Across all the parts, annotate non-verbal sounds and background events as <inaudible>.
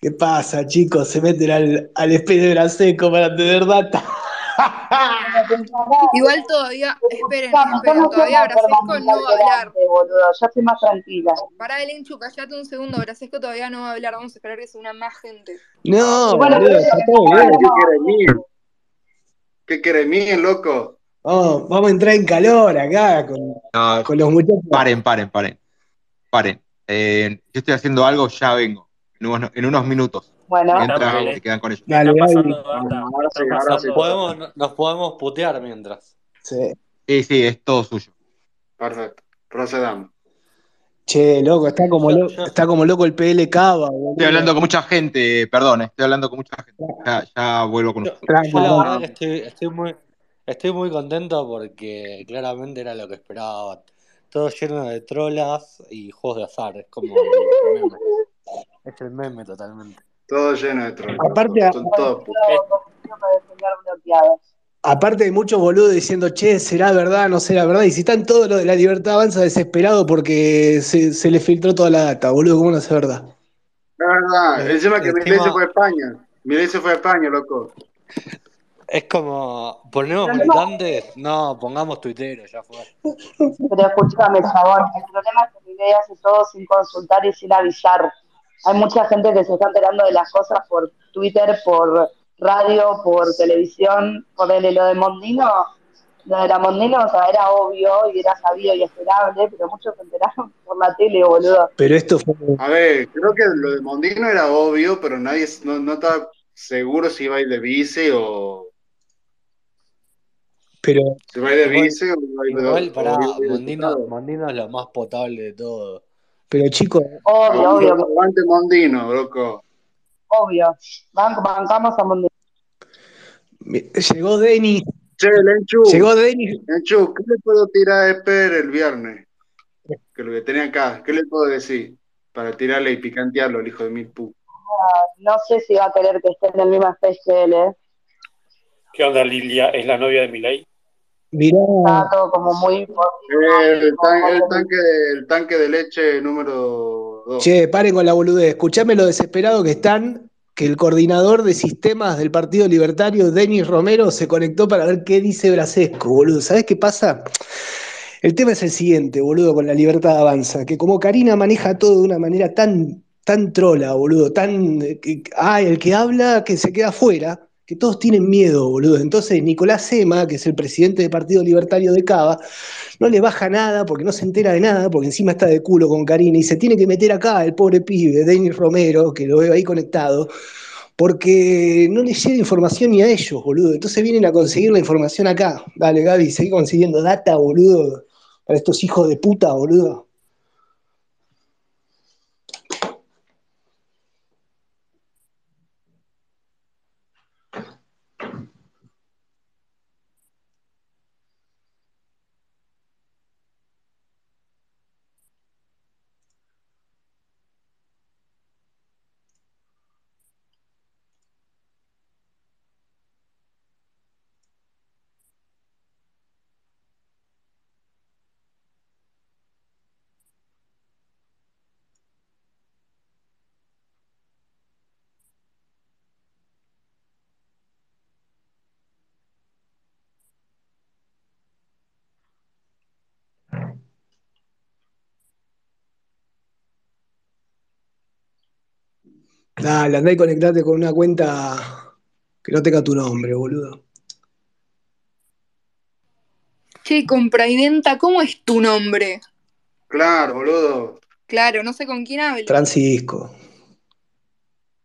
¿Qué pasa, chicos? Se meten al, al espejo de Braseco para tener data. <laughs> Igual todavía, esperen, esperen, todavía Brasesco no va a hablar. Boludo, ya estoy más tranquila. Pará, Elenchu, callate un segundo, Brasesco todavía no va a hablar, vamos a esperar que se una más gente. No, Bueno, boludo, está todo bien. ¿Qué querés mío? ¿Qué querés mío, loco? Vamos, vamos a entrar en calor acá con, No, con los muchachos. paren, paren, paren. Paren. Eh, yo estoy haciendo algo, ya vengo. En unos, en unos minutos. Bueno, Mientras se quedan con ellos. Dale, pasando. Ahora sí, sí. Podemos, nos podemos putear mientras. Sí. Sí, sí, es todo suyo. Perfecto. Procedamos. Che, loco, está como, lo- está como loco el PL Cava, boludo. Estoy hablando con mucha gente, perdón, estoy hablando con mucha gente. Ya, ya vuelvo con ustedes. Tranqui, yo la tranqui. verdad que estoy, estoy muy, estoy muy contento porque claramente era lo que esperaba. Todo lleno de trolas y juegos de azar. Es como. Es el meme totalmente. Todo lleno de trolls. Aparte- Son todos. Aparte de muchos boludos diciendo, che, ¿será verdad? ¿No será verdad? Y si están todos los de la libertad avanza desesperado porque se, se les filtró toda la data, boludo, ¿cómo no es verdad? Es verdad. Encima que Milei se fue a España. Milei se fue a España, loco. Es como, ¿ponemos no- militantes? No, pongamos tuiteros, ya fue. Pero escúchame, chabón, el problema es que Milei hace todo sin consultar y sin avisar. Hay mucha gente que se está enterando de las cosas por Twitter, por radio, por televisión, por el, lo de Mondino. Lo de la Mondino, o sea, era obvio y era sabido y esperable, pero muchos se enteraron <laughs> por la tele, boludo. Pero esto fue. A ver, creo que lo de Mondino era obvio, pero nadie no, no estaba seguro si iba a ir de vice o. Pero, Si va a ir de Igual- vice o iba a ir de. Igual, o iba a ir de Mondino. Mondino es lo más potable de todo. Pero chicos, Obvio, obvio, Aguante Mondino, loco. obvio. Ban- bancamos a Mondino. llegó Denis, Che, Lenchu. llegó Denis. Lenchu, ¿qué le puedo tirar a Esper el viernes? Que lo que tenía acá, ¿qué le puedo decir? Para tirarle y picantearlo, el hijo de mil pu. No sé si va a querer que esté en el mismo que él, ¿eh? ¿Qué onda, Lilia? ¿Es la novia de Milei? Mirá, Está todo como muy... El, tan- el tanque, el tanque de leche número 2. che, paren con la boludez. Escuchame lo desesperado que están, que el coordinador de sistemas del Partido Libertario, Denis Romero, se conectó para ver qué dice Brasesco, boludo. ¿Sabés qué pasa? El tema es el siguiente, boludo, con la libertad avanza, que como Karina maneja todo de una manera tan, tan trola, boludo, tan... eh, que- ah, el que habla que se queda afuera, que todos tienen miedo, boludo. Entonces Nicolás Sema, que es el presidente del Partido Libertario de Cava, no le baja nada porque no se entera de nada, porque encima está de culo con Karina y se tiene que meter acá el pobre pibe, Denis Romero, que lo veo ahí conectado, porque no le llega información ni a ellos, boludo. Entonces vienen a conseguir la información acá. Dale, Gaby, seguí consiguiendo data, boludo, para estos hijos de puta, boludo. Dale, andá y conectate con una cuenta que no tenga tu nombre, boludo. Che, compraidenta, ¿cómo es tu nombre? Claro, boludo. Claro, no sé con quién hablo. Francisco.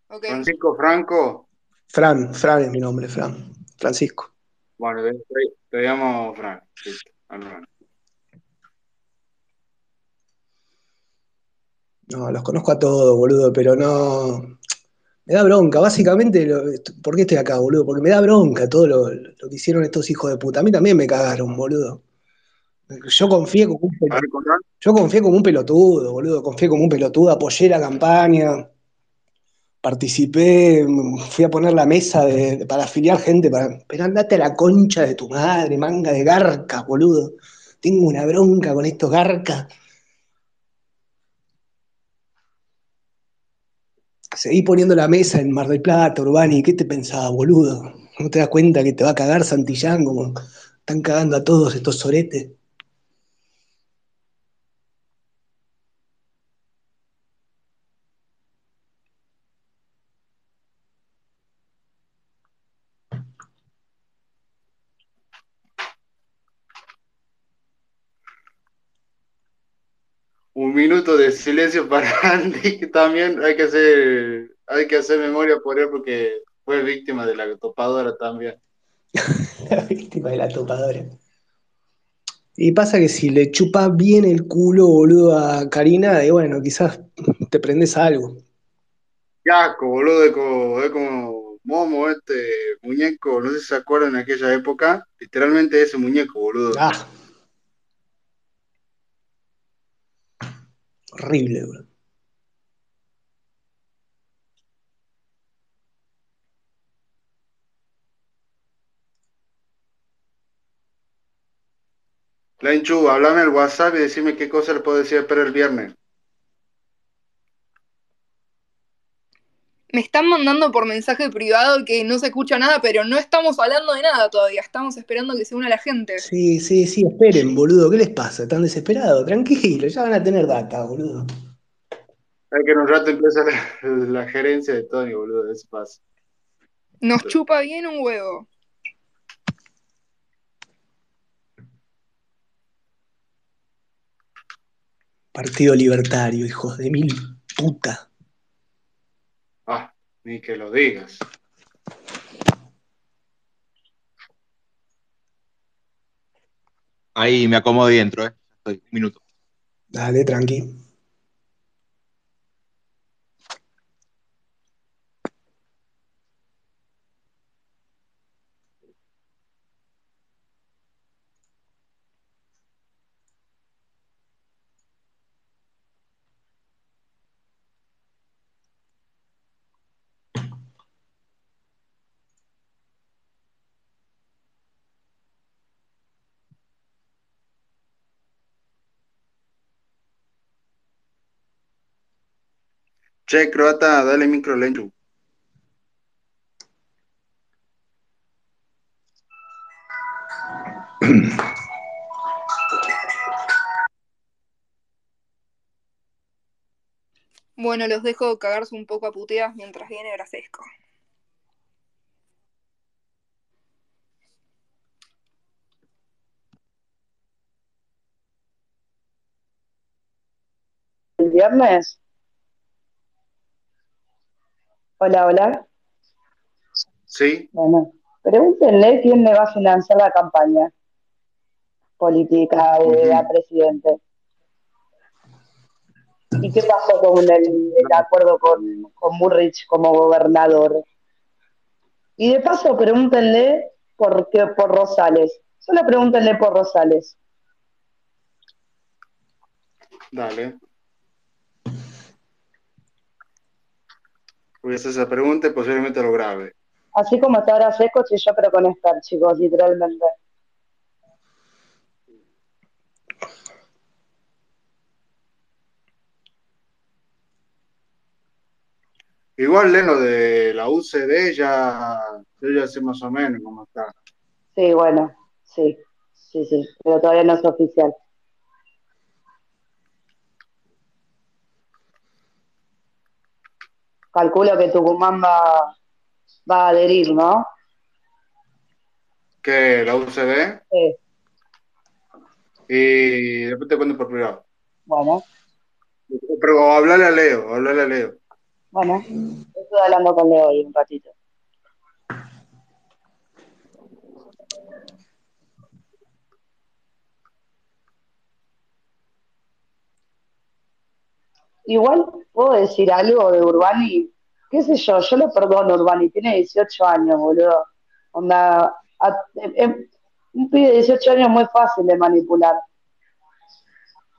Francisco Franco. Fran, Fran es mi nombre, Fran. Francisco. Bueno, te, te llamo Fran. No, los conozco a todos, boludo, pero no. Me da bronca, básicamente, lo- ¿por qué estoy acá, boludo? Porque me da bronca todo lo, lo que hicieron estos hijos de puta. A mí también me cagaron, boludo. Yo confié como un pelotudo, yo confié como un pelotudo, boludo. Confié como un pelotudo, apoyé la campaña, participé, fui a poner la mesa de- para afiliar gente, para, pero andate a la concha de tu madre, manga de garca, boludo. Tengo una bronca con estos garcas. Seguí poniendo la mesa en Mar del Plata, Urbani, ¿qué te pensabas, boludo? ¿No te das cuenta que te va a cagar Santillán como están cagando a todos estos soretes? Un minuto de silencio <laughs> para Andy, que también hay que hacer, hay que hacer memoria por él porque fue víctima de la topadora también. La <laughs> víctima de la topadora. Y pasa que si le chupa bien el culo, boludo, a Karina, y bueno, quizás te prendes a algo. Qué asco, boludo, es como, es como Momo, este muñeco, no sé si se acuerdan en aquella época, literalmente ese muñeco, boludo. Ah. Horrible, boludo. Lenchu, hablame al WhatsApp y decime qué cosa le puedo decir a Pere el viernes. Me están mandando por mensaje privado que no se escucha nada, pero no estamos hablando de nada todavía. Estamos esperando que se una la gente. Sí, sí, sí, esperen, boludo. ¿Qué les pasa? ¿Están desesperados? Tranquilo, ya van a tener data, boludo. Hay que en un rato empieza la, la gerencia de Tony, boludo, eso pasa. Nos chupa bien un huevo. Partido Libertario, hijos de mil puta. Ah, ni que lo digas. Ahí me acomodo y entro, ¿eh? Estoy, un minuto. Dale, tranqui. Che, croata, dale micro Lenchu. <clears throat> Bueno, los dejo cagarse un poco a puteas mientras viene Brasesco. ¿El viernes? Hola, hola. Sí, Bueno, pregúntenle quién le va a financiar la campaña política de a presidente. ¿Y qué pasó con el, el acuerdo con, con Burrich como gobernador? Y de paso, pregúntenle por qué por Rosales. Solo pregúntenle por Rosales. dale. Voy a hacer esa pregunta y posiblemente lo grabe. Así como está ahora seco, sí, yo creo con estar, chicos, literalmente. Igual Leno de la UCD ya, yo ya sé más o menos cómo está. Sí, bueno, sí, sí, sí, pero todavía no es oficial. Calculo que Tucumán va, va a adherir, ¿no? ¿Qué? ¿La UCD? Sí, Y después te cuento por privado. bueno, Pero hablale a Leo, hablale a Leo. bueno, estoy hablando con Leo hoy un ratito. Igual puedo decir algo de Urbani, qué sé yo, yo lo perdono Urbani, tiene 18 años, boludo. Onda, a- em- un pibe de 18 años es muy fácil de manipular.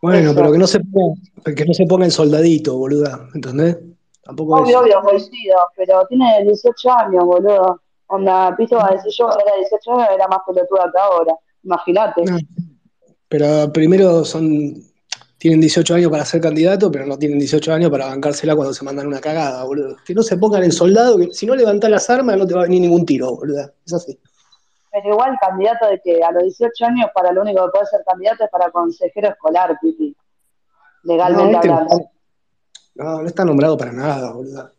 Bueno, Eso. pero que no se ponga, que no se ponga en soldadito, boluda, ¿entendés? Tampoco Obvio, es. obvio, coincido, pero tiene 18 años, boludo. Onda, va a decir yo cuando era 18 años era más pelotuda que ahora. Imagínate. No, pero primero son Tienen 18 años para ser candidato, pero no tienen 18 años para bancársela cuando se mandan una cagada, boludo. Que no se pongan en soldado, que si no levantás las armas no te va a venir ningún tiro, boludo. Es así. Pero igual candidato de que a los 18 años para lo único que puede ser candidato es para consejero escolar, Pipi. Legalmente No, este hablando. No, no está nombrado para nada, boludo.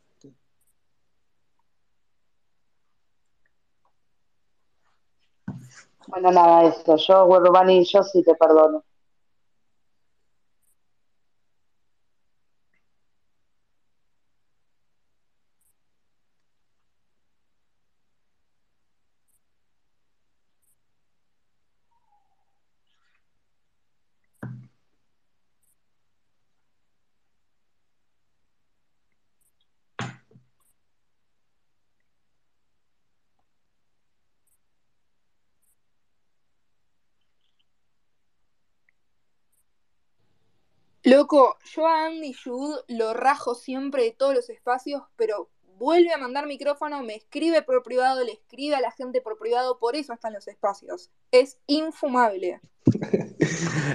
Bueno, nada, esto. Yo, Urbani, yo sí te perdono. Loco, yo a Andy Jude lo rajo siempre de todos los espacios, pero vuelve a mandar micrófono, me escribe por privado, le escribe a la gente por privado, por eso están los espacios. Es infumable.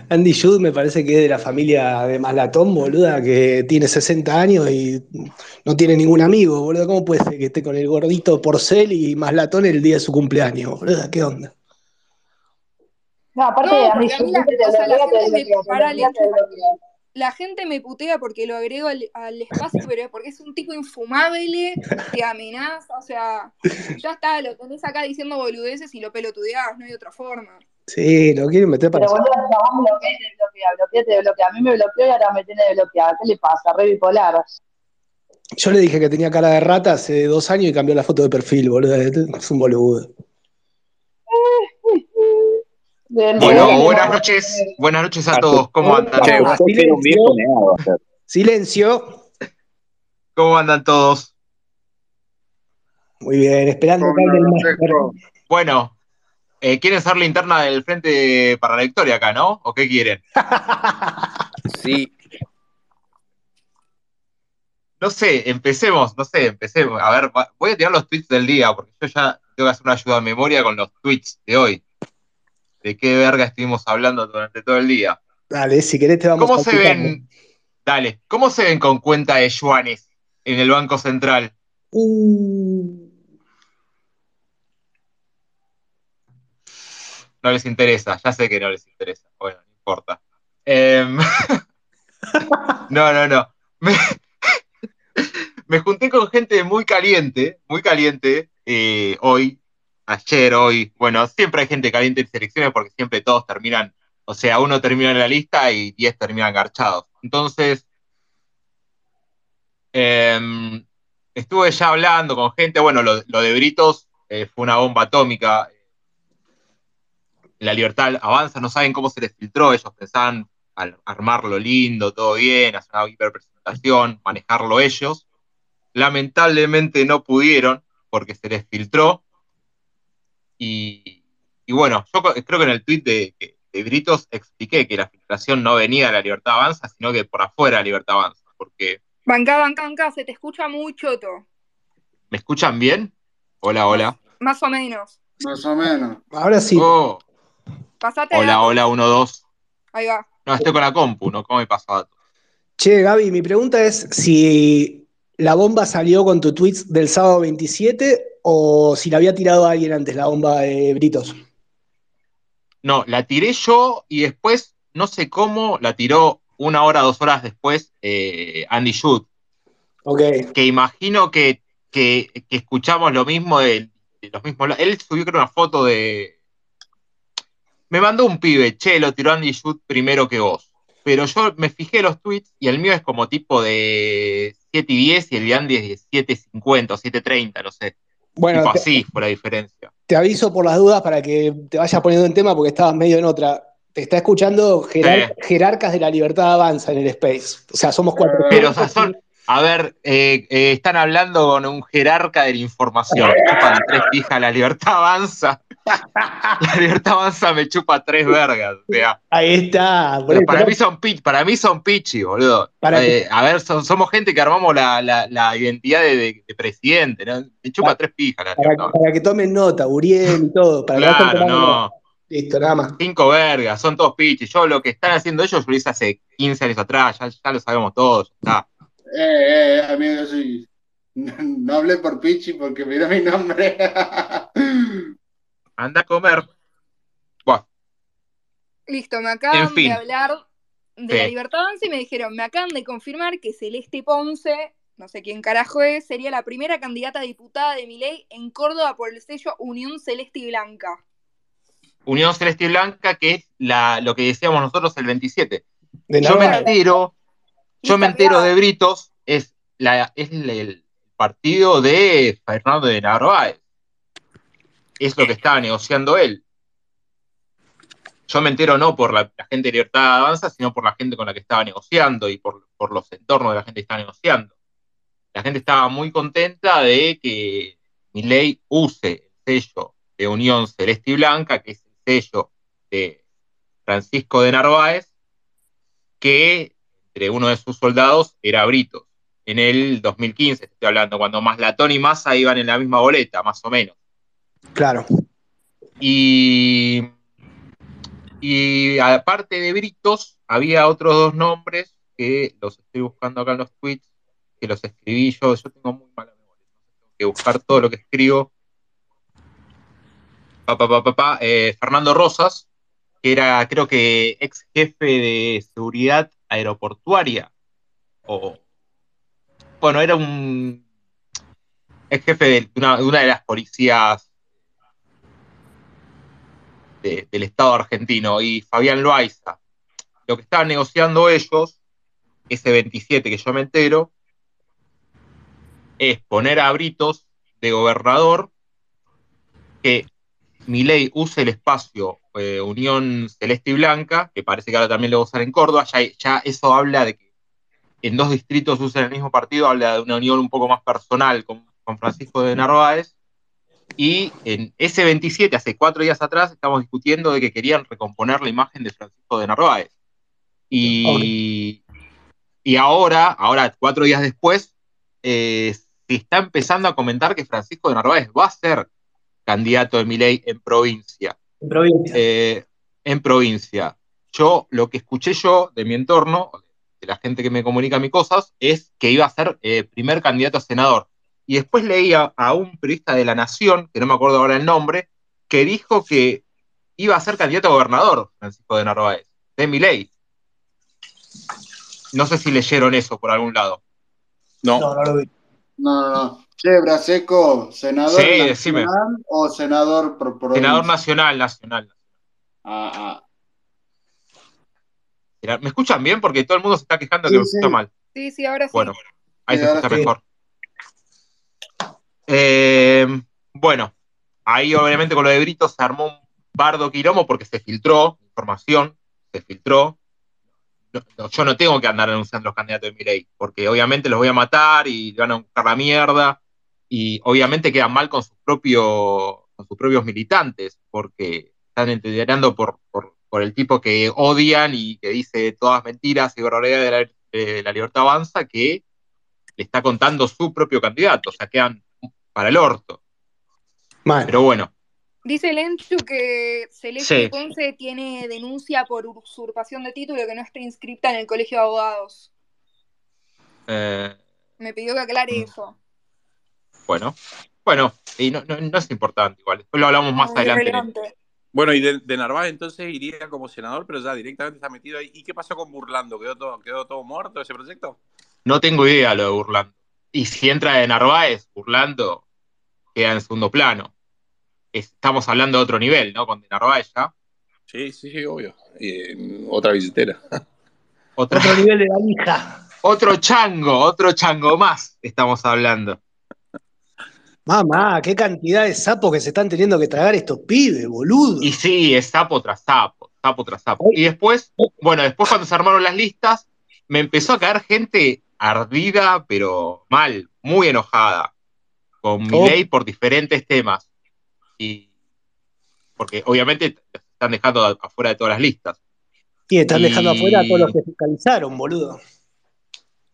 Andy Jude me parece que es de la familia de Malatón, boluda, que tiene 60 años y no tiene ningún amigo, boluda. ¿Cómo puede ser que esté con el gordito Porcel y Maslatón el día de su cumpleaños, boluda? ¿Qué onda? No, aparte, No, a mí porque a mí la- gente me putea porque lo agrego al, al espacio, pero es porque es un tipo infumable, te amenaza, o sea, ya está, lo tenés acá diciendo boludeces y lo pelotudeás, no hay otra forma. Sí, lo quieren meter para... Pero boludo, el chabón bloquea bloquea, bloquea, te bloquea. A mí me bloqueó y ahora me tiene bloqueada. ¿Qué le pasa? Re bipolar. Yo le dije que tenía cara de rata hace dos años y cambió la foto de perfil, boluda. Es un boludo. Bueno, buenas noches, buenas noches a todos. ¿Cómo andan? Che, usted tiene un viejo negado. o sea. Silencio. ¿Cómo andan todos? Muy bien, esperando que. Bueno, eh, ¿quieren ser linterna del frente para la victoria acá, no? ¿O qué quieren? <laughs> Sí, No sé, empecemos, no sé, empecemos. A ver, voy a tirar los tweets del día, porque yo ya tengo que hacer una ayuda de memoria con los tweets de hoy. De qué verga estuvimos hablando durante todo el día. Dale, si querés te vamos ¿Cómo a se ven? Dale, ¿cómo se ven con cuenta de yuanes en el Banco Central? Uh, No les interesa, ya sé que no les interesa. Bueno, no importa. Em, <laughs> no, no, no. Me, <laughs> me junté con gente muy caliente, muy caliente, eh, hoy, ayer, hoy. Bueno, siempre hay gente caliente en selecciones porque siempre todos terminan, o sea, uno termina en la lista y 10 terminan garchados. Entonces, em, estuve ya hablando con gente, bueno, lo, de Britos eh, fue una bomba atómica. La libertad avanza, no saben cómo se les filtró, ellos pensaban al armarlo lindo, todo bien, hacer una hiperpresentación, manejarlo ellos. Lamentablemente no pudieron porque se les filtró. Y, y bueno, yo creo que en el tweet de, de- Britos expliqué que la filtración no venía de la libertad avanza, sino que por afuera de la libertad avanza. Porque, Banca, banca, banca, se te escucha muy choto. ¿me escuchan bien? Hola, hola. Más o menos. Más o menos. ahora sí. Oh, Pasate hola, hola, uno, dos. Ahí va. No, estoy con la compu, ¿no? ¿Cómo me pasa datos? Che, Gaby, mi pregunta es si la bomba salió con tu tweets del sábado 27 o si la había tirado alguien antes, la bomba de Britos. No, la tiré yo y después, no sé cómo, la tiró una hora, dos horas después eh, Andy Jude, Ok. que imagino que, que- que escuchamos lo mismo de, de los mismos. Él subió creo una foto de... Me mandó un pibe, che, lo tiró Andy Jude primero que vos. Pero yo me fijé los tweets y el mío es como tipo de 7 y 10 y el de Andy es de 7.50 o 7.30, no sé. Bueno, tipo te, así fue la diferencia. te aviso por las dudas para que te vayas poniendo en tema porque estabas medio en otra. Te está escuchando jerar- jerarcas de la libertad avanza en el space. O sea, somos cuatro. Pero, o sea, son, a ver, eh, eh, están hablando con un jerarca de la información. Me <laughs> chupan tres pijas, la libertad avanza. <laughs> La libertad avanza me chupa tres vergas. O sea, Ahí está. para ¿no? mí son pitch, para mí son pichi, boludo. Para Eh, a ver, son- somos gente que armamos la, la- la identidad de, de- de presidente, ¿no? Me chupa Para- tres pijas la para, libertad para que tomen nota, Uriel y todo. Para Claro, no. Listo, nada más. Cinco vergas, son todos pichis. Yo lo que están haciendo ellos, yo lo hice hace 15 años atrás, ya, ya lo sabemos todos. ya está. Eh, eh, amigo, yo soy. <laughs> No hablé por Pichi porque miró mi nombre. <laughs> Anda a comer. Buah, Listo, me acaban En fin. de hablar de la. Libertad Avanza y me dijeron, me acaban de confirmar que Celeste Ponce, no sé quién carajo es, sería la primera candidata a diputada de Milei en Córdoba por el sello Unión Celeste y Blanca. Unión Celeste y Blanca, que es la, lo que decíamos nosotros el 27. De Yo me entero, yo me entero de Britos, es, la, es el, el partido de Fernando de Narváez. Es lo que estaba negociando él. Yo me entero no por la, la gente de Libertad Avanza, sino por la gente con la que estaba negociando y por, por los entornos de la gente que estaba negociando. La gente estaba muy contenta de que Milei use el sello de Unión Celeste y Blanca, que es el sello de Francisco de Narváez, que entre uno de sus soldados era Britos. En el 2015, estoy hablando, cuando Maslatón y Massa iban en la misma boleta, más o menos. Claro. Y, y aparte de Britos, había otros dos nombres que los estoy buscando acá en los tweets, que los escribí yo. Yo tengo muy mala memoria, tengo que buscar todo lo que escribo. Pa, pa, pa, eh, Fernando Rosas, que era, creo que, ex jefe de seguridad aeroportuaria. O, bueno, era un ex jefe de una de las policías de- del Estado argentino, y Fabián Loaiza. Lo que estaban negociando ellos, ese 27 que yo me entero, es poner a Britos de gobernador, que Milei use el espacio eh, Unión Celeste y Blanca, que parece que ahora también lo va a usar en Córdoba, ya, eso habla de que en dos distritos usen el mismo partido, habla de una unión un poco más personal con, con Francisco de Narváez, y en ese 27, hace cuatro días atrás, estamos discutiendo de que querían recomponer la imagen de Francisco de Narváez. Y, y ahora, ahora, cuatro días después, eh, se está empezando a comentar que Francisco de Narváez va a ser candidato de Milei en provincia. En provincia. Eh, en provincia. Yo, lo que escuché yo de mi entorno, de la gente que me comunica mis cosas, es que iba a ser eh, primer candidato a senador. Y después leí a, a un periodista de La Nación, que no me acuerdo ahora el nombre, que dijo que iba a ser candidato a gobernador, Francisco de Narváez, de Milei. No sé si leyeron eso por algún lado. No, No, no lo vi. No, no, no. Che, Braseco, ¿senador Sí, nacional decime. o senador por provincia? Senador nacional, nacional. Ah, ah. ¿Me escuchan bien? Porque todo el mundo se está quejando que Sí, me sí. escucha mal. Sí, sí, ahora sí. Bueno, ahí Sí, se escucha sí. mejor. Eh, bueno, ahí obviamente con lo de Brito se armó un bardo quilombo porque se filtró información, se filtró. Yo no tengo que andar anunciando los candidatos de Milei, porque obviamente los voy a matar y van a buscar la mierda, y obviamente quedan mal con sus propios, con sus propios militantes, porque están entederando por, por, por el tipo que odian y que dice todas mentiras y barbaridades de la, de la libertad avanza, que le está contando su propio candidato, o sea, quedan para el orto. Mal. Pero bueno, Dice Lenchu que Celeste Sí. Ponce tiene denuncia por usurpación de título que no está inscripta en el colegio de abogados. eh, Me pidió que aclare Mm. eso. bueno, bueno, y no, no, no es importante igual, después lo hablamos más Muy adelante. relevante. Bueno, y de, de Narváez entonces iría como senador, pero ya directamente está metido ahí. ¿Y qué pasó con Burlando? ¿Quedó todo, quedó todo muerto ese proyecto? No tengo idea lo de Burlando. Y si entra de Narváez, Burlando queda en segundo plano. Estamos hablando de otro nivel, ¿no? Con de Narváez ya. Sí, sí, sí, obvio. Y, otra billetera. <laughs> Otra- Otro nivel de la hija. otro chango, otro chango más estamos hablando. Mamá, qué cantidad de sapos que se están teniendo que tragar estos pibes, boludo. Y sí, es sapo tras sapo, sapo tras sapo. Y después, bueno, después cuando se armaron las listas, me empezó a caer gente ardida, pero mal, muy enojada, con mi Oh. ley por diferentes temas. Y porque obviamente están dejando afuera de todas las listas. Y están y- dejando afuera a todos los que fiscalizaron, boludo.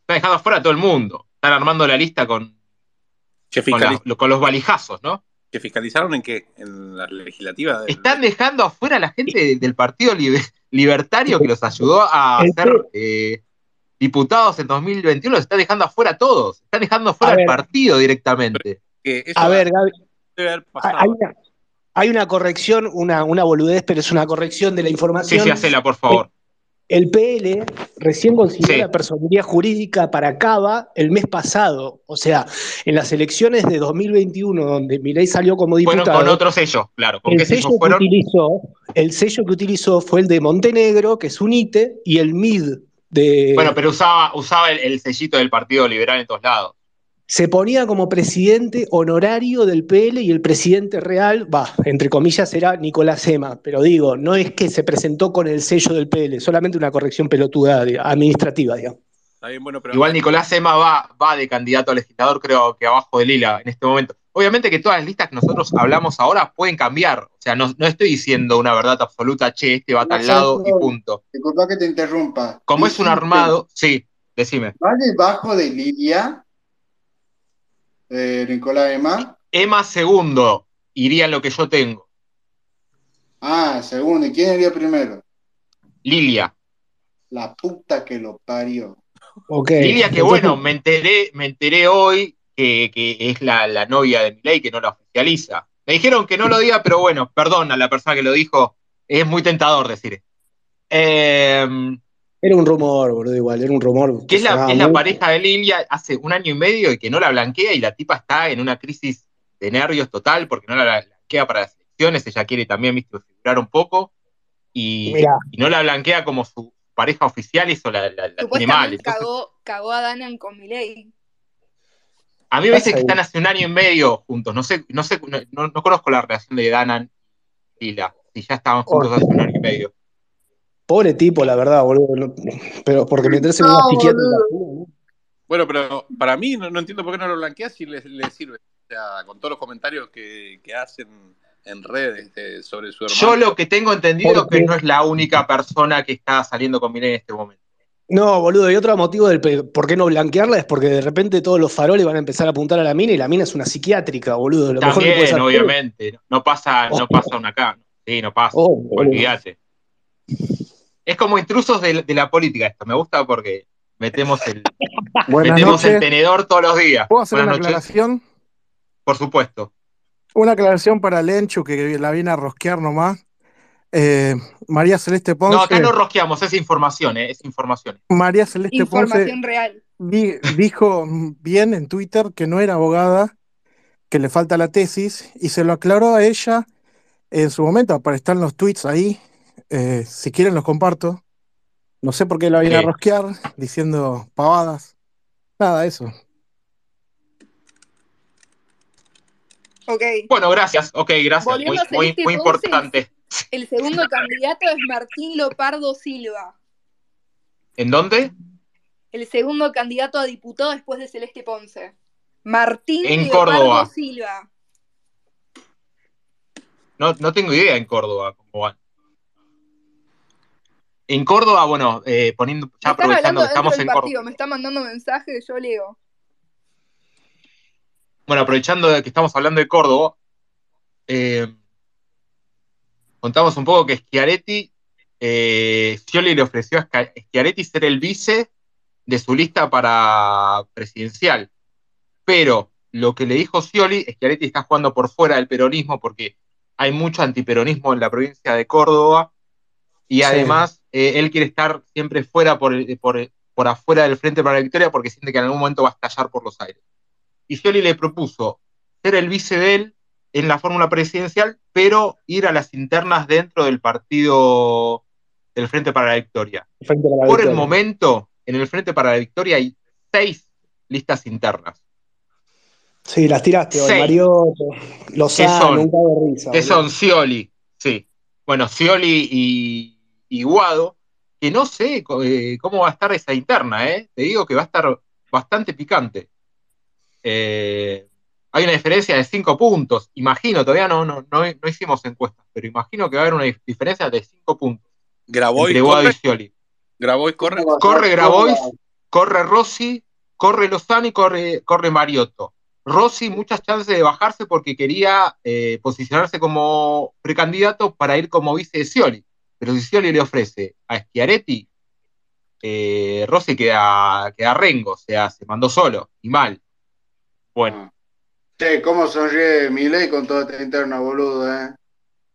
Están dejando afuera a todo el mundo. Están armando la lista con, Que con, la- fiscaliza. con los valijazos, ¿no? ¿Que fiscalizaron en qué? ¿En la legislativa? del- Están dejando afuera a la gente de- del Partido Libe- Libertario que los ayudó a ser eh, diputados en 2021, los están dejando afuera a todos. Están dejando afuera al partido directamente. A ver, Gaby, hay una, hay una corrección, una, una boludez, pero es una corrección de la Sí, información. sí, hacela, por favor. El PL recién consiguió Sí. la personería jurídica para Cava el mes pasado. O sea, en las elecciones de 2021, donde Milei salió como Fueron diputado, con otro sello, claro. ¿Con el qué sello, que utilizó, el sello que utilizó fue el de Montenegro, que es un ITE, y el MID de... Bueno, pero usaba, usaba el, el sellito del Partido Liberal en todos lados. se ponía como presidente honorario del PL y el presidente real, va, entre comillas, era Nicolás Ema, pero digo, no es que se presentó con el sello del PL, solamente una corrección pelotuda administrativa, digamos. Está bien, bueno, pero Igual Nicolás Ema va, va de candidato a legislador, creo que abajo de Lila en este momento. Obviamente que todas las listas que nosotros hablamos ahora pueden cambiar. O sea, no, no estoy diciendo una verdad absoluta, che, este va a tal lado y punto. Disculpa que te interrumpa. Como es un armado, sí, decime. ¿Va debajo de Lilia? Eh, Nicolás Emma. Emma segundo iría en lo que yo tengo. Ah, segundo. ¿Y quién iría primero? Lilia. La puta que lo parió. Ok. Lilia, que Entonces, bueno, me enteré, me enteré hoy que, que es la, la novia de Milei que no la oficializa. Me dijeron que no lo diga, pero bueno, perdón a la persona que lo dijo, es muy tentador decir. Eh, Era un rumor, boludo, igual, era un rumor. que es la, es la pareja de Lilia hace un año y medio y que no la blanquea y la tipa está en una crisis de nervios total porque no la blanquea para las elecciones, ella quiere también viste, figurar un poco y, no la blanquea como su pareja oficial eso la, la- la tiene mal. Supuestamente Entonces, cagó, cagó a Danan con Milei. A mí me dice Pasa que están hace un año y medio juntos, no sé, no sé, no, no- no conozco la relación de Danan y Lila, si ya estaban juntos hace un año y medio. Pobre tipo, la verdad, boludo. pero porque meterse en una No, psiquiátrica. Bueno, pero para mí no, no entiendo por qué no lo blanqueas si le, le sirve. O sea, con todos los comentarios que, que hacen en redes de- sobre su hermano. Yo lo que tengo entendido es que no es la única persona que está saliendo con Milei en este momento. No, boludo, y otro motivo del por qué no blanquearla es porque de repente todos los faroles van a empezar a apuntar a la mina y la mina es una psiquiátrica, boludo. Lo mejor que También, obviamente, no pasa, no pasa una acá. Sí, no pasa. Oh. Olvídate. Es como intrusos de, de la política esto. Me gusta porque metemos el, <laughs> metemos el tenedor todos los días. ¿Puedo hacer Buenas una noches. aclaración? Por supuesto. Una aclaración para Lenchu, que la viene a rosquear nomás. Eh, María Celeste Ponce. No, acá no rosqueamos, es información, ¿eh? es información. María Celeste Ponce Información real. di- dijo bien en Twitter que no era abogada, que le falta la tesis, y se lo aclaró a ella en su momento, para estar en los tweets ahí. Eh, si quieren los comparto. No sé por qué la viene a rosquear, diciendo pavadas. Nada, eso. Ok. Bueno, gracias. Ok, gracias. Volviendo Muy, muy, muy Ponce. importante. El segundo candidato es Martín Lopardo Silva. ¿En dónde? El segundo candidato a diputado después de Celeste Ponce. Martín En Leopardo Córdoba. Silva. No, no tengo idea en Córdoba cómo van. En Córdoba, bueno, eh, poniendo, ya aprovechando hablando que dentro estamos del en partido, Córdoba. me están mandando mensajes, yo leo. Bueno, aprovechando que estamos hablando de Córdoba, eh, contamos un poco que Schiaretti, eh, Scioli le ofreció a Schiaretti ser el vice de su lista para presidencial. Pero lo que le dijo Scioli, Schiaretti está jugando por fuera del peronismo porque hay mucho antiperonismo en la provincia de Córdoba y Sí. además eh, él quiere estar siempre fuera por, por, por afuera del Frente para la Victoria porque siente que en algún momento va a estallar por los aires. Y Scioli le propuso ser el vice de él en la fórmula presidencial, pero ir a las internas dentro del partido del Frente para la Victoria. La Por el momento, en el Frente para la Victoria hay seis listas internas. Sí, las tiraste hoy, ¿Qué Lozano, son? un cago de risa. que boludo. son Scioli, sí. Bueno, Scioli y, y Guado, que no sé eh, cómo va a estar esa interna, ¿eh? Te digo que va a estar bastante picante. Eh, hay una diferencia de cinco puntos. Imagino, todavía no, no, no, no hicimos encuestas, pero imagino que va a haber una dif- diferencia de cinco puntos Grabois entre corre, Scioli. Grabois corre. Corre Grabois, corre Rossi, corre Lozano y corre, corre Mariotto. Rossi muchas chances de bajarse porque quería eh, posicionarse como precandidato para ir como vice de Scioli. Pero si Scioli le ofrece a Schiaretti, eh, Rossi queda, queda rengo, o sea, se mandó solo y mal. Bueno, Che, cómo sonríe Milei con toda esta interna, boludo, eh.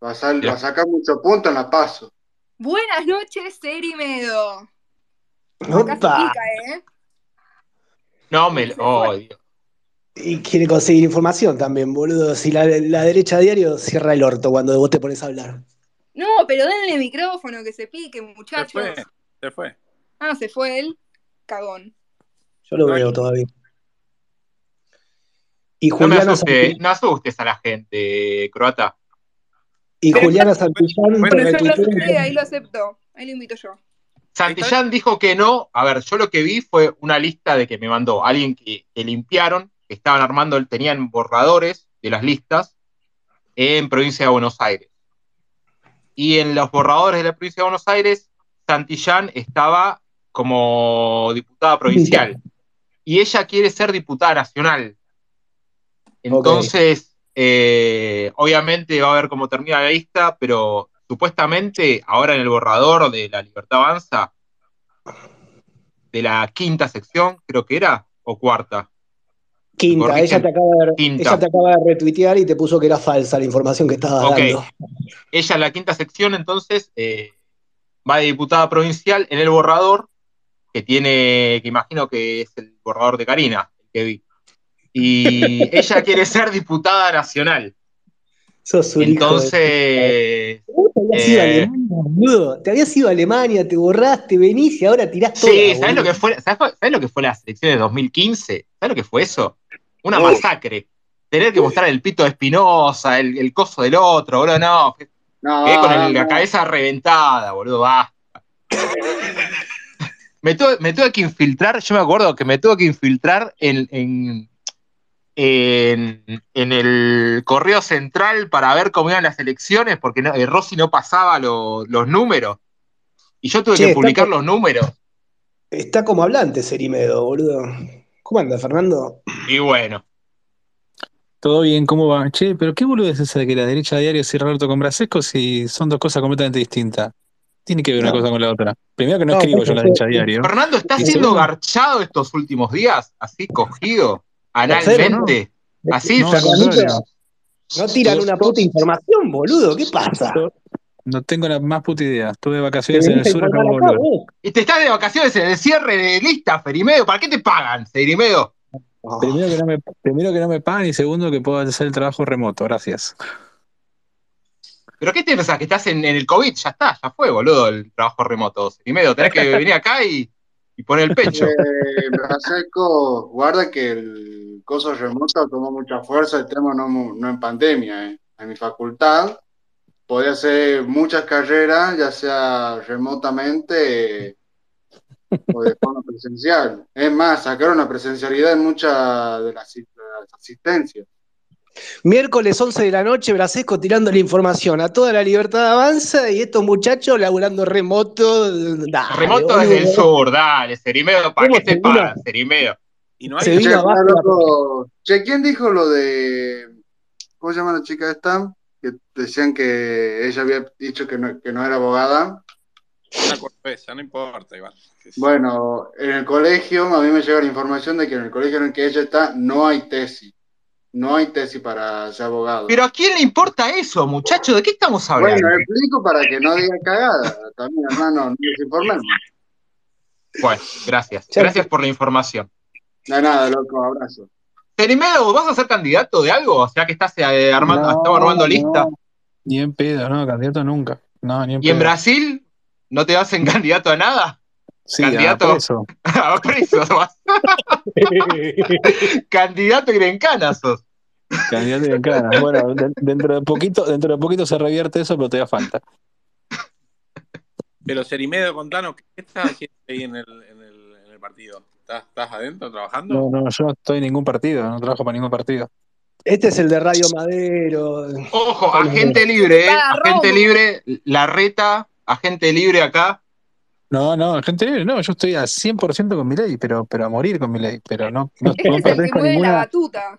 Va a, sal- va a sacar muchos puntos en la paso. Buenas noches, Serimedo. Opa. pica, ¿eh? no me. Oh, Dios. Y quiere conseguir información también, boludo. Si la, la derecha diario cierra el orto cuando vos te pones a hablar. No, pero denle micrófono, que se pique, Se muchachos. fue, se fue. Ah, se fue él. Cagón. Yo lo No, veo todavía. Y No me Juliana, asuste, Santi- no asustes a la gente, croata. y Pero Juliana Santillán Bueno, Pero yo lo acepté, ahí lo acepto. Ahí lo invito yo. Santillán dijo que no. A ver, yo lo que vi fue una lista de que me mandó alguien que, que limpiaron, que estaban armando, tenían borradores de las listas en provincia de Buenos Aires. Y en los borradores de la provincia de Buenos Aires, Santillán estaba como diputada provincial. Y ella quiere ser diputada nacional. Entonces, eh, obviamente va a ver cómo termina la lista, pero supuestamente ahora en el borrador de la Libertad Avanza, de la quinta sección, creo que era, o cuarta. Quinta, ella te, acaba de, Quinta. ella te acaba de retuitear y te puso que era falsa la información que estabas Ok. dando. Ella en la quinta sección, entonces, eh, va de diputada provincial en el borrador, que tiene, que imagino que es el borrador de Karina, el que vi. Y ella quiere ser diputada nacional. Sos un hijo de- Entonces, Vos te habías eh, Alemania, boludo. Te habías ido a Alemania, te borraste, venís y ahora tirás todo. Sí, ¿sabes lo que fue? ¿sabes, sabes lo que fue la selección de 2015? ¿Sabes lo que fue eso? Una masacre. Tener que mostrar el pito de Espinosa, el, el coso del otro, boludo, no. No, Quedé con el- no, la cabeza reventada, boludo, basta. <laughs> Me tuve, me tuve que infiltrar, yo me acuerdo que me tuve que infiltrar en, en, en, en el correo central para ver cómo iban las elecciones, porque no, eh, Rossi no pasaba lo- los números. Y yo tuve Che, que publicar los números. Está como hablante Serimedo, boludo. ¿Cómo anda, Fernando? Y bueno. Todo bien, ¿cómo va? Che, pero qué boludo es esa de que la derecha diario cierra el orto con Brasesco si son dos cosas completamente distintas. Tiene que ver una cosa con la otra. Primero que no No, escribo yo la derecha diario. Fernando, ¿está Y siendo segundo- garchado estos últimos días? ¿Así cogido? ¿Analmente? ¿Así? No, Fernandito, contrario. no tiran una puta información, boludo. ¿Qué pasa? No tengo la más puta idea. Estuve de vacaciones en el sur, acabo de volver. vos. Y te estás de vacaciones en el cierre de lista, Ferimedo. ¿Para qué te pagan, Ferimedo? Oh, Primero que, no me, primero que no me pagan y segundo que puedo hacer el trabajo remoto. Gracias. ¿Pero qué te pensás? ¿Que estás en, en el COVID? Ya está, ya fue, boludo, el trabajo remoto. Ferimedo, tenés que venir acá y, y poner el pecho. Eh, Braseco, guarda que el coso remoto tomó mucha fuerza, el tema no, en pandemia. eh. En mi facultad podía hacer muchas carreras, ya sea remotamente eh, o de forma presencial. Es más, sacaron la presencialidad en muchas de de las asistencias. Miércoles 11 de la noche, Brasesco tirando la información a toda la libertad avanza y estos muchachos laburando remoto. Dale, Remoto desde el sur, dale, Ferimedo, ¿para ¿Cómo qué te se vino? pagan, Ferimedo? Y no hay Se Che, ¿quién dijo lo de. ¿Cómo se llama la chica esta? Que decían que ella había dicho que no, que no era abogada. una no importa, sí. Bueno, en el colegio, a mí me llega la información de que en el colegio en el que ella está no hay tesis. No hay tesis para ser abogado. Pero ¿a quién le importa eso, muchacho? ¿De qué estamos hablando? Bueno, explico para que no diga cagada. También, hermano, no desinformemos. Bueno, gracias. Gracias por la información. No hay nada, loco, abrazo. Ferimedo, ¿vas a ser candidato de algo? O sea que estás eh, armando, No, estamos armando lista. no, Ni en pedo, no, candidato nunca. No, ni en ¿Y en. Brasil? ¿No te vas en candidato a nada? Sí, candidato? a preso. <laughs> A preso. <laughs> Candidato y grencana sos. Candidato de cara. Bueno, de- dentro de poquito, dentro de poquito se revierte eso, pero todavía falta. Pero Serimedo, contanos, ¿qué estás haciendo ahí en el, en el, en el partido? ¿Estás, ¿Estás adentro trabajando? No, no, yo no estoy en ningún partido, no trabajo para ningún partido. Este es el de Radio Madero. Ojo, agente libre, ¿eh? Agente libre, la reta, agente libre acá. No, no, gente libre, no, yo estoy al 100% con mi ley, pero, pero a morir con mi ley, pero no, no, no es el que a la batuta.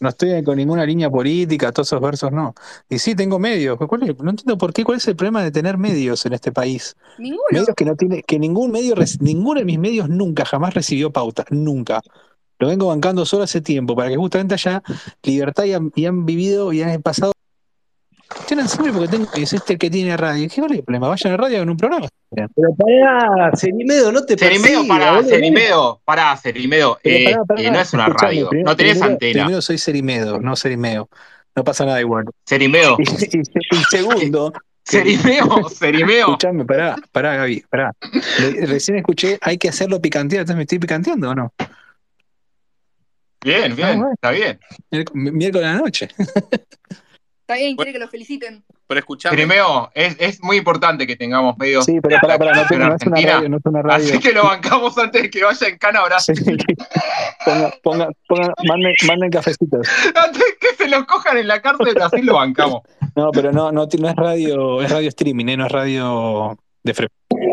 No estoy con ninguna línea política, todos esos versos no. Y sí, tengo medios. ¿Cuál es? No entiendo por qué, cuál es el problema de tener medios en este país. Ninguno. Medios que no tiene, que ningún medio, ninguno de mis medios nunca, jamás recibió pautas, nunca. Lo vengo bancando solo hace tiempo, para que justamente haya libertad y han, y han vivido y han pasado. Tienen siempre porque tengo, es este el que tiene radio. ¿Qué vale el problema? Vayan a la radio en un programa. Pero pará, Cerimedo, no te Cerimedo, pará. Cerimedo, pará, Cerimedo. Eh, eh, no es una radio, primero- no tenés primero- antena. Primero soy Cerimedo, no Cerimeo. No pasa nada igual. Cerimedo, <laughs> Y, y- y segundo, <laughs> Cerimeo, Cerimeo. escuchame, pará, pará, Gaby, pará. Le- recién escuché, hay que hacerlo picantear, entonces me estoy picanteando o no? Bien, Ah, bien, bueno. está bien. Miérc- Miércoles a la noche. <laughs> Está bien, quiere que lo feliciten. Pero escuchame, Cerimeo, es, es muy importante que tengamos medios Sí, pero pará, pará, no, no es una Argentina. radio, no es una radio. Así que lo bancamos antes de que vaya en cana ahora. Sí. Ponga, ponga, ponga, manden, manden cafecitos. Antes que se lo cojan en la cárcel, así lo bancamos. No, pero no, no, no es radio, es radio streaming, ¿eh? no es radio de, fre-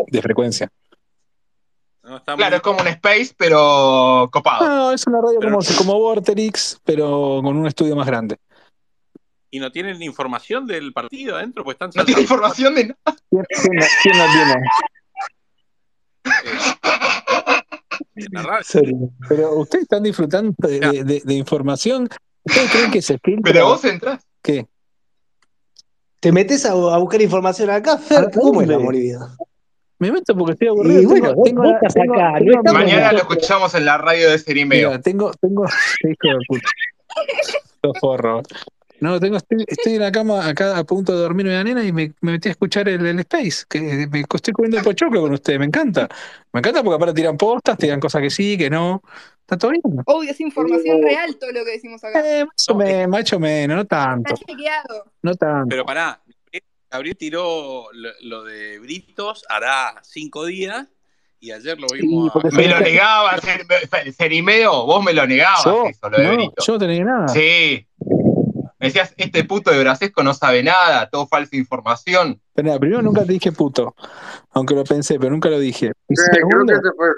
de frecuencia. no, está Claro, muy- es como un space, pero copado. No, es una radio Pero- como, como Vorterix, pero con un estudio más grande. Y no tienen información del partido adentro, pues están No tiene saltando. información de nada. ¿Quién, quién no, quién no tiene? en la radio. Pero ustedes están disfrutando de, de- de- de información. ¿Ustedes creen que se filtra? Pero vos entrás. ¿Qué? ¿Te metes a, a buscar información acá, Fer? ¿A ¿Cómo es la movida? Me meto porque estoy aburrido. Y bueno, tengo, tengo, acá, no Mañana lo escuchamos en la radio de Cerimeo. Mira, tengo, tengo, hijo de puta. Forro. No, tengo, estoy, <laughs> estoy en la cama acá a punto de dormirme la nena y me, me metí a escuchar el, el Space, que me estoy comiendo el pochoclo con ustedes, me encanta. Me encanta porque aparte tiran postas, tiran cosas que sí, que no. Está todo bien. Obvio, es información real todo lo que decimos acá. Eh, más o menos, más o menos, no tanto, Está chequeado. no tanto. Pero pará, Gabriel tiró lo, lo de Britos hará cinco días y ayer lo vimos Sí, porque a- Me lo negaba, Cer- Cerimeo, vos me lo negabas Yo, eso, lo de no, Brito. yo no tenía nada. Sí. Me decías, este puto de Brasesco no sabe nada, todo falsa información. Pero nada, primero nunca te dije puto, aunque lo pensé, pero nunca lo dije. Creo segundo, que ese fue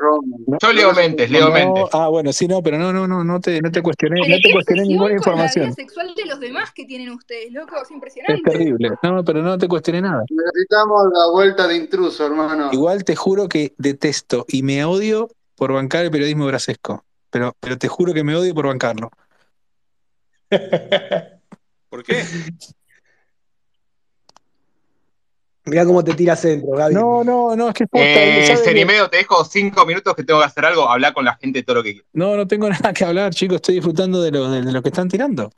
no- Yo leo mentes, leo no, mentes. ah, bueno, sí, no, pero no, no, no, no te, no te cuestioné, Pero no te cuestioné ninguna con la vida información. sexual de los demás que tienen ustedes, loco, es Es impresionante. terrible. No, pero no te cuestioné nada. Necesitamos la vuelta de intruso, hermano. Igual te juro que detesto y me odio por bancar el periodismo brasesco. Pero, pero te juro que me odio por bancarlo. <laughs> ¿Por qué? Mirá cómo te tira centro, Gaby. No, no, no, es que es posta, Eh. Cerimeo, te dejo cinco minutos que tengo que hacer algo, hablar con la gente todo lo que quieras. No, no tengo <laughs> nada que hablar, chicos. Estoy disfrutando de lo, de, de lo que están tirando.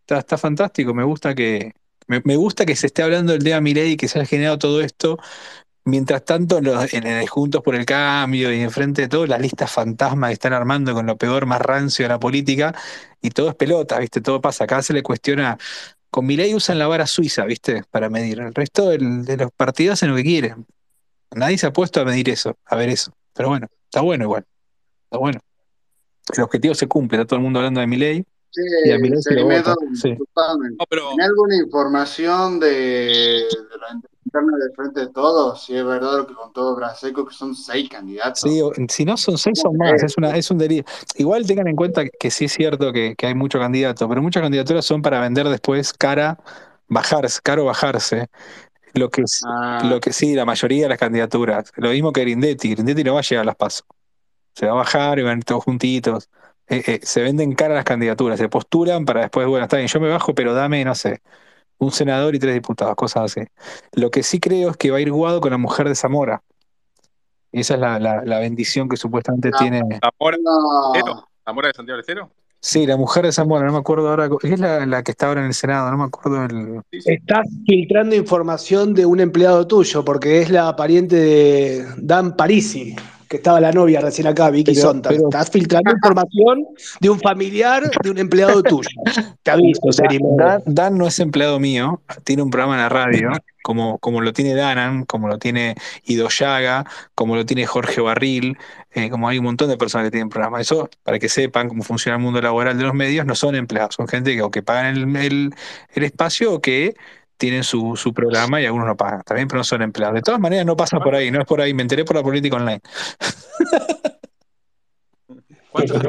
Está, está fantástico. Me gusta que me, me gusta que se esté hablando del día Milei y que se haya generado todo esto. Mientras tanto, en, los- en el Juntos por el Cambio y enfrente de todo, las listas fantasmas que están armando con lo peor más rancio de la política, y todo es pelota, ¿viste? Todo pasa. Acá se le cuestiona. Con Milei usan la vara suiza, ¿viste? Para medir. El resto del- de los partidos hacen lo que quieren. Nadie se ha puesto a medir eso, a ver eso. Pero bueno, está bueno igual. Está bueno. El objetivo se cumple, está todo el mundo hablando de Milei Sí, y a Milei se Cerimedo, vota. Sí. No, pero ¿Tiene alguna información de, de la de frente de todos? Si es verdad lo que contó Braseco, que son seis candidatos. Sí, si no son seis, son más. Es, una, es un delirio. Igual tengan en cuenta que sí es cierto que, que hay muchos candidatos, pero muchas candidaturas son para vender después cara, bajarse, caro bajarse. Lo que, Ah, lo que sí, la mayoría de las candidaturas. Lo mismo que Grindetti. Grindetti no va a llegar a las pasos. Se va a bajar y van todos juntitos. Eh, eh, se venden cara las candidaturas, se postulan para después, bueno, está bien, yo me bajo, pero dame, no sé, un senador y tres diputados, cosas así. Lo que sí creo es que va a ir Guado con la mujer de Zamora. Esa es la, la- la bendición que supuestamente No. tiene. Zamora, no. Zamora de Santiago del Estero. Sí, la mujer de Zamora, no me acuerdo ahora. Es la, la que está ahora en el Senado, no me acuerdo el. Estás filtrando información de un empleado tuyo, porque es la pariente de Dan Parisi, que estaba la novia recién acá, Vicky Pero- Sontag. pero- Estás filtrando información de un familiar de un empleado tuyo. <laughs> Te aviso, Dan. Dan- Dan no es empleado mío, tiene un programa en la radio, como, como lo tiene Danan, como lo tiene Ido Llaga, como lo tiene Jorge Barril, eh, como hay un montón de personas que tienen programa. Eso, para que sepan cómo funciona el mundo laboral de los medios, no son empleados, son gente que o que pagan el, el- el espacio o que tienen su, su programa y algunos no pagan, también, pero no son empleados. De todas maneras, no pasa por ahí, no es por ahí, me enteré por la política online. <laughs> ¿Cuántos?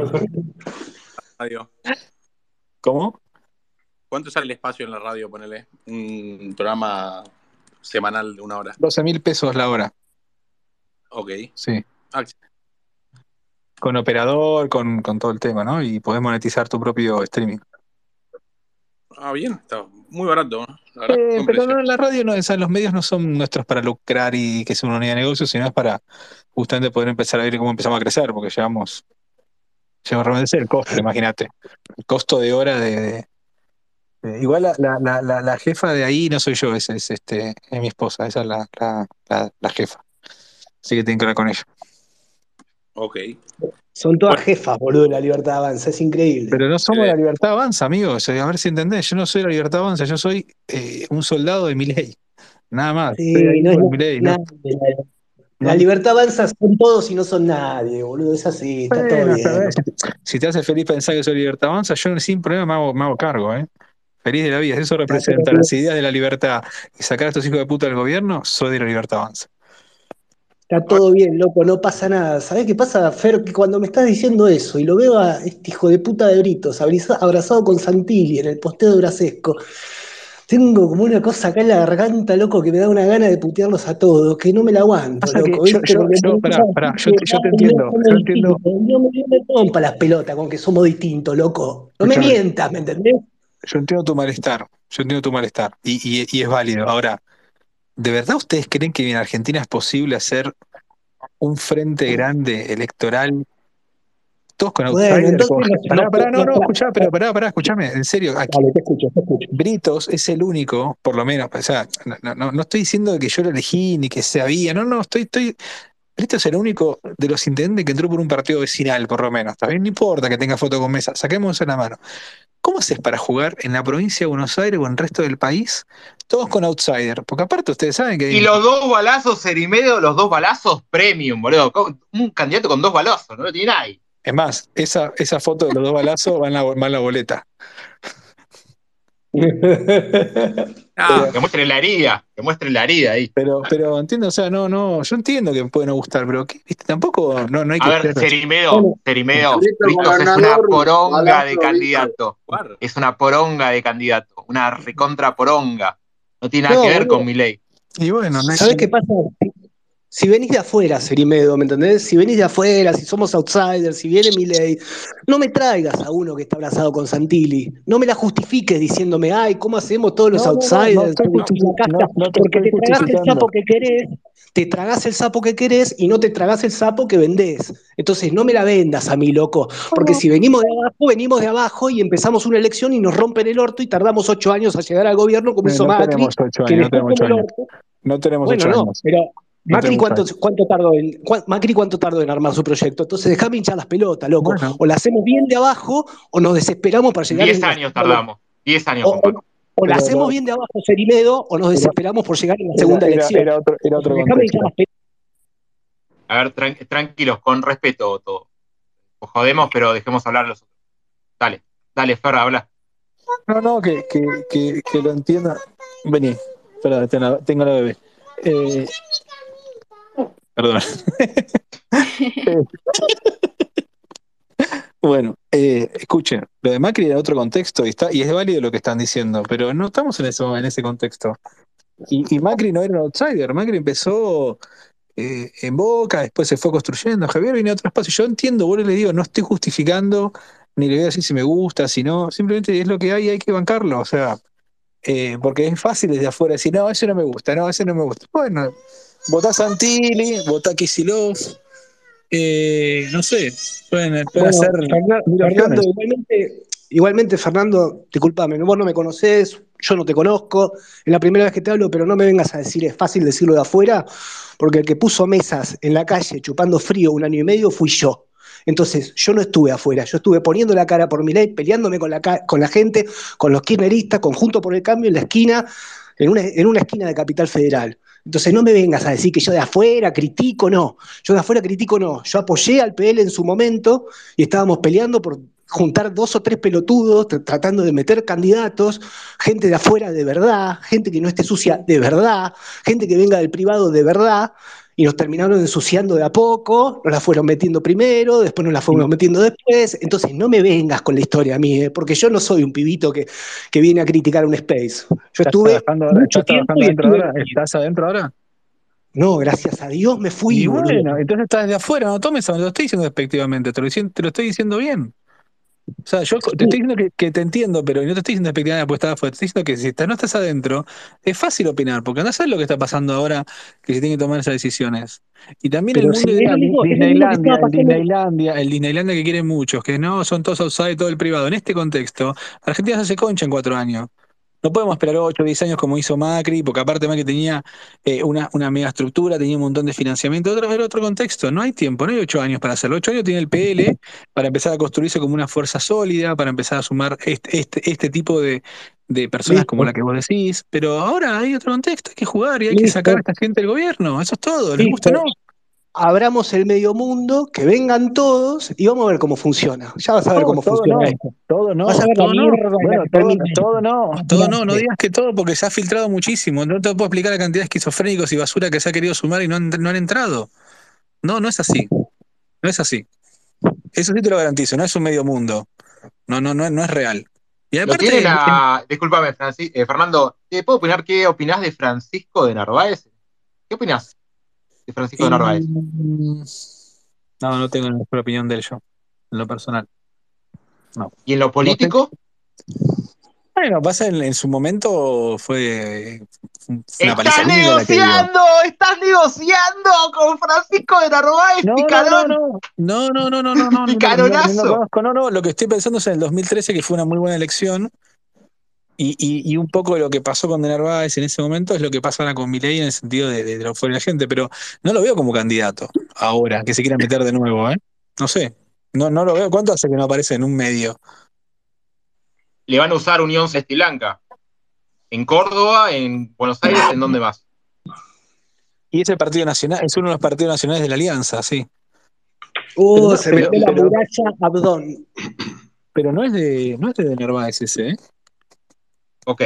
Adiós. ¿Cómo? ¿Cuánto sale el espacio en la radio, ponele? Un programa semanal de una hora. 12 mil pesos la hora. Ok. Sí. Ah, Con operador, con, con todo el tema, ¿no? Y podés monetizar tu propio streaming. ah, bien, está muy barato. La verdad, Eh, pero no, la radio no, o sea, los medios no son nuestros para lucrar y que sea una unidad de negocio, sino es para justamente poder empezar a ver cómo empezamos a crecer, porque llevamos, llevamos realmente el costo, imagínate. El costo de hora de. de- de- igual la, la, la, jefa de ahí no soy yo, es, es, este, es mi esposa, esa es la, la, la, la jefa. Así que tienen que hablar con ella. Ok. Son todas jefas, boludo, de la libertad avanza, es increíble. Pero no somos la libertad avanza, amigos. A ver si entendés. Yo no soy la libertad avanza, yo soy eh, un soldado de mi ley. Nada más. La, la libertad avanza son todos y no son nadie, boludo, es así, está todo bien. si, te, hace feliz pensar que soy libertad avanza, yo sin problema me hago, me hago cargo, ¿eh? Feliz de la vida. Eso representa las ideas de la libertad y sacar a estos hijos de puta del gobierno, soy de la libertad avanza. Está todo bien, loco, no pasa nada. ¿Sabés qué pasa, Fer? Que cuando me estás diciendo eso y lo veo a este hijo de puta de Britos abrazado con Santilli en el posteo de Brasesco, tengo como una cosa acá en la garganta, loco, que me da una gana de putearlos a todos, que no me la aguanto, loco. yo- yo- yo- pará, pará, yo te- yo te entiendo, yo entiendo. No me, rompa las pelotas con que somos distintos, loco. No me mientas, ¿me entendés? Yo entiendo tu malestar, yo entiendo tu malestar y, y- y es válido. Ahora, ¿de verdad ustedes creen que en Argentina es posible hacer un frente grande electoral? Todos con Bueno, entonces con- Pará, pará, no, no, nos- escuchá, pero pará, pará, escuchame, en serio, aquí Dale, te escucho, te escucho. Britos es el único, por lo menos, o sea, no, no- no, no estoy diciendo que yo lo elegí ni que se había, no, no, estoy, estoy, Britos es el único de los intendentes que entró por un partido vecinal, por lo menos, ¿está bien? No importa que tenga foto con mesa, saquemos en la mano. ¿Cómo haces para jugar en la provincia de Buenos Aires o en el resto del país? Todos con outsider, porque aparte ustedes saben que... Y los dos balazos, Serimedo, los dos balazos premium, boludo. Un candidato con dos balazos, no lo tiene nadie. Es más, esa, esa foto de los dos balazos va en la, va en la boleta. Ah, que muestren la herida, que muestren la herida ahí. Pero, pero entiendo, o sea, no, no, yo entiendo que puede no gustar, pero ¿qué? ¿Viste? tampoco no, no hay que A ver, Serimedo, Listo, Britos es una poronga de candidato. Es una poronga de candidato, una recontra poronga. No tiene nada No, que ver con mi ley. Y bueno, no ¿Sabes qué pasa? Si venís de afuera, Serimedo, ¿me entendés? Si venís de afuera, si somos outsiders, si viene mi ley, no me traigas a uno que está abrazado con Santilli. No me la justifiques diciéndome, ay, ¿cómo hacemos todos los No, no, no, outsiders? no estoy en la justific- casta?" no, no te porque te tragás el sapo que querés, te tragás el sapo que querés y no te tragás el sapo que vendés. Entonces no me la vendas a mí, loco. Porque si venimos de abajo, venimos de abajo y empezamos una elección y nos rompen el orto y tardamos ocho años a llegar al gobierno como hizo no Macri. tenemos ocho años, no tenemos ocho años. No tenemos Bueno, ocho no, años. pero Macri cuánto, tardó en cua- Macri cuánto tardó en armar su proyecto. Entonces déjame hinchar las pelotas, loco. Bueno. O la hacemos bien de abajo o nos desesperamos para llegar Diez en la- años tardamos. Diez años O, Paco. o la hacemos no- bien de abajo, Serimedo, o nos desesperamos por llegar en la Era, segunda era- elección. era otro, era otro Déjame hinchar contexto. las pelotas. A ver, tran- tranquilos, con respeto todo. Os jodemos, pero dejemos hablar a los otros. Dale, dale, Ferra, habla. No, no, que, que, que, que lo entienda. Vení, espera, tengo la, tengo la bebé. Eh, perdón. <laughs> <laughs> bueno, eh, escuchen, lo de Macri era otro contexto y, está, y es válido lo que están diciendo, pero no estamos en, eso, en ese contexto. Y, y Macri no era un outsider, Macri empezó eh, en Boca, después se fue construyendo, Javier viene a otro espacio. Yo entiendo, vos le digo, no estoy justificando, ni le voy a decir si me gusta, si no, simplemente es lo que hay, hay que bancarlo, o sea, eh, porque es fácil desde afuera decir, no, ese no me gusta, no, ese no me gusta. Bueno, votá Santilli, votá Kicillof, eh, no sé, pueden, pueden Bueno, hacer Fernan- mil Fernando, igualmente, igualmente, Fernando, discúlpame, vos no me conocés, yo no te conozco, es la primera vez que te hablo, pero no me vengas a decir, es fácil decirlo de afuera, porque el que puso mesas en la calle chupando frío un año y medio fui yo. Entonces, yo no estuve afuera, yo estuve poniendo la cara por mi ley, peleándome con la, con la gente, con los kirchneristas, conjunto por el cambio en la esquina, en una, en una esquina de Capital Federal. Entonces, no me vengas a decir que yo de afuera critico, no. Yo de afuera critico, no. Yo apoyé al PL en su momento y estábamos peleando por juntar dos o tres pelotudos, tr- tratando de meter candidatos, gente de afuera de verdad, gente que no esté sucia de verdad, gente que venga del privado de verdad. Y nos terminaron ensuciando de a poco, nos la fueron metiendo primero, después nos la fueron metiendo después, entonces no me vengas con la historia a mí, ¿eh? porque yo no soy un pibito que, que viene a criticar un Space. Yo ¿Estás estuve trabajando mucho ¿Estás tiempo trabajando adentro ahora? ¿Estás adentro ahora? No, gracias a Dios me fui, Y boludo. bueno, entonces estás de afuera, no tomes, no lo estoy diciendo despectivamente, te lo, te lo estoy diciendo bien. O sea, yo te estoy diciendo que, que te entiendo, pero no te estoy diciendo despectivamente pues estás afuera, te estoy diciendo que si no estás adentro, es fácil opinar, porque no sabes lo que está pasando ahora que se tienen que tomar esas decisiones. Y también Pero el mundo mismo- Disneylandia, el Disneylandia, el Disneylandia que quieren muchos, que no, son todos outside, todo el privado. En este contexto, Argentina se hace concha en cuatro años. No podemos esperar 8 o 10 años como hizo Macri, porque aparte Macri tenía eh, una, una mega estructura, tenía un montón de financiamiento, otro, era otro contexto. No hay tiempo, no hay 8 años para hacerlo. 8 años tiene el PL para empezar a construirse como una fuerza sólida, para empezar a sumar este, este, este tipo de, de personas como la que vos decís. Pero ahora hay otro contexto, hay que jugar y hay que Listo. sacar a esta gente del gobierno. Eso es todo, les gusta o no. Abramos el medio mundo, que vengan todos y vamos a ver cómo funciona. Ya vas a ver No, cómo todo funciona no, esto. todo no, Vas a ver la todo no. Bueno, todo, no, todo no, no digas que todo porque se ha filtrado muchísimo. No te puedo explicar la cantidad de esquizofrénicos y basura que se ha querido sumar y no han, no han entrado. No, no es así. No es así. Eso sí te lo garantizo, no es un medio mundo. No, no, no, no es real. Y Lo aparte, tienen a. Discúlpame, eh, Fernando. ¿te ¿Puedo opinar qué opinás de Francisco de Narváez? ¿Qué opinás de Francisco de Narváez? Mm, No, no tengo la mejor opinión de él yo, en lo personal. No. ¿Y en lo político? Bueno, pasa en, en su momento fue, fue una paliza ¡Estás negociando! ¡Estás negociando con Francisco de Narváez, No, no, picarón! no, no, no, no, no, no, no, no, no, Picaronazo. no lo conozco, no, no, lo que estoy pensando es en el 2013 que fue una muy buena elección y, y, y un poco de lo que pasó con De Narváez en ese momento es lo que pasa ahora con Milei en el sentido de, de, de lo fuera de la gente, pero no lo veo como candidato ahora, que se quiera meter de nuevo, ¿eh? No sé, no, no lo veo. ¿Cuánto hace que no aparece en un medio? Le van a usar Unión Celestiblanca. En Córdoba, en Buenos Aires, ¿en dónde más? Y ese partido nacional, es uno de los partidos nacionales de la Alianza, sí. Uh, Pero no- se pero- metió la muralla Abdón. Pero no es de, no es de, De Narváez ese, ¿eh? Ok.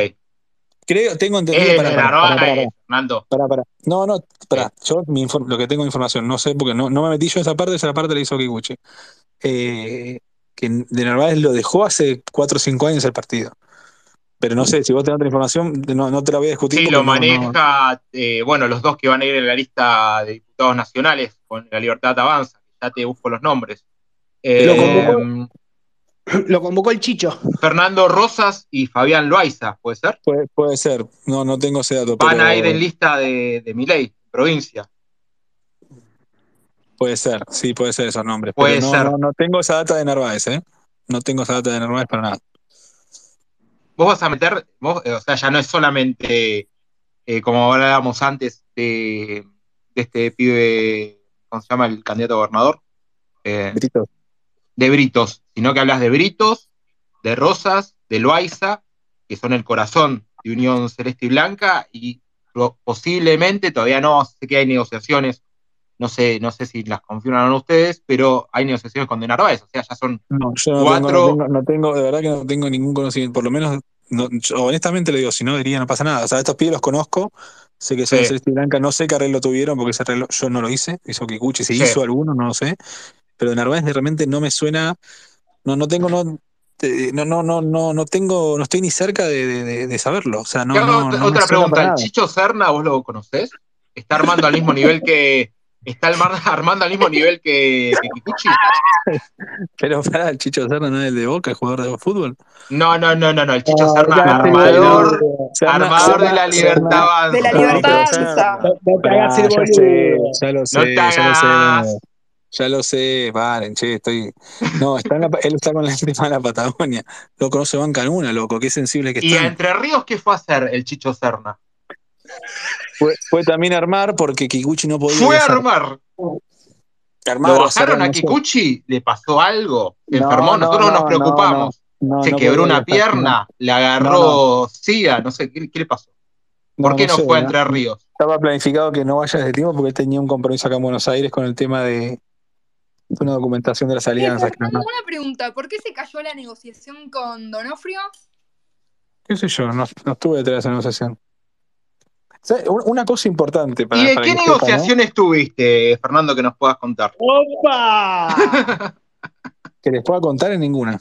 Creo, tengo entendido Es para, para, para, para, para, para. No, no, para. Yo mi lo que tengo de información, no sé, porque no, no me metí yo en esa parte, esa parte la hizo Kikuchi. Eh, que De Narváez lo dejó hace 4 o 5 años el partido. Pero no sé, si vos tenés otra información, no, no te la voy a discutir. Sí, lo no- maneja, eh, bueno, los dos que van a ir en la lista de diputados nacionales con la Libertad Avanza. Ya te busco los nombres. Eh, Lo convocó- <clears throat> Lo convocó el Chicho. Fernando Rosas y Fabián Loaiza, ¿puede ser? Puede, puede ser, no, no tengo ese dato. Van pero a ir en lista de, de Milei, provincia. Puede ser, sí, puede ser esos nombres. Puede pero no, ser. No, no tengo esa data de Narváez, ¿eh? No tengo esa data de Narváez para nada. Vos vas a meter, vos, eh, o sea, ya no es solamente, eh, como hablábamos antes, de, de este pibe, ¿cómo se llama el candidato a gobernador? Eh. De Britos, sino que hablas de Britos, de Rosas, de Loaiza, que son el corazón de Unión Celeste y Blanca, y posiblemente, todavía no, sé que hay negociaciones, no sé, no sé si las confirman ustedes, pero hay negociaciones con De Narváez, o sea, ya son No, yo no Cuatro- tengo, no, tengo, no tengo- de verdad que no tengo ningún conocimiento, por lo menos, no, yo honestamente le digo, si no diría no pasa nada. O sea, estos pibes los conozco, sé que son Sí. Celeste y Blanca, no sé qué arreglo tuvieron, porque ese arreglo yo no lo hice, hizo Kikuchi, si Sí. hizo alguno, no lo sé, pero de Narváez de repente no me suena, no, no tengo, no, no, no, no, no, no tengo, no estoy ni cerca de, de- de- de saberlo. O sea, no, otra, no pregunta, ¿el. Chicho Serna vos lo conocés? ¿Está armando al mismo nivel que está <laughs> armando al mismo nivel que, que Kikuchi? <laughs> Pero para el Chicho Serna no es el de Boca, el jugador de fútbol. No, no, no, no, no, el Chicho Serna, ya, armador, Serna- armador de la libertad avanza. De la libertad avanza. No, no te hagas el Ah, ya sé, boludo. ya lo sé, ya lo sé. Ya lo sé, paren, che, estoy. No, está en la- él está con la <laughs> tema de la Patagonia. Loco, no se banca en una, loco, qué sensible que ¿Y a. Entre Ríos qué fue a hacer el Chicho Serna? Fue, fue también armar porque Kikuchi no podía. Fue a armar. Armar ¿Lo bajaron a. Kikuchi? ¿Le pasó algo? ¿Se No, enfermó? no, Nosotros no, nos no, preocupamos. no, Se quebró una pierna, le agarró SIDA, no sé, ¿qué, qué le pasó? ¿Por qué no, sé, fue a. Entre Ríos? Estaba planificado que no vaya desde tiempo porque él tenía un compromiso acá en Buenos Aires con el tema de una documentación de las alianzas. una pregunta, ¿por qué se cayó la negociación con Donofrio? ¿Qué sé yo? No, no estuve detrás de esa negociación. Una cosa importante para, ¿Y de para qué que sepan, ¿no? negociaciones tuviste, Fernando, que nos puedas contar? ¡Opa! <laughs> Que les pueda contar en ninguna.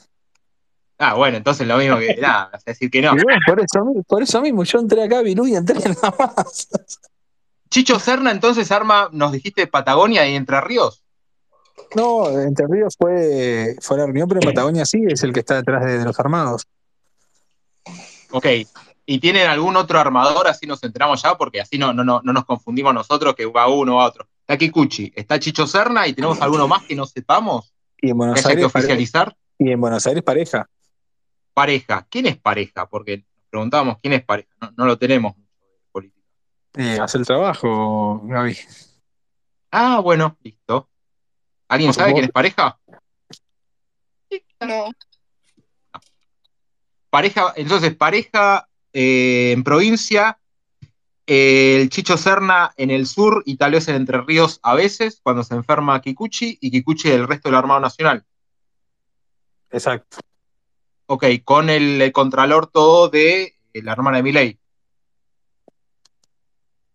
Ah, bueno, entonces lo mismo que <laughs> nada, vas a decir que no. Y bueno, por eso, por eso mismo, yo entré acá, Bilú, y entré nada más. Chicho Serna entonces arma, nos dijiste Patagonia y Entre Ríos. No, Entre Ríos fue, fue la reunión, pero en <clears throat> Patagonia sí es el que está detrás de, de los armados. Ok. ¿Y tienen algún otro armador? Así nos enteramos ya, porque así no, no, no, no nos confundimos nosotros que va uno va otro. Está Kikuchi, está Chicho Serna y tenemos alguno más que no sepamos Y en Buenos que Aires, oficializar. y en Buenos Aires pareja. Pareja. ¿Quién es pareja? Porque nos preguntábamos quién es pareja. No, no lo tenemos. Eh, hace el trabajo, Gaby. Ah, bueno, listo. ¿Alguien sabe quién es pareja? No. Pareja, entonces, pareja eh, en provincia, eh, el Chicho Serna en el sur y tal vez en Entre Ríos a veces, cuando se enferma Kikuchi, y Kikuchi del resto del Armado Nacional. Exacto. Ok, con el, el contralor todo de eh, la hermana de Milei.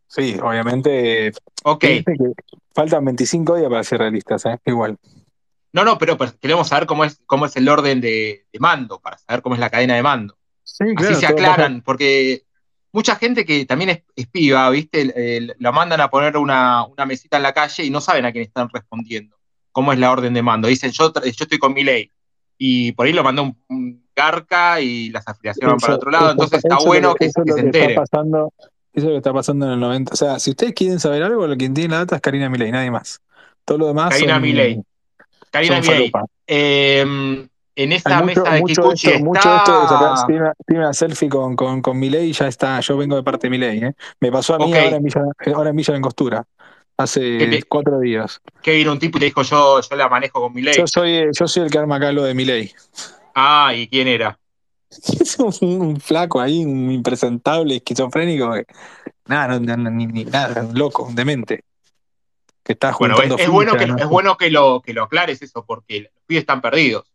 Sí, obviamente. Ok. fíjense que faltan 25 días para ser realistas, ¿eh? Igual. No, no, pero, pero queremos saber cómo es, cómo es el orden de, de mando, para saber cómo es la cadena de mando. Sí, Así claro, se todo aclaran, porque mucha gente que también es, es piba, ¿viste? El- el- la mandan a poner una, una mesita en la calle y no saben a quién están respondiendo. ¿Cómo es la orden de mando? Dicen, yo, yo estoy con mi ley. Y por ahí lo mandó un, un garca y las afiliaciones van para otro lado. Entonces eso está es lo bueno que, que lo se que está enteren. pasando, eso es lo que está pasando en el 90. O sea, si ustedes quieren saber algo, lo quien tiene la data es Karina Milei, nadie más. Todo lo demás Karina son, Milei. Karina son Milei. Eh, en mucho, mesa de mucho mucho esto de sacar, una, tiene una selfie con, con, con Milei y ya está. Yo vengo de parte de Milei, ¿eh? Me pasó a mí ahora en Villa, ahora en Villa en Costura, Que, hace te- cuatro días. que vino un tipo y te dijo, yo, yo la manejo con mi ley. Yo soy, yo soy el que arma acá lo de Milei. Ah, ¿y quién era? Es un, un flaco ahí, un impresentable, esquizofrénico. Nada, no, no, ni, ni nada, un loco, un demente. Que está Bueno, es, es bueno, que, es bueno que, lo, que lo aclares eso, porque los pibes están perdidos.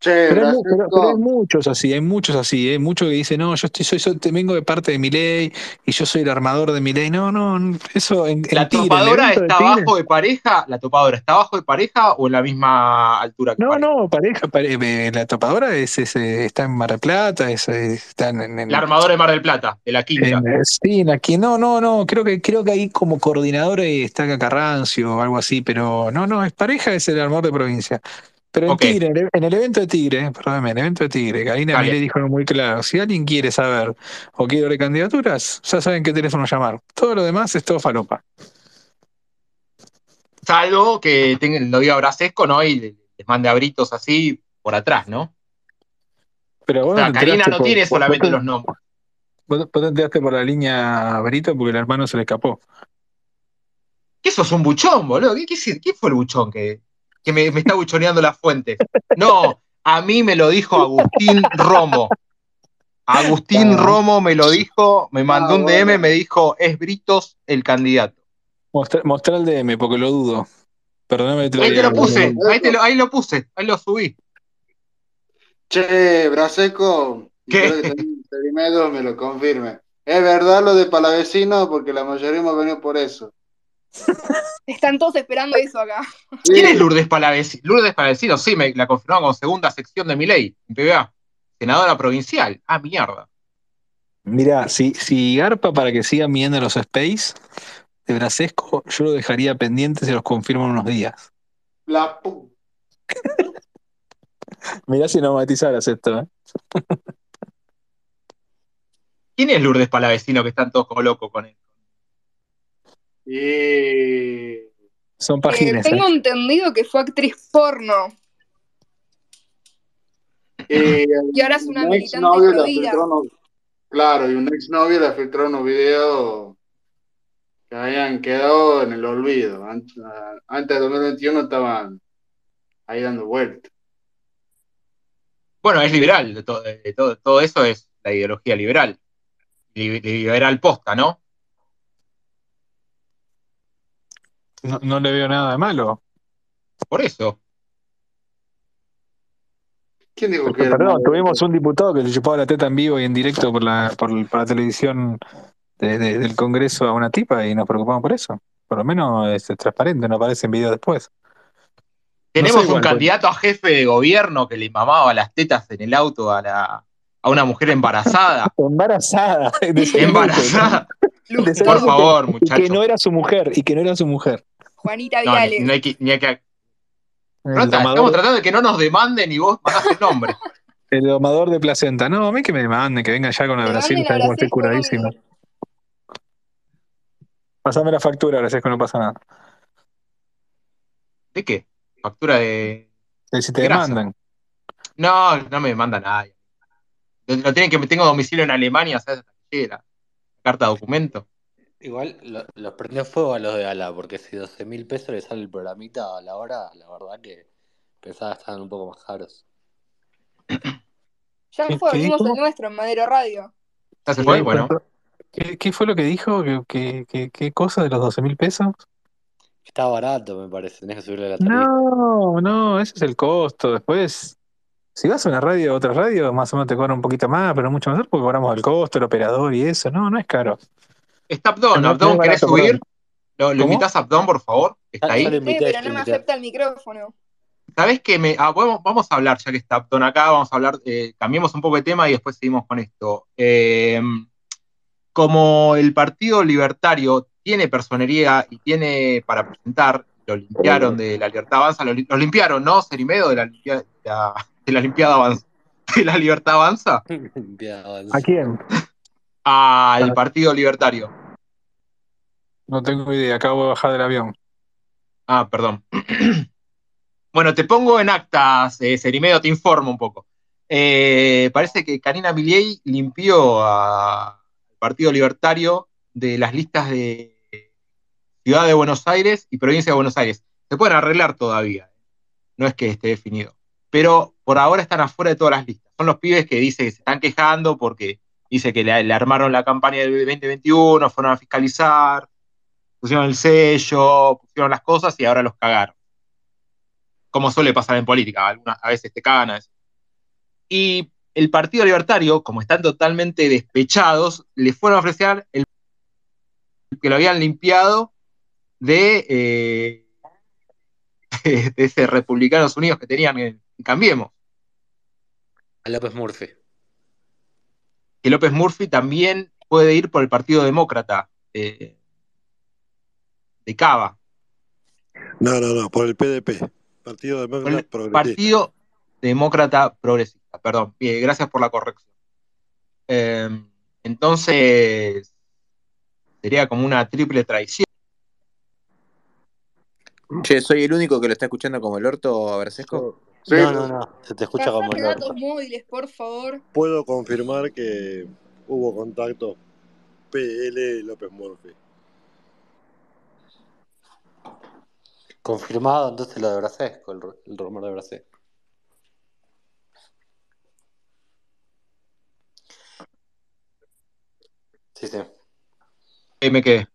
Che, Pero hay, mu- pero- pero hay Brasesco, muchos así, hay muchos así, hay muchos que dicen, no, yo estoy, soy, soy- vengo de parte de mi ley y yo soy el armador de mi ley. No, no, eso en, en ¿La en topadora está abajo de pareja? ¿La topadora está abajo de pareja o en la misma altura que No, pareja? no, pareja, pare- eh, la topadora es, es, eh, está en Mar del Plata, es, eh, está en, en- La armadora de Mar del Plata, de la quinta. en- sí, en aquí, no, no, no, creo que, creo que ahí como coordinador está Carrancio o algo así, pero no, no, es pareja, es el armador de provincia. Pero en Tigre, en el, en el evento de Tigre, perdóname, en el evento de Tigre, Karina. Milei dijo algo muy claro, si alguien quiere saber o quiere candidaturas, ya saben qué teléfono llamar. Todo lo demás es todo falopa. Salvo que tengan, lo diga Brasesco, ¿no? Y le- les mande abritos así por atrás, ¿no? Pero O vos sea, no te Karina no por, tiene por- solamente los nombres. vos- te enteraste por la línea Brito porque el hermano se le escapó. ¿Qué sos un buchón, boludo? ¿Qué, qué, ¿Quién fue el buchón que, que me, me está buchoneando las fuentes? No, a mí me lo dijo Agustín Romo. Agustín Ah, Romo me lo dijo, me mandó ah, un DM, bueno. me dijo, es Britos el candidato. Mostra, el DM porque lo dudo. Perdóname que te lo Ahí te lo puse, ahí, te lo, ahí lo puse, ahí lo subí. Che, Braseco, ¿Qué? Perimedo me lo confirme. Es verdad lo de Palavecino, porque la mayoría hemos venido por eso. Están todos esperando eso acá. ¿Quién es Lourdes Palavecino? Lourdes Palavecino, sí, me la confirmaron como segunda sección de mi ley, en PBA. Senadora provincial. Ah, mierda. Mira, si, si garpa para que sigan viendo los Space de Brasesco, yo lo dejaría pendiente, se los confirmo en unos días. la pu- <laughs> Mirá si no matizaras esto, ¿eh? ¿Quién es Lourdes Palavecino que están todos como locos con él? Y... Son Eh, pagines, ¿eh? tengo entendido que fue actriz porno y y ahora es una un militante unos, claro, y un ex novio le filtró unos videos que habían quedado en el olvido. Antes, antes de 2021 estaban ahí dando vueltas. Bueno, es liberal, todo, todo, todo eso es la ideología liberal. Li- Liberal posta, ¿no? No, no le veo nada de malo. Por eso. ¿Quién dijo que Perdón, tuvimos un diputado que se chupaba la teta en vivo y en directo por la, por, por la televisión de- de- del Congreso a una tipa y nos preocupamos por eso. Por lo menos es transparente, no aparece en video después. Tenemos un candidato a jefe de gobierno que le mamaba las tetas en el auto a, la, a una mujer embarazada. <laughs> Embarazada. <laughs> embarazada. <laughs> Por favor, Y que muchachos. no era su mujer, y que no era su mujer. Juanita No, ni, Viales. no hay que, ni hay que- El estamos tratando de que no nos demanden y vos mandás el nombre. el domador de placenta. No, a mí que me manden, que venga ya con la Que Brasil, sabes cómo estoy curadísimo. Pasame la factura, gracias que no pasa nada. ¿De qué? Factura de. Si te demandan. No, no me demanda nadie. Lo tienen que tengo domicilio en Alemania, ¿sabes? Era. Carta de documento. Igual lo- los prendió fuego a los de Ala, porque si 12 mil pesos le sale el programita a la hora, la verdad que pensaba que estaban un poco más caros. <coughs> Ya ¿Qué- fue, dijo? el nuestro en Madero Radio. ¿Ya se Sí, fue? Bueno. ¿Qué, qué fue lo que dijo? ¿Qué, qué, qué- qué cosa de los 12 mil pesos? Está barato, me parece, tenés que subirle la tarifa. No, no, ese es el costo. Después, si vas a una radio, otra radio, más o menos te cobran un poquito más, pero mucho más porque cobramos el costo, el operador y eso. No, no es caro. Está Abdón, No, Abdón, ¿querés barato, subir? ¿Lo, lo ¿Cómo? invitás a Abdón, por favor? ¿Está Ya- ahí? Sí, pero no me acepta el micrófono. ¿Sabés que me. ah, vamos, vamos a hablar, ya que está Abdón acá, vamos a hablar, eh, cambiemos un poco de tema y después seguimos con esto. Eh, como el Partido Libertario tiene personería y tiene para presentar, lo limpiaron de la Libertad Avanza, lo, li- lo limpiaron, ¿no? Serimedo de la, de la, de la limpiada avanza. <laughs> De la Libertad Avanza <laughs> ¿A quién? al Partido Libertario. No tengo idea, acabo de bajar del avión. Ah, perdón. <clears throat> Bueno, te pongo en actas, eh, Serimedo, te informo un poco. Eh, parece que Karina Miliei limpió al Partido Libertario de las listas de Ciudad de Buenos Aires y Provincia de Buenos Aires. Se pueden arreglar todavía, no es que esté definido. Pero por ahora están afuera de todas las listas. Son los pibes que dice que se están quejando porque dice que le, armaron la campaña del 2021, fueron a fiscalizar, pusieron el sello, pusieron las cosas y ahora los cagaron. Como suele pasar en política, algunas, a veces te cagan, a veces. Y el Partido Libertario, como están totalmente despechados, le fueron a ofrecer el que lo habían limpiado de, eh, <laughs> de, ese Republicanos Unidos que tenían en Cambiemos. A López Murphy. Que López Murphy también puede ir por el Partido Demócrata eh, de Cava. No, no, no, por el PDP, Partido Demócrata el Progresista. Partido Demócrata Progresista. Perdón, bien, gracias por la corrección. Eh, entonces, sería como una triple traición. Che, soy el único que lo está escuchando como el orto a Brasesco. Sí, No, no, no, se te escucha como Pasame datos móviles, por favor. puedo confirmar que hubo contacto PL López Murphy. Confirmado entonces lo de Brasesco, el, el rumor de Brasesco. Sí, sí. Eh, me quedé.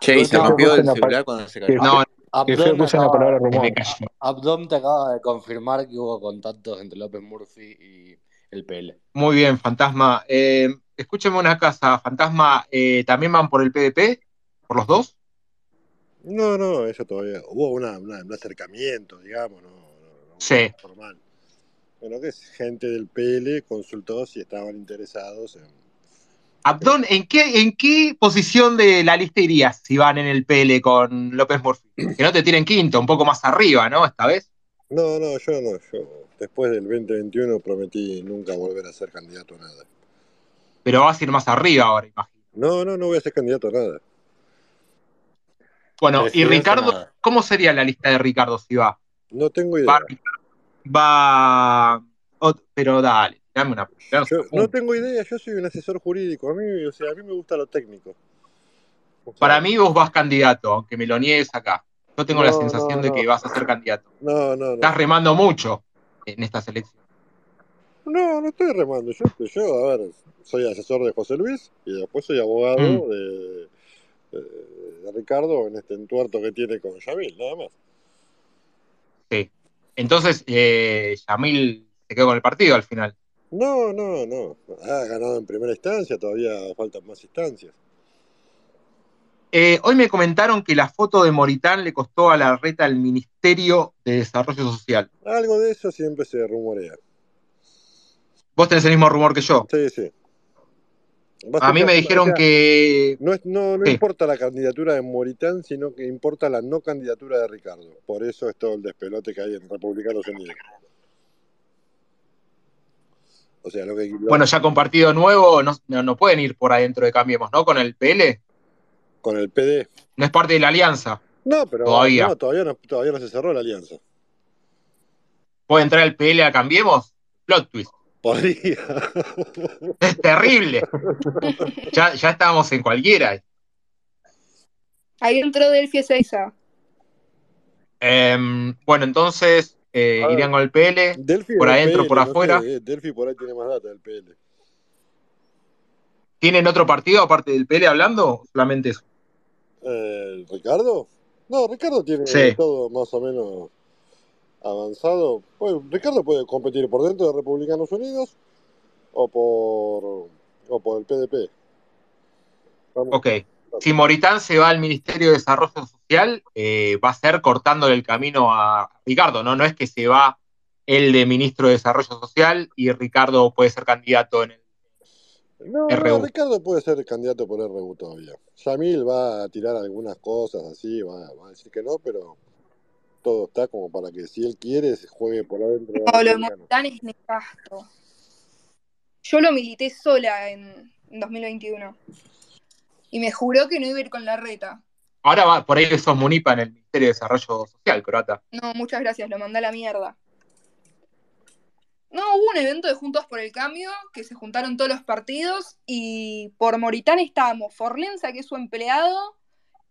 Che, ¿y se rompió el celular cuando se cayó? No, acaba, cayó. Abdón te acaba de confirmar que hubo contactos entre López Murphy y el PL. Muy bien, Fantasma. Eh, escúcheme una casa, Fantasma. eh, ¿También van por el PDP? ¿Por los dos? No, no, eso todavía. Hubo una, una- un acercamiento, digamos, no, no, no Sí. formal. Bueno, que es gente del PL consultó si estaban interesados en. Abdón, ¿en qué, ¿en qué posición de la lista irías si van en el PL con López Murphy? Que no te tiren quinto, un poco más arriba, ¿no? Esta vez. No, no, yo no, yo después del 2021 prometí nunca volver a ser candidato a nada. Pero vas a ir más arriba ahora, imagino. No, no, no voy a ser candidato a nada. Bueno, y Ricardo, nada. ¿cómo sería la lista de Ricardo si va? No tengo idea. Va, pero dale, dame una. Yo no tengo idea, yo soy un asesor jurídico. A mí, o sea, a mí me gusta lo técnico. O sea, Para mí vos vas candidato, aunque me lo niegues acá. Yo tengo la sensación no, de no. que vas a ser candidato. No, no, Estás remando mucho en esta selección. No, no estoy remando. Yo, yo, a ver, soy asesor de José Luis y después soy abogado Mm. de, de- de Ricardo en este entuerto que tiene con Yamil, nada más. Sí. Entonces, eh, Yamil se quedó con el partido al final. No, no, no. Ha ganado en primera instancia, todavía faltan más instancias. Eh, hoy me comentaron que la foto de Moritán le costó a la reta el Ministerio de Desarrollo Social. Algo de eso siempre se rumorea. Vos tenés el mismo rumor que yo. Sí, sí. A mí me dijeron O sea, que. No, es- no, no Sí. importa la candidatura de Moritán, sino que importa la no candidatura de Ricardo. Por eso es todo el despelote que hay en Republicanos Unidos. O sea, lo que... Bueno, ya con partido nuevo no, no, no pueden ir por adentro de Cambiemos, ¿no? Con el PL. Con el PD. No es parte de la alianza. No, pero Todavía. No, todavía no, todavía no se cerró la alianza. ¿Puede entrar el PL a Cambiemos? Plot twist. Podría. <laughs> Es terrible. Ya, ya estábamos en cualquiera. Ahí entró Delphi Ezeiza. Em, bueno, entonces eh, A ver, irían con el PL. Delphi por adentro, PL, por no afuera. sé, eh, Delphi por ahí tiene más data del PL. ¿Tienen otro partido aparte del PL hablando? ¿O solamente eso? Eh, ¿Ricardo? No, Ricardo tiene Sí. todo más o menos avanzado. Bueno, Ricardo puede competir por dentro de Republicanos Unidos o por, o por el PDP. Vamos. Ok. Si Moritán se va al Ministerio de Desarrollo Social, eh, va a ser cortándole el camino a Ricardo, ¿no? No es que se va el de ministro de Desarrollo Social y Ricardo puede ser candidato en el. No. Ricardo puede ser candidato por RU todavía. Yamil va a tirar algunas cosas así, va, va a decir que no, pero todo está como para que si él quiere se juegue por adentro de No, lo de. Moritán es nefasto. Yo lo milité sola en, en 2021. Y me juró que no iba a ir con la reta. Ahora va, por ahí sos Munipa en el Ministerio de Desarrollo Social, croata. No, muchas gracias, lo mandé a la mierda. No, hubo un evento de Juntos por el Cambio, que se juntaron todos los partidos, y por Moritán estábamos Forlenza, que es su empleado,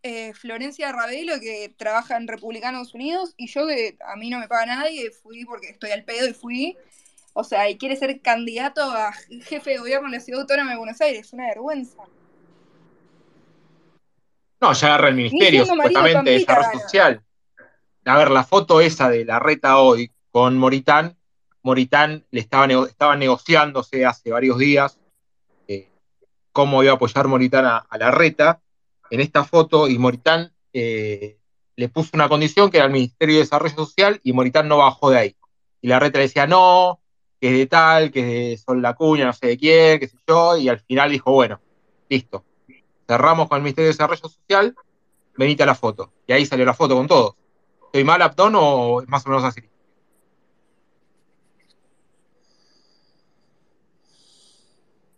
eh, Florencia Ravelo, que trabaja en Republicanos Unidos, y yo, que a mí no me paga nadie, fui porque estoy al pedo y fui. O sea, y quiere ser candidato a jefe de gobierno de la Ciudad Autónoma de Buenos Aires, una vergüenza. No, ya agarra el Ministerio, supuestamente, de Desarrollo gana. Social. A ver, la foto esa de la reta hoy con Moritán, Moritán le estaba, nego- estaba negociándose hace varios días eh, cómo iba a apoyar Moritán a, a la reta en esta foto y Moritán eh, le puso una condición que era el Ministerio de Desarrollo Social y Moritán no bajó de ahí. Y la reta le decía no, que es de tal, que es de Sol La Cuña, no sé de quién, qué sé yo, y al final dijo, bueno, listo, cerramos con el Ministerio de Desarrollo Social, venite a la foto. Y ahí salió la foto con todo. ¿Estoy mal, Abdón, o es más o menos así?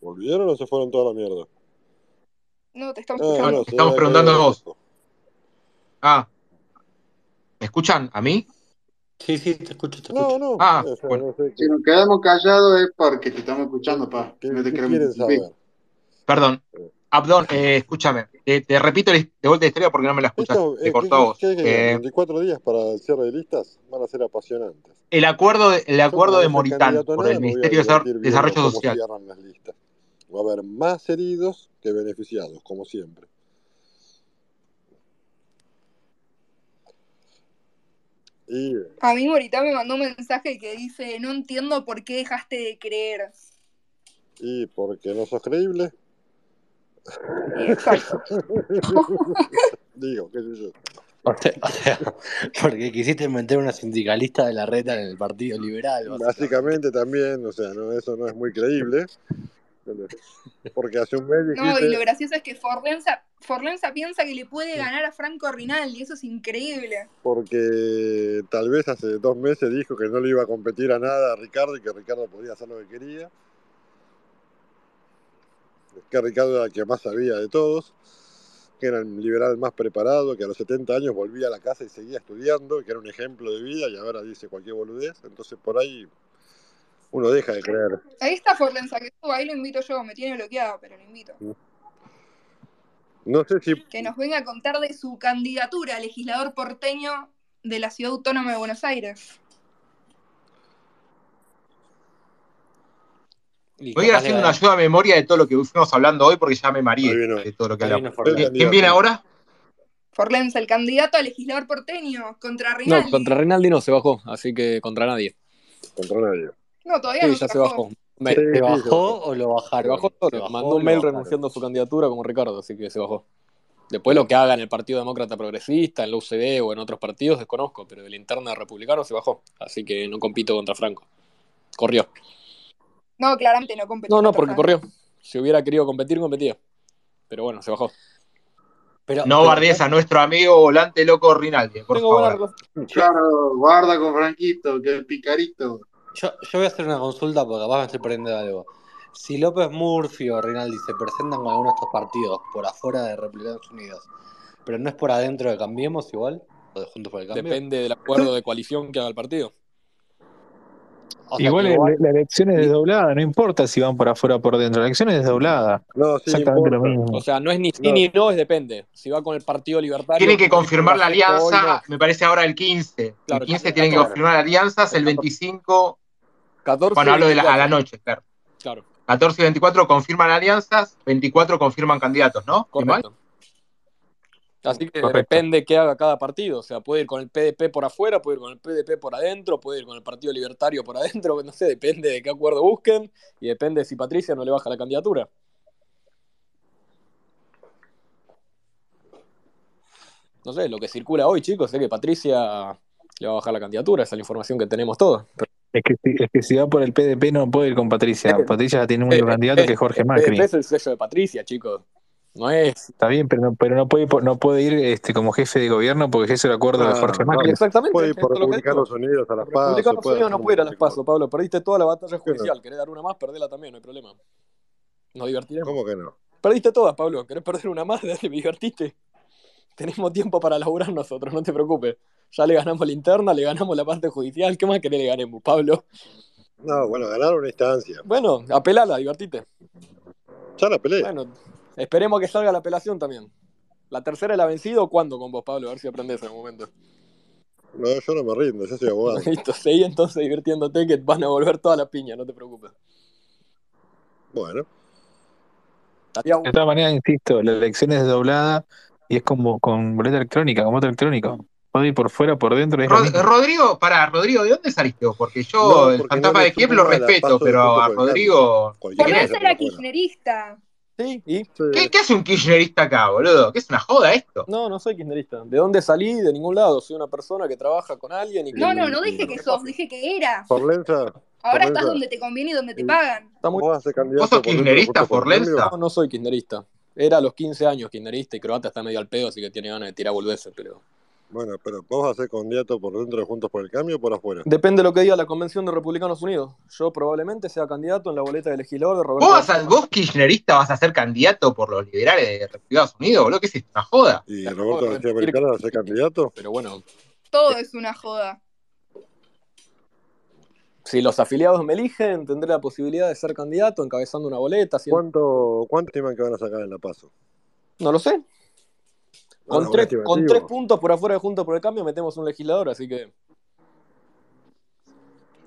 ¿Volvieron o se fueron toda la mierda? No, te estamos Ah, escuchando. no, se Estamos preguntando a vos. Ah, ¿me escuchan? ¿A mí? Sí, sí, te escucho, te No, escucho. no, Ah, sea, bueno. no sé Si nos quedamos callados es porque te estamos escuchando, pa. qué- No te qué queremos quieren interrumpir. saber. Perdón. Abdón, eh, escúchame. Te, te repito de vuelta la historia porque no me la escuchaste. Esto, Te eh, cortó ¿qué, a qué, vos. qué quedan? Eh, 24 días para el cierre de listas van a ser apasionantes. el acuerdo de, el acuerdo de Moritán por el Ministerio de Desarrollo Social. las listas. Va a haber más heridos que beneficiados, como siempre. Y A mí Moritán me mandó un mensaje que dice, no entiendo por qué dejaste de creer. Y porque no sos creíble. Exacto. <laughs> Digo, qué sé yo. O sea, o sea, porque quisiste meter una sindicalista de la reta en el Partido Liberal, básicamente. Básicamente también, o sea, no, eso no es muy creíble. Porque hace un mes No, y lo gracioso es que Forlenza, Forlenza piensa que le puede ganar a Franco Rinaldi, eso es increíble. porque tal vez hace dos meses dijo que no le iba a competir a nada a Ricardo y que Ricardo podía hacer lo que quería. Que Ricardo era el que más sabía de todos, que era el liberal más preparado, que a los 70 años volvía a la casa y seguía estudiando, que era un ejemplo de vida y ahora dice cualquier boludez. Entonces por ahí uno deja de creer. Ahí está Forlenza, que ahí lo invito yo, me tiene bloqueado, pero lo invito. No sé si Que nos venga a contar de su candidatura a legislador porteño de la Ciudad Autónoma de Buenos Aires. Voy a ir haciendo una ayuda a memoria de todo lo que fuimos hablando hoy porque ya me mareé de todo lo que hablamos. viene el ¿Qui- Forlenza. ¿Quién viene ahora? Forlenza, el candidato a legislador porteño contra No, Rinaldi. contra Rinaldi no se bajó, así que contra nadie. contra nadie. No, todavía Sí, no ya se bajó. Sí, ¿Se sí, bajó o lo Se bajaron? bajó Se bajó mandó un mail bajaron. renunciando a su candidatura como Ricardo, así que se bajó. Después lo que haga en el Partido Demócrata Progresista, en la UCD o en otros partidos, desconozco, pero de la interna republicano se bajó. Así que no compito contra Franco. Corrió. No, claramente no competí No, no, porque corrió. Si hubiera querido competir, competía. Pero bueno, se bajó. Pero, No pero bardees a nuestro amigo volante loco Rinaldi, por Tengo favor. Claro, guarda con Franquito, que es picarito. yo, yo voy a hacer una consulta porque capaz me estoy perdiendo algo. Si López Murphy o Rinaldi se presentan con alguno de estos partidos por afuera de Republicanos Unidos, pero no es por adentro de Cambiemos igual, o de Juntos por el Cambio. Depende del acuerdo de coalición que haga el partido. O sea, Igual la elección es desdoblada, no importa si van por afuera o por dentro, la elección es desdoblada. No, sí Exactamente lo mismo. O sea, no es ni sí No. ni no, es depende. Si va con el Partido Libertario. Tienen que confirmar la alianza, no. me parece ahora el 15. Claro, el 15 el tienen que 14. confirmar alianzas, el 25, 14 bueno, hablo de la, a la 24. noche, claro. Claro, 14 y 24 confirman alianzas, 24 confirman candidatos, ¿no? Correcto. Así que Correcto. depende qué haga cada partido. O sea, puede ir con el PDP por afuera, puede ir con el PDP por adentro, puede ir con el Partido Libertario por adentro. <laughs> No sé, depende de qué acuerdo busquen y depende si Patricia no le baja la candidatura. No sé, lo que circula hoy, chicos, es que Patricia le va a bajar la candidatura. Esa es la información que tenemos todos. Pero Es que, si- es que si va por el PDP no puede ir con Patricia. <laughs> Patricia tiene un único candidato que es Jorge el Macri. PDP es el sello de Patricia, chicos. No es. Está bien, pero no, pero no puede no puede ir este como jefe de gobierno porque es el acuerdo de Ah, Jorge no. Macri. Exactamente. Puede ir por. Republicanos Unidos a las PASO. republicanos puede unidos no puede ir a las pasos, Pablo. Perdiste toda la batalla ¿Qué no? judicial. ¿Querés dar una más? Perdela también, no hay problema. Nos divertiremos. ¿Cómo que no? Perdiste todas, Pablo. ¿Querés perder una más? <laughs> Dale, me divertiste. Tenemos tiempo para laburar nosotros, no te preocupes. Ya le ganamos la interna, le ganamos la parte judicial. ¿Qué más querés le ganemos, Pablo? No, bueno, ganaron una instancia. Bueno, apelala, divertite. Ya la peleé. Bueno, esperemos que salga la apelación también. ¿La tercera es la vencida o cuándo con vos, Pablo? A ver si aprendés en el momento. No, yo no me rindo, yo soy abogado. <laughs> Listo, seguí entonces divirtiéndote que van a volver toda la piña, no te preocupes. Bueno, De todas maneras, insisto, la elección es desdoblada y es como con boleta electrónica, como voto electrónico. Puede ir por fuera, por dentro, es Rod-. Rodrigo, pará, Rodrigo, ¿de dónde saliste vos? Porque yo, No, el porque fantasma no le de Kiev lo respeto, pero a el Rodrigo. Por por afuera. kirchnerista. Sí, ¿y? Sí. ¿Qué, qué hace un kirchnerista acá, boludo? ¿Qué es una joda esto? No, no soy kirchnerista. ¿De dónde salí? De ningún lado. Soy una persona que trabaja con alguien y que... No, no, no dije que sos, dije que eras. Forlenza, Ahora estás donde te conviene y donde te pagan. Muy... ¿vos vas a ser candidato ¿Vos sos kirchnerista? Forlenza? No, no soy kirchnerista. Era a los 15 años kirchnerista y croata está medio al pedo, así que tiene ganas de tirar boludeces, pero... Bueno, pero ¿vos vas a ser candidato por dentro de Juntos por el Cambio o por afuera? Depende de lo que diga la Convención de Republicanos Unidos. Yo probablemente sea candidato en la boleta de legislador de Roberto ¿Vos, vas a- vos kirchnerista vas a ser candidato por los liberales de Estados Unidos, boludo? ¿Qué es esto? ¿Una joda? ¿Y acabo Roberto de García repetir Americano va a ser candidato? Pero bueno, Todo es una joda. si los afiliados me eligen, tendré la posibilidad de ser candidato encabezando una boleta. ¿Cuánto, ¿Cuánto estiman que van a sacar en la PASO? No lo sé. Con, tres, estimativo. con tres puntos por afuera de Juntos por el Cambio metemos un legislador, así que...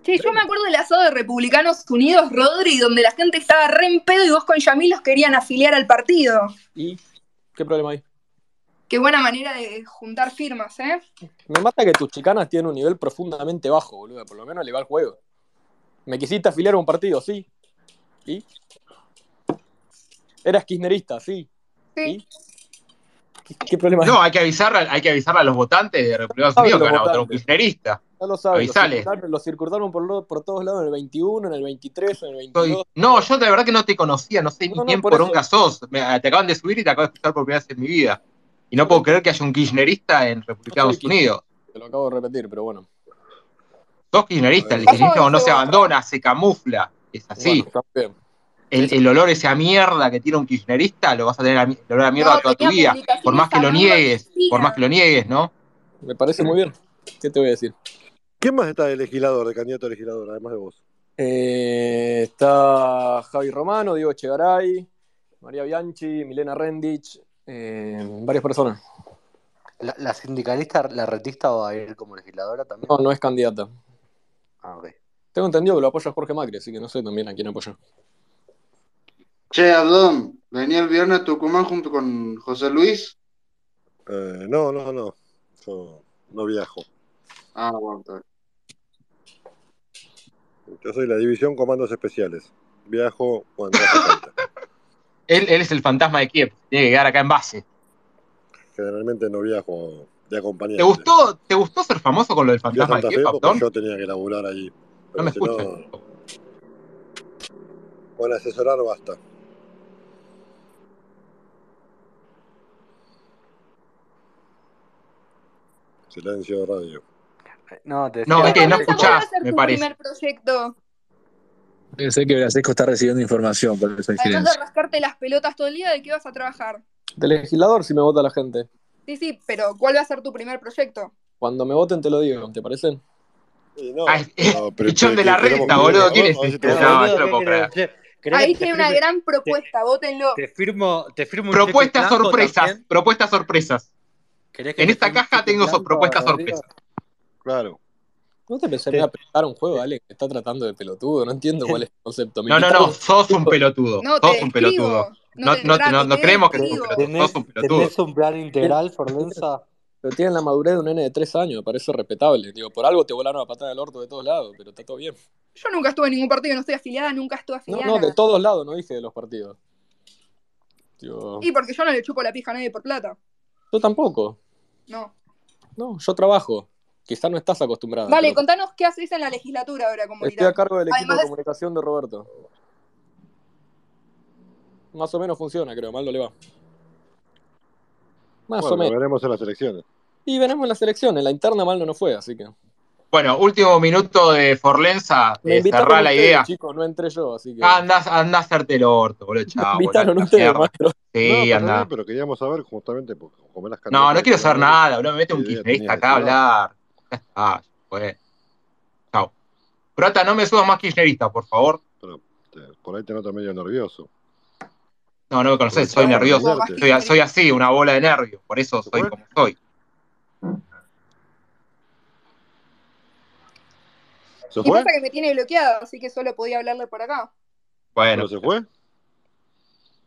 Che, yo me acuerdo del asado de Republicanos Unidos, Rodri, donde la gente estaba re en pedo y vos con Yamil los querían afiliar al partido. ¿Y qué problema hay? Qué buena manera de juntar firmas, ¿eh? Me mata que tus chicanas tienen un nivel profundamente bajo, boludo. Por lo menos le va el juego. Me quisiste afiliar a un partido, sí. ¿Y? Eras kirchnerista, sí. Sí. ¿Y? ¿Qué, qué problema? No, hay que avisarle, hay que avisarle a los votantes de Saben Unidos que los van a votar un kirchnerista. Ya lo sabes. Lo Avisale. circularon, lo circularon por, todos lados en el 21, en el 23, en el Soy- 22. No, yo de verdad que no te conocía, no sé ni No, quién por eso. sos. Me- te acaban de subir y te acabo de escuchar por primera vez en mi vida. Y no puedo creer que haya un kirchnerista en No Republicanos soy Unidos. Te lo acabo de repetir, pero bueno. Sos kirchnerista, el kirchnerismo no se abandona, se camufla. Es así. Bueno. El, el olor ese a mierda que tiene un kirchnerista lo vas a tener a el olor a mierda No, toda tu vida. Por más que lo niegues, por más que lo niegues, ¿no? Me parece muy bien. ¿Qué te voy a decir? ¿Quién más está de legislador, de candidato a legislador, además de vos? Eh, está Javi Romano, Diego Echegaray, María Bianchi, Milena Rendich, eh, varias personas. ¿La, la sindicalista, la retista, va a ir como legisladora también? No, no es candidata. Ah, ok. Tengo entendido que lo apoya Jorge Macri, así que no sé también a quién apoya. Che, Abdón, venía el viernes a Tucumán junto con José Luis. Eh, no, no, no. Yo no viajo. Ah, bien. Yo soy la división comandos especiales. Viajo cuando hace <laughs> falta. Él, él es el fantasma de Kiev. Tiene que quedar acá en base. Generalmente no viajo de acompañante. ¿Te gustó, ¿Te gustó ser famoso con lo del fantasma de Fe Kiev, yo tenía que laburar allí. No Pero me si escuchas. no, con asesorar basta. Silencio de radio. No, te No, es que no Forlenza, ¿cuál va a escuchás, ser me tu parece. primer proyecto? Sé que Brasesco está recibiendo información, por eso hay Además de rascarte las pelotas todo el día, ¿de qué vas a trabajar? De legislador si me vota la gente. Sí, sí, pero ¿cuál va a ser tu primer proyecto? Cuando me voten te lo digo, ¿te parece? No, pero, pero, Pichón pero de la que boludo. ¿Quién es este? Pero lo No, boludo, yo no ¿qué puedo querés? creer. Che, ¿querés que Ahí tiene una gran te, propuesta, votenlo. te firmo, te firmo un Propuestas sorpresas. Propuestas sorpresas. ¿Querés que En esta caja tengo blanco, propuestas Rodrigo? sorpresas. Claro. ¿No te Te- a prestar un juego, Ale? Que está tratando de pelotudo. No entiendo cuál es el concepto. No, no, no. Sos un pelotudo. No, Sos un pelotudo. No No, te no, te- no, no creemos que sos un pelotudo. ¿Tenés, Sos un pelotudo. tenés un plan integral, Forlenza? Pero tienen la madurez de un nene de tres años, me parece respetable. Digo, por algo te volaron a patada del orto de todos lados, pero está todo bien. Yo nunca estuve en ningún partido, no estoy afiliada, nunca estuve No, afiliada. no, a de todos lados, no dije de los partidos. Digo, Y porque yo no le chupo la pija a nadie por plata. yo tampoco. No. No, yo trabajo. Quizás no estás acostumbrada. Pero contanos qué haces en la legislatura ahora, estoy a cargo del equipo Además de comunicación de Roberto. Más o menos funciona, creo, mal no le va. Más Bueno, o lo menos. veremos en las elecciones. Y veremos en las elecciones, la interna mal no nos fue, así que. Bueno, último minuto de Forlenza. Me Eh, cerrá la ustedes, idea. chicos, no entré yo, así que. Anda, anda a hacerte el orto, boludo. Me Chao, boludo. invitaron ustedes, maestro. No, Sí, pero queríamos saber justamente porque como las No, no quiero saber nada, boludo. Me mete un ¿qué idea kirchnerista acá a hablar. Ya está, pues. Chao. Prota, no me subas más kirchnerista, por favor. Pero te- por ahí te notas medio nervioso. No, no me Aprovechá soy nervioso. Soy, soy así, una bola de nervios. Por eso ¿Se soy como soy. ¿Se Y pasa que me tiene bloqueada, así que solo podía hablarle por acá. Bueno. ¿Pero se fue?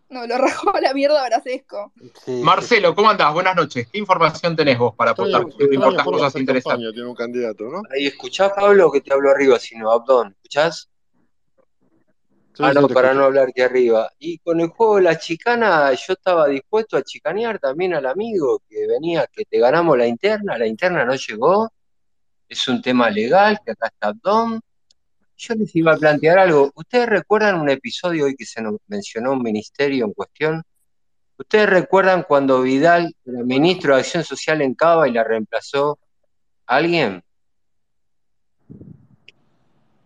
No, lo <laughs> rajó a la mierda Brasesco. Sí, Marcelo, ¿cómo andás? Buenas noches. ¿Qué información tenés vos para aportar? Importas cosas interesantes. campaña tiene un candidato, ¿no? Ahí, ¿escuchás, Pablo, que te hablo arriba, sino Abdón? ¿Escuchás? Sí, ah, sí, no, para escucho. no hablar que arriba. Y con el juego de la chicana, yo estaba dispuesto a chicanear también al amigo que venía, que te ganamos la interna, la interna no llegó, es un tema legal, que acá está Abdón. Yo les iba a plantear algo. ¿Ustedes recuerdan un episodio hoy que se nos mencionó un ministerio en cuestión? ¿Ustedes recuerdan cuando Vidal ministro de Acción Social en Cava y la reemplazó alguien?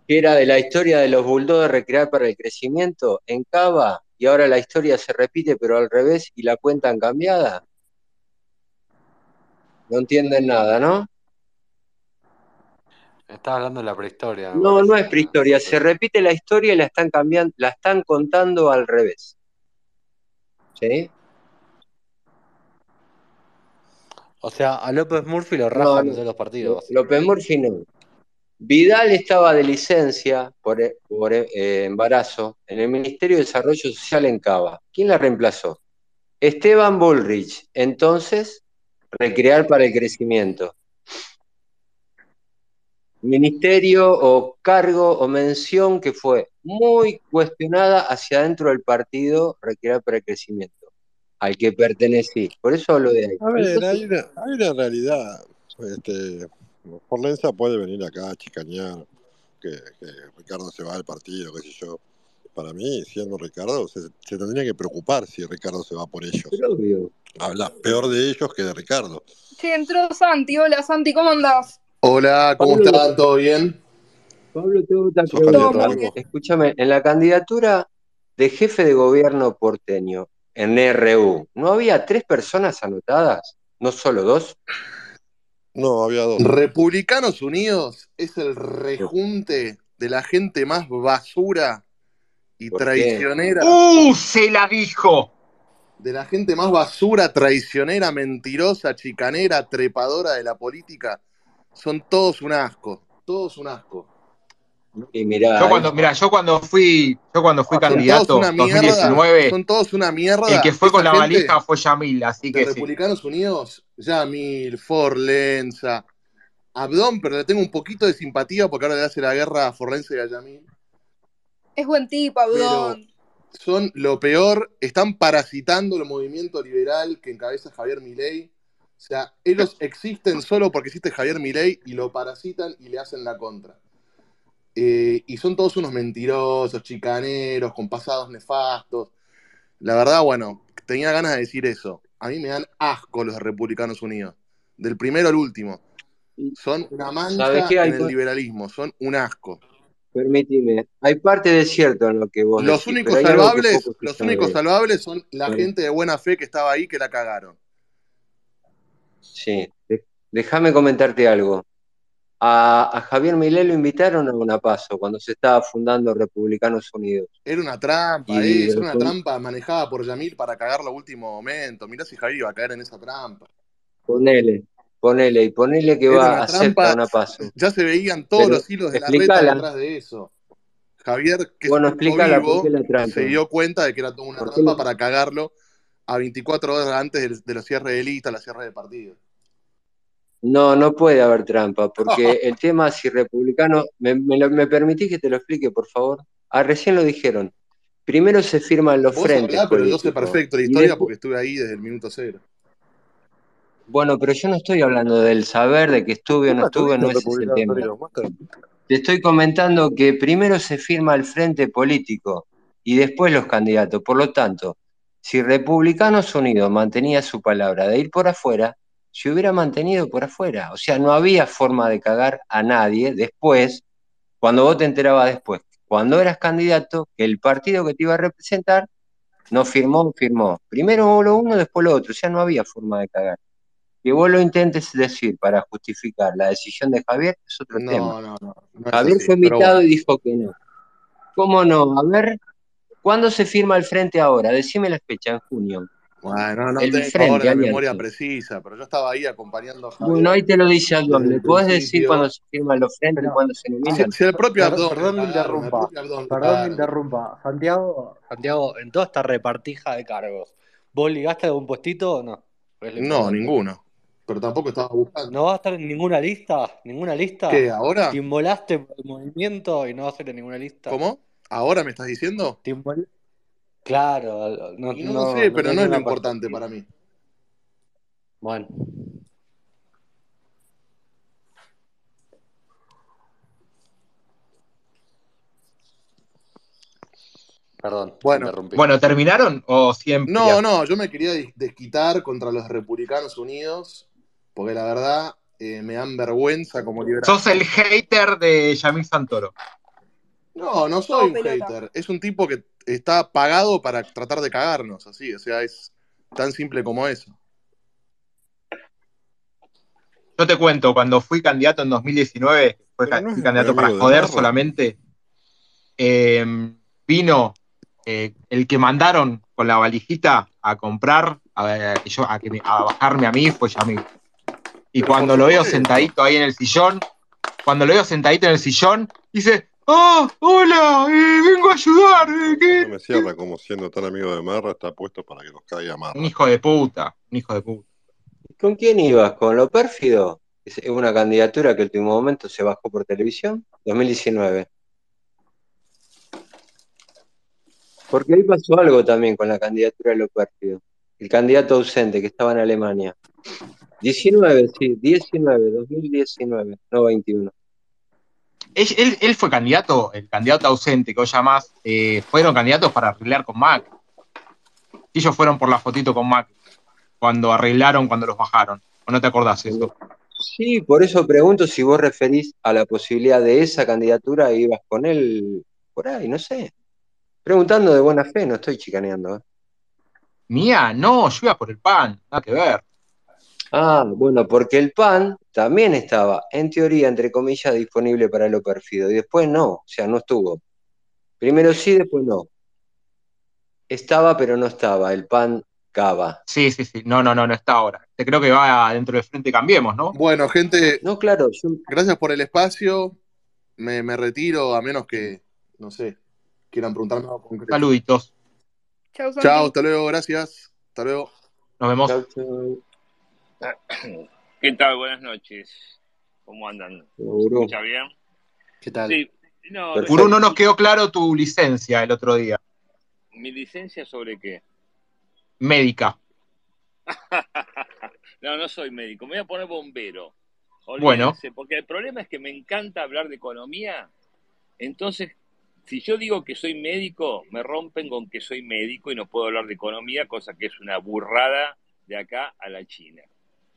Que era de la historia de los bulldogs recrear para el crecimiento en Cava y ahora la historia se repite pero al revés y la cuentan cambiada. No entienden nada, ¿no? Estás hablando de la prehistoria, No, no es prehistoria, se repite la historia y la están cambiando, la están contando al revés. ¿Sí? O sea, a López Murphy lo No, rajan en no. todos los partidos. López Murphy no. Vidal estaba de licencia por, eh, por, eh, embarazo en el Ministerio de Desarrollo Social en Cava. ¿Quién la reemplazó? Esteban Bullrich. Entonces, recrear para el crecimiento. Ministerio o cargo o mención que fue muy cuestionada hacia adentro del partido Recrear para el Crecimiento, al que pertenecí. Por eso hablo de ahí. A ver, Entonces, hay una, hay una realidad. Este, Forlenza puede venir acá a chicanear que, que Ricardo se va del partido, qué sé yo. Para mí, siendo Ricardo, se, se tendría que preocupar si Ricardo se va por ellos. pero obvio. Habla peor de ellos que de Ricardo. Che, entró Santi. Hola, Santi, ¿cómo andás? Hola, ¿cómo Pablo, están? ¿Todo bien? Pablo, tengo otra ¿Sos pregunta. Escúchame, en la candidatura de jefe de gobierno porteño en RU, ¿no había tres personas anotadas? ¿No solo dos? No, había dos. Republicanos Unidos es el rejunte de la gente más basura y traicionera, ¡Uh! Se la dijo. de la gente más basura, traicionera, mentirosa, chicanera, trepadora de la política. Son todos un asco, todos un asco. Y mirá, Yo cuando, mira, yo cuando fui, yo cuando fui Son todos candidato una mierda, 2019, son todos una el mierda. que fue con la valija fue Yamil, así que sí. Republicanos Unidos, Yamil, Forlenza, Abdón, pero le tengo un poquito de simpatía porque ahora le hace la guerra a Forlense y a Yamil. Es buen tipo, Pero Abdón. son lo peor, están parasitando el movimiento liberal que encabeza Javier Milei. O sea, ellos existen solo porque existe Javier Milei y lo parasitan y le hacen la contra. Eh, y son todos unos mentirosos, chicaneros, con pasados nefastos. La verdad, bueno, tenía ganas de decir eso. A mí me dan asco los Republicanos Unidos. Del primero al último. Son una ¿Sabes mancha qué? En el liberalismo, son un asco. Permíteme, hay parte de cierto en lo que vos Los decís, únicos salvables, los únicos salvables son la gente de buena fe que estaba ahí que la cagaron. Sí, déjame comentarte algo. A, a Javier Milei lo invitaron a una paso cuando se estaba fundando Republicanos Unidos. Era una trampa, Y eso, era una trampa manejada por Yamil para cagarlo a último momento. Mirá si Javier iba a caer en esa trampa. ponele, ponele y ponele que Era va acepta trampa, una paso. ya se veían todos Pero los hilos de la reta detrás de eso. Javier, que Bueno, vivo, la se dio cuenta de que era toda una ¿Por qué trampa para cagarlo a 24 horas antes del- de los cierres de lista, la cierre de partido. No, no puede haber trampa, porque <laughs> el tema si republicano, me, me, lo- me permitís que te lo explique, por favor. Ah, recién lo dijeron. Primero se firman los Vos frentes hablá, pero yo sé perfecto la historia después, porque estuve ahí desde el minuto cero. bueno, pero yo no estoy hablando del saber, de que estuve o no estuve, no es el tema. Te estoy comentando que primero se firma el frente político y después los candidatos. Por lo tanto, si Republicanos Unidos mantenía su palabra de ir por afuera, se hubiera mantenido por afuera. O sea, no había forma de cagar a nadie después, cuando vos te enterabas después, cuando eras candidato, que el partido que te iba a representar no firmó, firmó. Primero lo uno, después lo otro. O sea, no había forma de cagar. Que vos lo intentes decir para justificar la decisión de Javier es otro tema. No, no, no, Javier así, fue invitado bueno. y dijo que no. ¿Cómo no? A ver, ¿cuándo se firma el frente ahora? Decime la fecha, en junio. Bueno, no El tengo frente, ahora la memoria alianza. precisa, pero yo estaba ahí acompañando a Bueno, Javier ahí te lo dice ¿Me el podés decir cuándo se firman los frentes y cuándo se Si, nominan? si el propio Abdón le perdón me interrumpa, Abdón le perdón me interrumpa. Santiago, Santiago, en toda esta repartija de cargos, ¿vos ligaste algún puestito o no? No, ninguno. Pero tampoco estaba buscando. ¿No vas a estar en ninguna lista? ¿Ninguna lista? ¿Qué, ahora? ¿Te inmolaste por el movimiento y no vas a ir en ninguna lista? ¿Cómo? ¿Ahora me estás diciendo? ¿Te inmol- Claro, no, no, no, sé, no pero no es lo importante para mí. Bueno, perdón, Bueno, interrumpí. Bueno, ¿terminaron o siempre? no, no, yo me quería des- desquitar contra los Republicanos Unidos, porque la verdad eh, me dan vergüenza como liberal. Sos el hater de Yamil Santoro. No, no soy un pelota. hater. Es un tipo que está pagado para tratar de cagarnos, así. O sea, es tan simple como eso. Yo te cuento, cuando fui candidato en 2019, fue ca- no fui candidato para joder solamente, eh, vino eh, el que mandaron con la valijita a comprar, a, que yo- a que me- a bajarme a mí, fue Yamil. Y Pero cuando lo veo sentadito ahí en el sillón, cuando lo veo sentadito en el sillón, dice, ¡Oh, hola! eh, vengo a ayudar. eh, ¿qué?". No me cierra como siendo tan amigo de Marra, está puesto para que nos caiga Un Marra. hijo de puta, un hijo de puta. ¿Con quién ibas? ¿Con lo pérfido? Es es una candidatura que en último momento se bajó por televisión, 2019. Porque ahí pasó algo también con la candidatura de lo pérfido. El candidato ausente que estaba en Alemania. 19, sí, 19, 2019, no 21. Él, él- él fue candidato, el candidato ausente que vos llamás, eh, fueron candidatos para arreglar con Mac. Ellos fueron por la fotito con Mac cuando arreglaron, cuando los bajaron. ¿O no te acordás eso? Sí, por eso pregunto si vos referís a la posibilidad de esa candidatura e ibas con él por ahí, no sé. Preguntando de buena fe, no estoy chicaneando. ¿eh? Mía, no, yo iba por el pan, nada que ver. Ah, bueno, porque el PAN también estaba, en teoría, entre comillas, disponible para lo perfido, y después no, o sea, no estuvo. Primero sí, después no. Estaba, pero no estaba, el PAN Cava. Sí, sí, sí. No, no, no, no está ahora. Te creo que va dentro del Frente Cambiemos, ¿no? Bueno, gente, No, claro, yo, gracias por el espacio. Me, me retiro, a menos que, no sé, quieran preguntarme algo concreto. Saluditos. Chau, Santi. Chao, hasta luego, gracias. Hasta luego. Nos vemos. chau, chau. ¿Qué tal? Buenas noches. ¿Cómo andan? ¿Se Gurú. escucha bien? ¿Qué tal? Sí, no, nos quedó claro tu licencia el otro día. ¿mi licencia sobre qué? Médica. <laughs> no, no soy médico, me voy a poner bombero. Bueno. Porque el problema es que me encanta hablar de economía. Entonces, si yo digo que soy médico, me rompen con que soy médico y no puedo hablar de economía, cosa que es una burrada de acá a la China.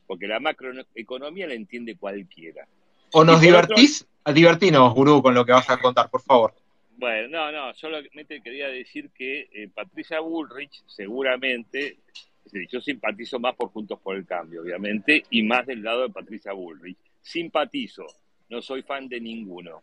Porque la macroeconomía la entiende cualquiera. ¿O nos por otro- divertís? Divertinos, Gurú, con lo que vas a contar, por favor. Bueno, no, no, solamente quería decir que eh, Patricia Bullrich seguramente, es decir, yo simpatizo más por Juntos por el Cambio, obviamente, y más del lado de Patricia Bullrich. Simpatizo, no soy fan de ninguno.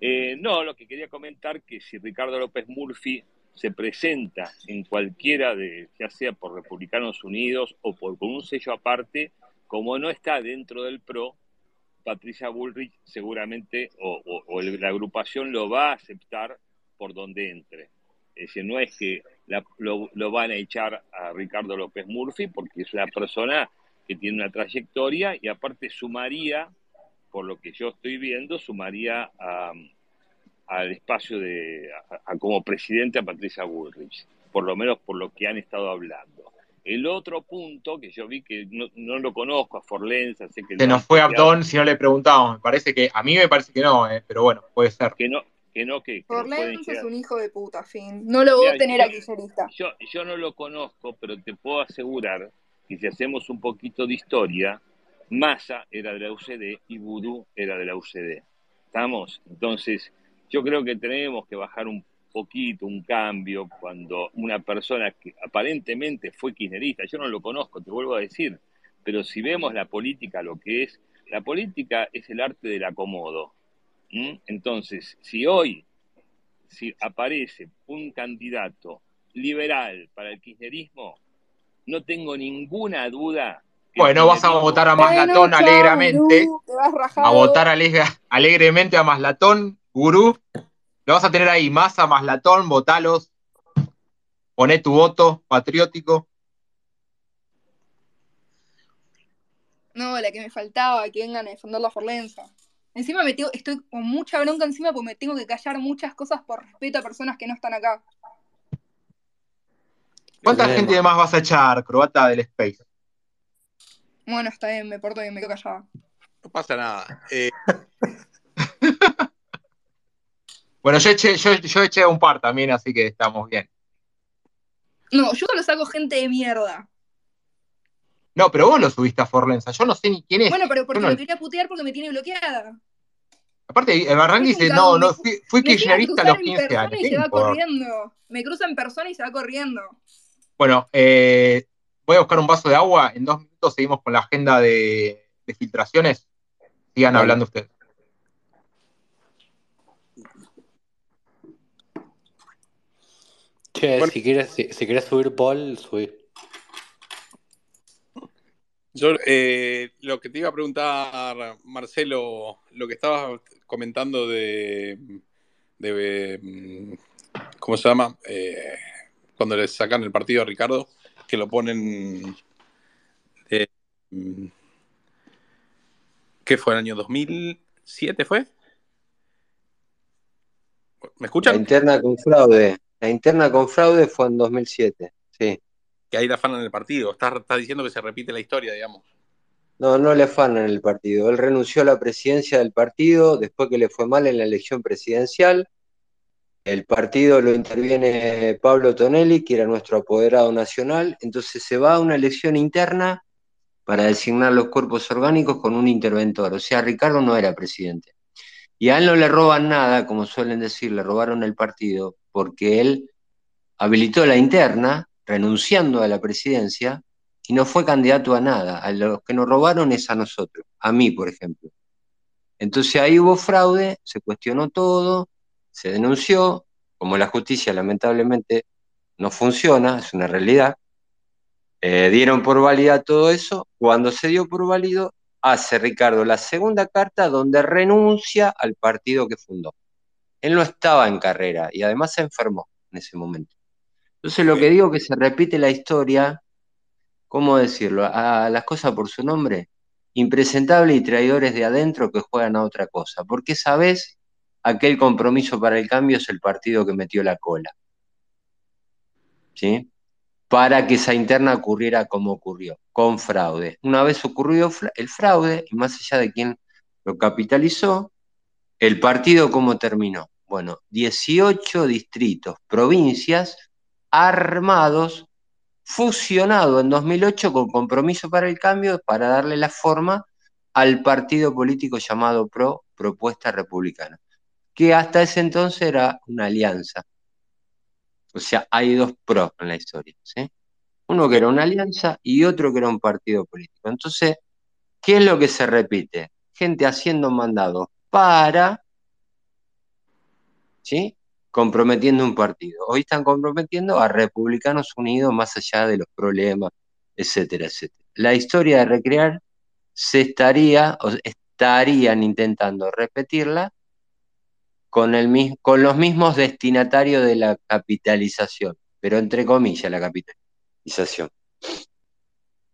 Eh, no, lo que quería comentar que si Ricardo López Murphy se presenta en cualquiera de, ya sea por Republicanos Unidos o por con un sello aparte, como no está dentro del PRO, Patricia Bullrich seguramente o, la agrupación lo va a aceptar por donde entre. Es decir, no es que lo, lo van a echar a Ricardo López Murphy porque es una persona que tiene una trayectoria y aparte sumaría, por lo que yo estoy viendo, sumaría a- al espacio de, a- a como presidente a Patricia Bullrich, por lo menos por lo que han estado hablando. El otro punto que yo vi que no, no lo conozco a Forlenza, sé que Se nos fue Abdón si no le preguntamos. Me parece que, a mí me parece que no, eh, pero bueno, puede ser. que no, que no, que, es un hijo de puta, fin. No lo voten, yo- era kirchnerista. Yo, yo no lo conozco, pero te puedo asegurar que si hacemos un poquito de historia, Massa era de la UCD y Vudú era de la UCD. ¿Estamos? Entonces, yo creo que tenemos que bajar un poquito, un cambio, cuando una persona que aparentemente fue kirchnerista, yo no lo conozco, te vuelvo a decir, pero si vemos la política, lo que es, la política es el arte del acomodo. Entonces, si hoy si aparece un candidato liberal para el kirchnerismo, no tengo ninguna duda. Bueno, vas a votar a Bueno, Maslatón chao, alegremente. A votar alegre- alegremente a Maslatón, Gurú. Lo vas a tener ahí, Massa, Maslatón, votalos. Poné tu voto patriótico. No, la que me faltaba, que vengan a defender la Forlenza. Encima me tengo- estoy con mucha bronca encima porque me tengo que callar muchas cosas por respeto a personas que no están acá. ¿Cuánta gente más vas a echar, croata del Space? Bueno, está bien, me porto bien, me quedo callada. No pasa nada. Eh, <laughs> Bueno, yo eché, yo, yo eché un par también, así que estamos bien. No, yo solo saco gente de mierda. No, pero vos lo subiste a Forlenza. Yo no sé ni quién es. Bueno, pero porque no- lo quería putear porque me tiene bloqueada. Aparte, el Barranqui dice, no, me- no, fui, Me kirchnerista a los en 15 persona años. y ¿Qué se va corriendo. Me cruza en persona y se va corriendo. Bueno, eh, voy a buscar un vaso de agua. En dos minutos seguimos con la agenda de, de filtraciones. Sigan hablando ustedes. Che, Bueno. si quieres, si, si quieres subir Paul, subí. yo eh, lo que te iba a preguntar, Marcelo, lo que estabas comentando de, de mm, ¿cómo se llama? Eh, cuando le sacan el partido a Ricardo, que lo ponen de, mm, ¿qué fue el año 2007 fue? ¿Me La escuchan? interna con fraude. La interna con fraude fue en 2007. Sí. Que ahí la afanan el partido. Estás está diciendo que se repite la historia, digamos. No, no le afanan el partido. Él renunció a la presidencia del partido después que le fue mal en la elección presidencial. El partido lo interviene Pablo Tonelli, que era nuestro apoderado nacional. Entonces se va a una elección interna para designar los cuerpos orgánicos con un interventor. O sea, Ricardo no era presidente. Y a él no le roban nada, como suelen decir, le robaron el partido, porque él habilitó la interna, renunciando a la presidencia, y no fue candidato a nada. A los que nos robaron es a nosotros, a mí, por ejemplo. Entonces ahí hubo fraude, se cuestionó todo, se denunció, como la justicia lamentablemente no funciona, es una realidad, eh, dieron por válida todo eso, cuando se dio por válido, hace Ricardo la segunda carta donde renuncia al partido que fundó. Él no estaba en carrera y además se enfermó en ese momento. Entonces lo que digo que se repite la historia, ¿cómo decirlo? A las cosas por su nombre. impresentables y traidores de adentro que juegan a otra cosa. Porque sabes, aquel compromiso para el cambio es el partido que metió la cola. ¿Sí? Para que esa interna ocurriera como ocurrió, con fraude. Una vez ocurrido el fraude, y más allá de quién lo capitalizó, el partido cómo terminó. Bueno, 18 distritos, provincias armados, fusionado en 2008 con Compromiso para el Cambio para darle la forma al partido político llamado PRO, Propuesta Republicana, que hasta ese entonces era una alianza. O sea, hay dos PRO en la historia. ¿sí? Uno que era una alianza y otro que era un partido político. Entonces, ¿qué es lo que se repite? Gente haciendo mandados para ¿sí? comprometiendo un partido. Hoy están comprometiendo a Republicanos Unidos más allá de los problemas, etcétera, etcétera. La historia de Recrear se estaría, o estarían intentando repetirla con, el, con los mismos destinatarios de la capitalización, pero entre comillas la capitalización.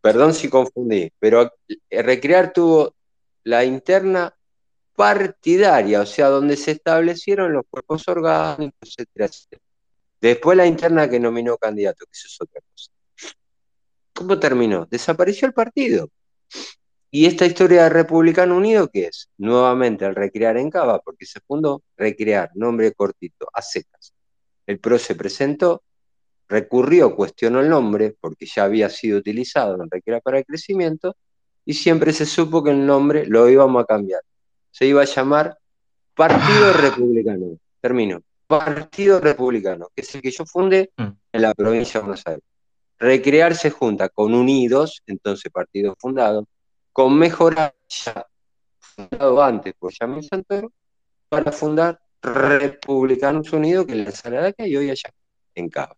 Perdón si confundí, pero Recrear tuvo la interna partidaria, o sea, donde se establecieron los cuerpos orgánicos, etcétera, etcétera. Después la interna que nominó candidato, que eso es otra cosa. ¿Cómo terminó? Desapareció el partido. Y esta historia de Republicano Unido, ¿qué es? Nuevamente al recrear en Cava, porque se fundó recrear, nombre cortito, a secas. El PRO se presentó, recurrió, cuestionó el nombre, porque ya había sido utilizado en Recrear para el Crecimiento, y siempre se supo que el nombre lo íbamos a cambiar se iba a llamar Partido Republicano. Termino. Partido Republicano, que es el que yo fundé Mm. en la provincia de Buenos Aires. Recrearse junta con Unidos, entonces partido fundado, con Mejorar, ya fundado antes por Yamil Santoro, para fundar Republicanos Unidos, que es la sala que hay hoy allá, en Cabo.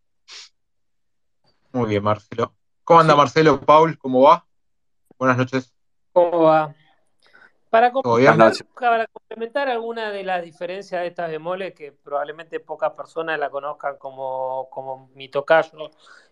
Muy bien, Marcelo. ¿Cómo anda Marcelo? Paul, ¿cómo va? Buenas noches. ¿Cómo va? Para complementar, para complementar alguna de las diferencias de estas bemoles que probablemente pocas personas la conozcan como, como mi tocayo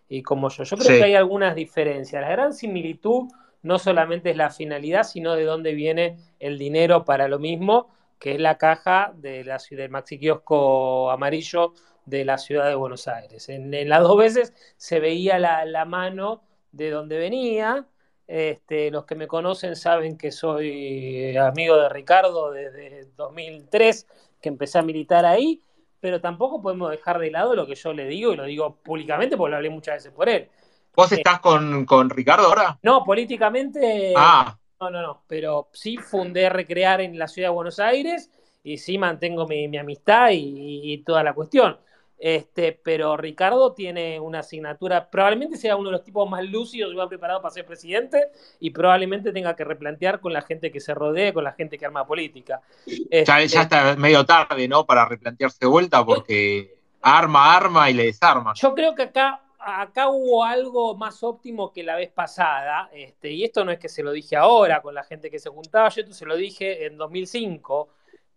y como yo. Yo creo Sí. que hay algunas diferencias. La gran similitud no solamente es la finalidad, sino de dónde viene el dinero para lo mismo, que es la caja de la ciudad, del maxi kiosco amarillo de la ciudad de Buenos Aires. En, en las dos veces se veía la, la mano de dónde venía. Este, los que me conocen saben que soy amigo de Ricardo desde 2003, que empecé a militar ahí, pero tampoco podemos dejar de lado lo que yo le digo, y lo digo públicamente porque lo hablé muchas veces por él. ¿Vos Eh, estás con, con Ricardo ahora? no, políticamente, Ah, no, no, no, pero sí fundé Recrear en la ciudad de Buenos Aires y sí mantengo mi, mi amistad y, y toda la cuestión. Este, pero Ricardo tiene una asignatura, probablemente sea uno de los tipos más lúcidos y más preparados para ser presidente y probablemente tenga que replantear con la gente que se rodee, con la gente que arma política. ya, Este, ya está medio tarde, ¿no? Para replantearse de vuelta porque arma, arma y le desarma. Yo creo que acá, acá hubo algo más óptimo que la vez pasada, este, y esto no es que se lo dije ahora con la gente que se juntaba, yo esto se lo dije en 2005,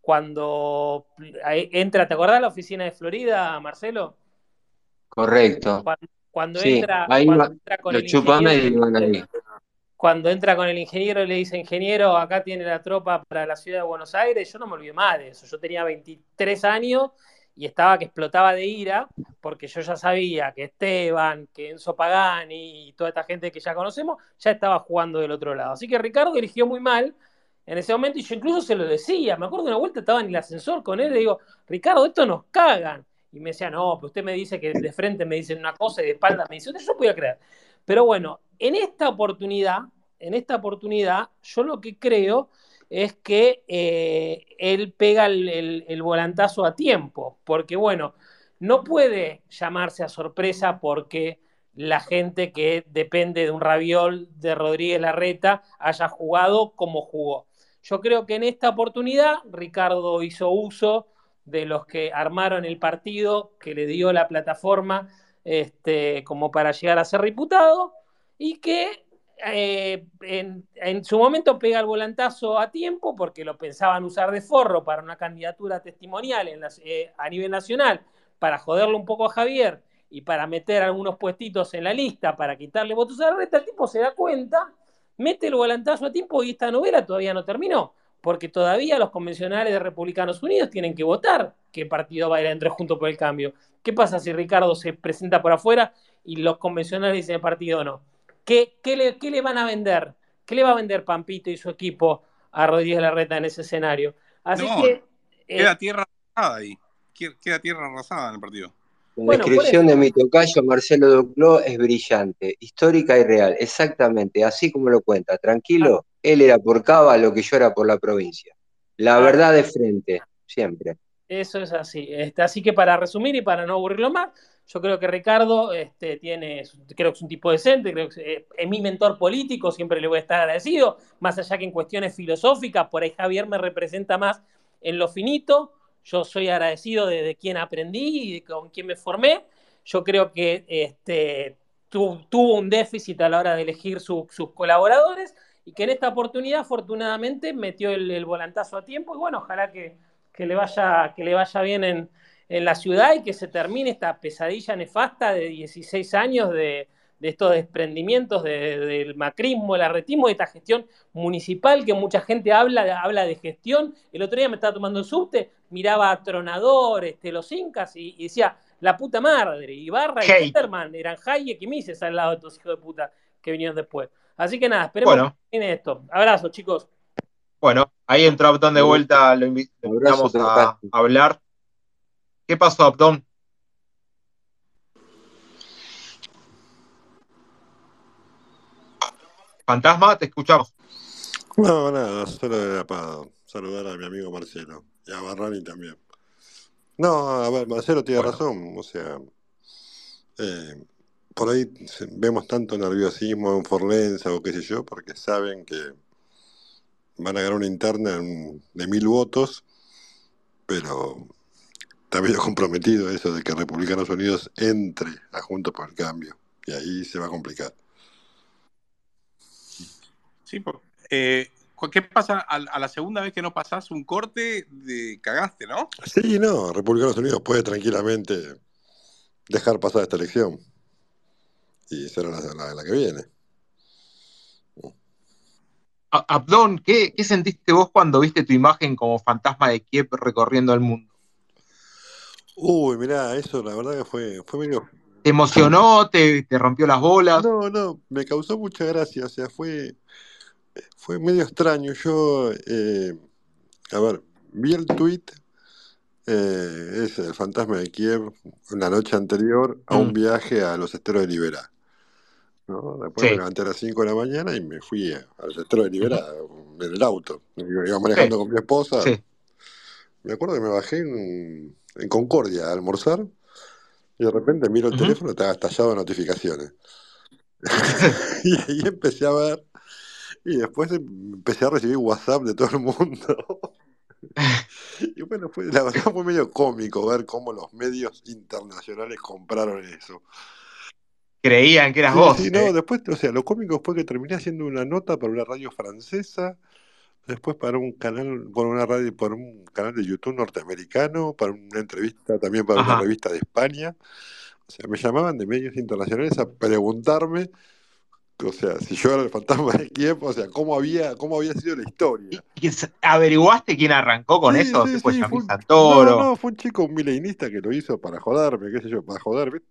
cuando entra, ¿te acordás la oficina de Florida, Marcelo? Correcto. Cuando, cuando Sí, entra, ahí cuando va- entra con los el iban ahí. cuando entra con el ingeniero y le dice, ingeniero, acá tiene la tropa para la ciudad de Buenos Aires, yo no me olvidé más de eso. Yo tenía 23 años y estaba que explotaba de ira porque yo ya sabía que Esteban, que Enzo Pagani y toda esta gente que ya conocemos ya estaba jugando del otro lado. Así que Ricardo eligió muy mal en ese momento y yo incluso se lo decía. Me acuerdo de una vuelta estaba en el ascensor con él le digo, Ricardo, esto nos cagan. Y me decía, no, pero usted me dice que de frente me dicen una cosa y de espalda me dice yo podía creer. Pero bueno, en esta oportunidad, en esta oportunidad, yo lo que creo es que eh, él pega el- el volantazo a tiempo, porque bueno, no puede llamarse a sorpresa porque la gente que depende de un raviol de Rodríguez Larreta haya jugado como jugó. Yo creo que en esta oportunidad Ricardo hizo uso de los que armaron el partido, que le dio la plataforma este, como para llegar a ser diputado, y que eh, en, su momento pega el volantazo a tiempo porque lo pensaban usar de forro para una candidatura testimonial en eh, a nivel nacional, para joderle un poco a Javier y para meter algunos puestitos en la lista para quitarle votos a Larreta, el tipo se da cuenta mete el volantazo a tiempo y esta novela todavía no terminó, porque todavía los convencionales de Republicanos Unidos tienen que votar qué partido va a ir entre Juntos por el Cambio. ¿Qué pasa si Ricardo se presenta por afuera y los convencionales dicen el partido no? ¿Qué, qué, le, ¿Qué le van a vender? ¿Qué le va a vender Pampito y su equipo a Rodríguez Larreta en ese escenario? Así No, que... eh, Queda tierra arrasada ahí. Queda tierra arrasada en el partido. La Bueno, descripción de mi tocayo Marcelo Duclos es brillante, histórica y real, exactamente, así como lo cuenta. Tranquilo, él era por Cava lo que yo era por la provincia. La Ah, verdad de frente, siempre. Eso es así. Este, así que para resumir y para no aburrirlo más, yo creo que Ricardo este, tiene, creo que es un tipo decente, creo que es mi mentor político, siempre le voy a estar agradecido, más allá que en cuestiones filosóficas, por ahí Javier me representa más en lo finito, yo soy agradecido de, de quién aprendí y con quién me formé, yo creo que este, tu- tuvo un déficit a la hora de elegir su- sus colaboradores y que en esta oportunidad afortunadamente metió el, el volantazo a tiempo y bueno, ojalá que, que le vaya, que le vaya bien en, en la ciudad y que se termine esta pesadilla nefasta de 16 años de, de estos desprendimientos de- del macrismo, el arretismo, de esta gestión municipal que mucha gente habla, habla de gestión. El otro día me estaba tomando el subte, miraba a Tronador, este, los Incas y, y decía, la puta madre, Ibarra y Hate. Peterman eran Hayek y Mises al lado de estos hijos de puta que vinieron después. Así que nada, esperemos Bueno. que termine esto. Abrazo, chicos. Bueno, ahí entró Abdón de vuelta, lo invitamos a hablar. ¿Qué pasó, Abdón? Fantasma, te escuchamos. No, nada, solo era para saludar a mi amigo Marcelo y a Barrani también. No, a ver, Marcelo tiene Bueno. razón, o sea, eh, por ahí vemos tanto nerviosismo en Forlenza o qué sé yo, porque saben que van a ganar una interna de mil votos, pero está medio comprometido eso de que Republicanos Unidos entre a Juntos por el Cambio, y ahí se va a complicar. Sí, eh, cu- ¿qué pasa a, a la segunda vez que no pasás un corte? De, cagaste, ¿no? Sí, no, Republicanos Unidos puede tranquilamente dejar pasar esta elección y será la, la- la que viene. Abdón, ¿qué, qué sentiste vos cuando viste tu imagen como fantasma de Kiev recorriendo el mundo? Uy, mirá, eso la verdad que fue, fue medio... ¿Te emocionó? ¿Te, te rompió las bolas? No, no, me causó mucha gracia, o sea, fue, fue medio extraño. Yo, eh, a ver, vi el tweet, eh, es el fantasma de Kiev, la noche anterior a un Mm, viaje a los esteros de Liberá. ¿no? Después me sí. levanté a las 5 de la mañana y me fui a, a los esteros de Liberá en el auto. Iba Sí, manejando con mi esposa. sí. Me acuerdo que me bajé en, en Concordia a almorzar y de repente miro el Ujú. teléfono y estaba estallado de notificaciones. <laughs> Y ahí empecé a ver y después empecé a recibir WhatsApp de todo el mundo. <laughs> Y bueno, fue, la verdad fue medio cómico ver cómo los medios internacionales compraron eso. Creían que eras Sí, vos. sí, no, eh. después, o sea, lo cómico fue que terminé haciendo una nota para una radio francesa, después para un canal, por una radio, por un canal de YouTube norteamericano, para una entrevista también para una revista de España. O sea, me llamaban de medios internacionales a preguntarme, o sea, si yo era el fantasma de Kiev, o sea, cómo había, cómo había sido la historia. ¿Y s- ¿Averiguaste quién arrancó con Sí, eso? sí, ¿Qué fue sí, fue un, no, Santoro? no, fue un chico, un milenista que lo hizo para joderme, qué sé yo, para joderme.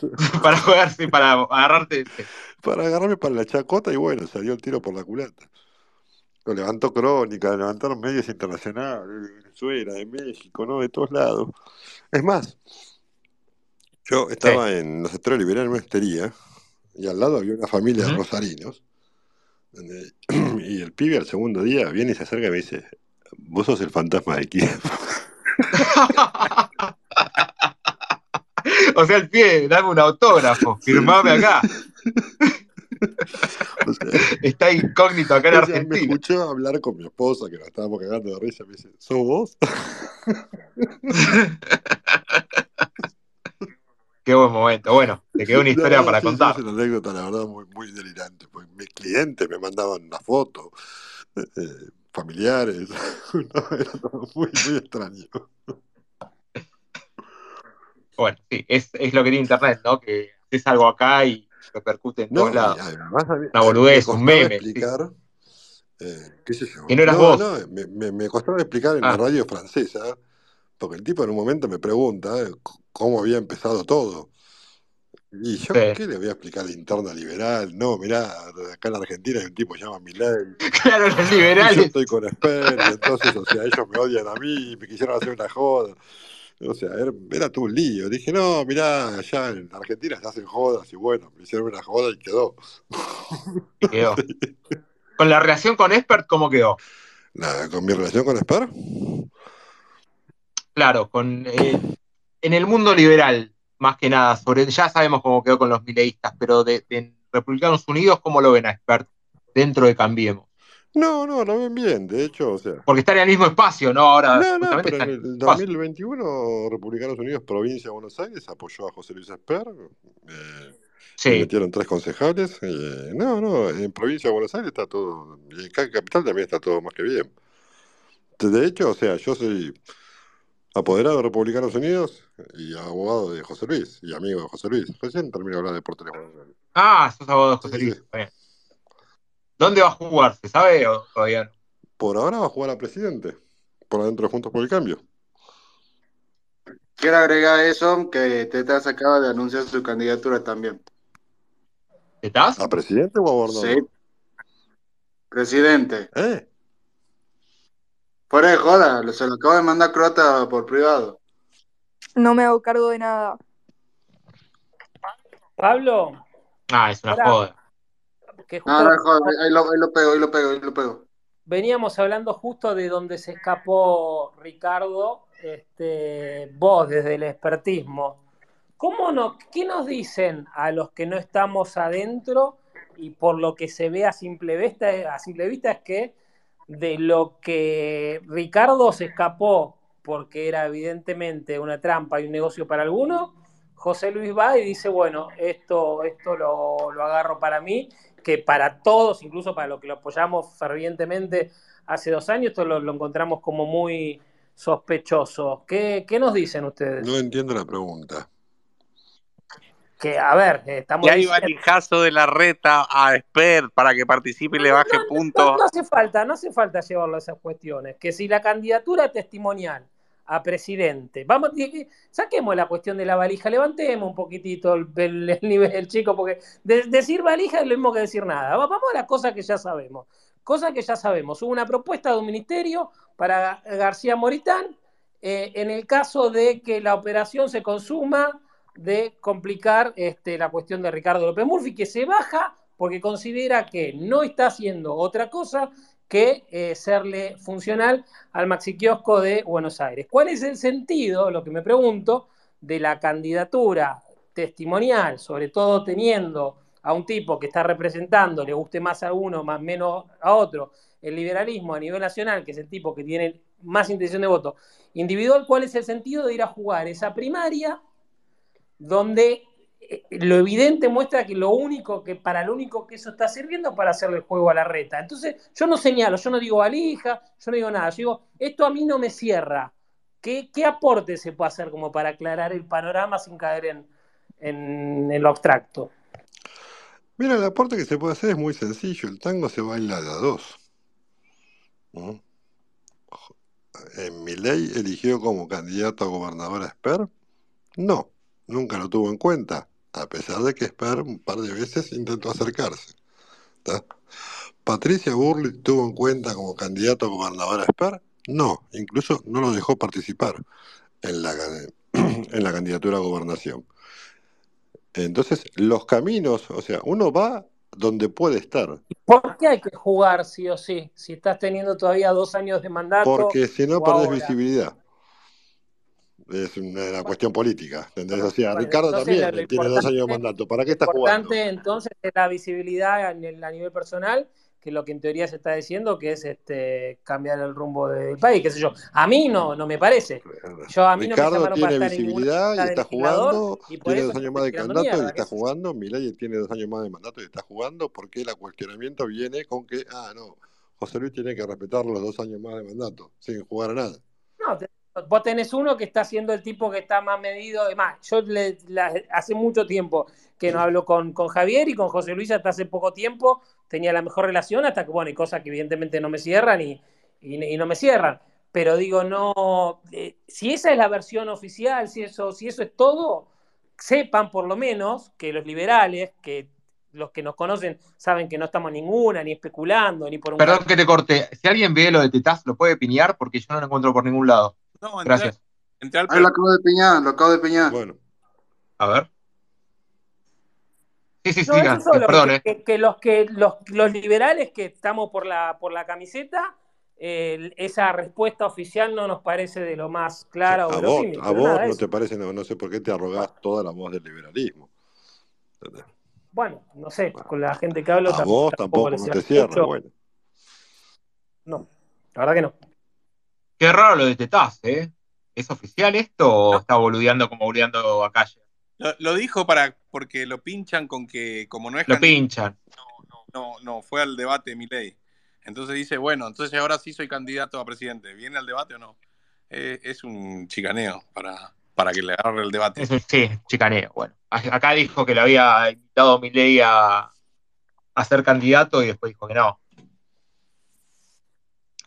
<laughs> Para jugarse, para agarrarte. para agarrarme para la chacota y bueno, salió el tiro por la culata. Lo levantó Crónica, levantaron medios internacionales, de Venezuela, de México, ¿no? De todos lados. Es más, yo estaba en los esteros liberales en una estería y al lado había una familia de rosarinos donde- <clears throat> y el pibe al segundo día viene y se acerca y me dice, vos sos el fantasma de Kiev. <laughs> O sea, el pie, dame un autógrafo, firmame acá. <laughs> O sea, Está incógnito acá en sea, me Argentina. escuchó hablar con mi esposa, que nos estábamos cagando de risa, me dice, ¿sos vos? <laughs> Qué buen momento. Bueno, te quedó una <laughs> historia No, para sí, sí, contar. es una anécdota, la verdad, muy, muy delirante. Pues mis clientes me mandaban una foto, eh, eh, familiares. <laughs> No, era todo muy, muy extraño. Bueno, sí, es, es lo que tiene Internet, ¿no? Que haces algo acá y repercute en No, todos lados. Una me boludez, un meme. sí. eh, qué sé yo. Que no eras No, vos. no, me, me- me costaba explicar en la Ah, radio francesa, porque el tipo en un momento me pregunta eh, cómo había empezado todo. Y yo, sí. ¿qué le voy a explicar la interna liberal? No, mirá, acá en la Argentina hay un tipo que se llama Milei, <laughs> Claro, los y yo liberales. estoy con Esper, y entonces, o sea, ellos me odian a mí, me quisieron hacer una joda. O sea, era, era todo un lío. Dije, no, mirá, allá en Argentina se hacen jodas, y bueno, me hicieron una joda y quedó. Y quedó. <laughs> Con la relación con Expert, ¿cómo quedó? La- con mi relación con Esper, Claro, con eh, en el mundo liberal, más que nada, sobre ya sabemos cómo quedó con los mileístas, pero de, de Republicanos Unidos, ¿cómo lo ven a Expert dentro de Cambiemos? no, no, lo ven bien, de hecho, o sea. Porque está en el mismo espacio, ¿no? Ahora No, no, pero en el el mismo espacio. 2021 Republicanos Unidos, provincia de Buenos Aires, apoyó a José Luis Esper. eh, Sí. metieron tres concejales. eh, no, no, en provincia de Buenos Aires está todo, y en Capital también está todo más que bien. De hecho, o sea, yo soy apoderado de Republicanos Unidos y abogado de José Luis y amigo de José Luis. Recién termino de hablar de por teléfono. Ah, sos abogado de José sí, Luis. sí. está bien. ¿Dónde va a jugar? ¿Se sabe o todavía no? Por ahora va a jugar a presidente, por adentro de Juntos por el Cambio. Quiero agregar eso, que Tetas acaba de anunciar su candidatura también. ¿Estás? ¿A presidente o a gobernador? Sí, presidente. ¿Eh? Fuera de joda, se lo acabo de mandar Croata por privado. No me hago cargo de nada. Pablo, Ah, es una joda. que No, no es justo joda, ahí lo, ahí lo pego, ahí lo pego, ahí lo pego. veníamos hablando justo de donde se escapó Ricardo, este, vos desde el expertismo. ¿Cómo no, ¿Qué nos dicen a los que no estamos adentro y por lo que se ve a simple vista, a simple vista es que de lo que Ricardo se escapó porque era evidentemente una trampa y un negocio para algunos, José Luis va y dice, bueno, esto, esto lo, lo agarro para mí, que para todos, incluso para los que lo apoyamos fervientemente hace dos años, esto lo, lo encontramos como muy sospechoso. ¿Qué, qué nos dicen ustedes? No entiendo la pregunta. Que, a ver, estamos Y hay diciendo... valijazo de la reta a Esper para que participe y le baje No, puntos. no hace falta, no hace falta llevarlo a esas cuestiones. Que si la candidatura testimonial a presidente, vamos, saquemos la cuestión de la valija, levantemos un poquitito el, el- el nivel del chico, porque de- decir valija es lo mismo que decir nada. Va- Vamos a las cosas que ya sabemos. Cosas que ya sabemos. Hubo una propuesta de un ministerio para García Moritán eh, en el caso de que la operación se consuma de complicar este, la cuestión de Ricardo López Murphy, que se baja porque considera que no está haciendo otra cosa que eh, serle funcional al maxi kiosco de Buenos Aires. ¿Cuál es el sentido, lo que me pregunto, de la candidatura testimonial, sobre todo teniendo a un tipo que está representando, le guste más a uno, más menos a otro, el liberalismo a nivel nacional, que es el tipo que tiene más intención de voto individual, ¿cuál es el sentido de ir a jugar esa primaria donde eh, lo evidente muestra que lo único que para lo único que eso está sirviendo para hacerle el juego a la reta. Entonces, yo no señalo, yo no digo valija, yo no digo nada, yo digo, esto a mí no me cierra. ¿Qué, qué aporte se puede hacer como para aclarar el panorama sin caer en, en, en lo abstracto? Mira, el aporte que se puede hacer es muy sencillo. El tango se baila a dos. ¿Mm? ¿En Milei eligió como candidato a gobernador a Esper? No, nunca lo tuvo en cuenta, a pesar de que Esper un par de veces intentó acercarse. ¿tá? ¿Patricia Burley tuvo en cuenta como candidato a gobernador a? No, incluso no lo dejó participar en la, <clears throat> en la candidatura a gobernación. Entonces, los caminos, o sea, uno va donde puede estar, ¿Por qué hay que jugar sí o sí? Si estás teniendo todavía dos años de mandato porque si no perdés ahora. visibilidad. Es una, cuestión política, ¿entendés? O sea, Bueno, Ricardo lo, también lo tiene dos años de mandato. ¿Para qué lo está jugando? importante entonces es la visibilidad a nivel, a nivel personal, que lo que en teoría se está diciendo que es este cambiar el rumbo del país, qué sé yo. A mí no, no me parece. Yo a mí no me Ricardo llamaron para tiene visibilidad y está jugando, y tiene dos años más de mandato y está jugando. Milei tiene dos años más de mandato y está jugando porque el cuestionamiento viene con que, ah, no, José Luis tiene que respetar los dos años más de mandato sin jugar a nada. No, te- vos tenés uno que está siendo el tipo que está más medido. Además, yo le- la- hace mucho tiempo que no hablo con, con Javier y con José Luis hasta hace poco tiempo tenía la mejor relación, hasta que, bueno, hay cosas que evidentemente no me cierran y, y- y no me cierran. Pero digo, no, eh, si esa es la versión oficial, si eso, si eso es todo, sepan por lo menos que los liberales, que los que nos conocen saben que no estamos ninguna, ni especulando, ni por un Perdón que te corte. Si alguien ve lo de Tetaz, lo puede piñar porque yo no lo encuentro por ningún lado. No, entré- Gracias. entré al Ahí lo acabo de piñar, lo acabo de piñar. Bueno, A ver. Sí, sí, No, eso solo, Perdón, que, eh. que- que los que los, los liberales que estamos por la por la camiseta, eh, esa respuesta oficial no nos parece de lo más clara o a vos, a vos no eso. te parece, no, no sé por qué te arrogás toda la voz del liberalismo. Bueno, no sé, con la gente que hablo A tam- vos tampoco, no te cierra, bueno. No, la verdad que no. Qué raro lo de Tetaz, ¿eh? ¿Es oficial esto o está boludeando como boludeando a calle? Lo, lo dijo para porque lo pinchan con que como no es Lo pinchan. no, no fue al debate mi ley. Entonces dice, bueno, entonces ahora sí soy candidato a presidente. ¿Viene al debate o no? Eh, es un chicaneo para, para que le agarre el debate. Eso sí, chicaneo. Bueno, acá dijo que le había invitado a Milei a, a ser candidato y después dijo que no.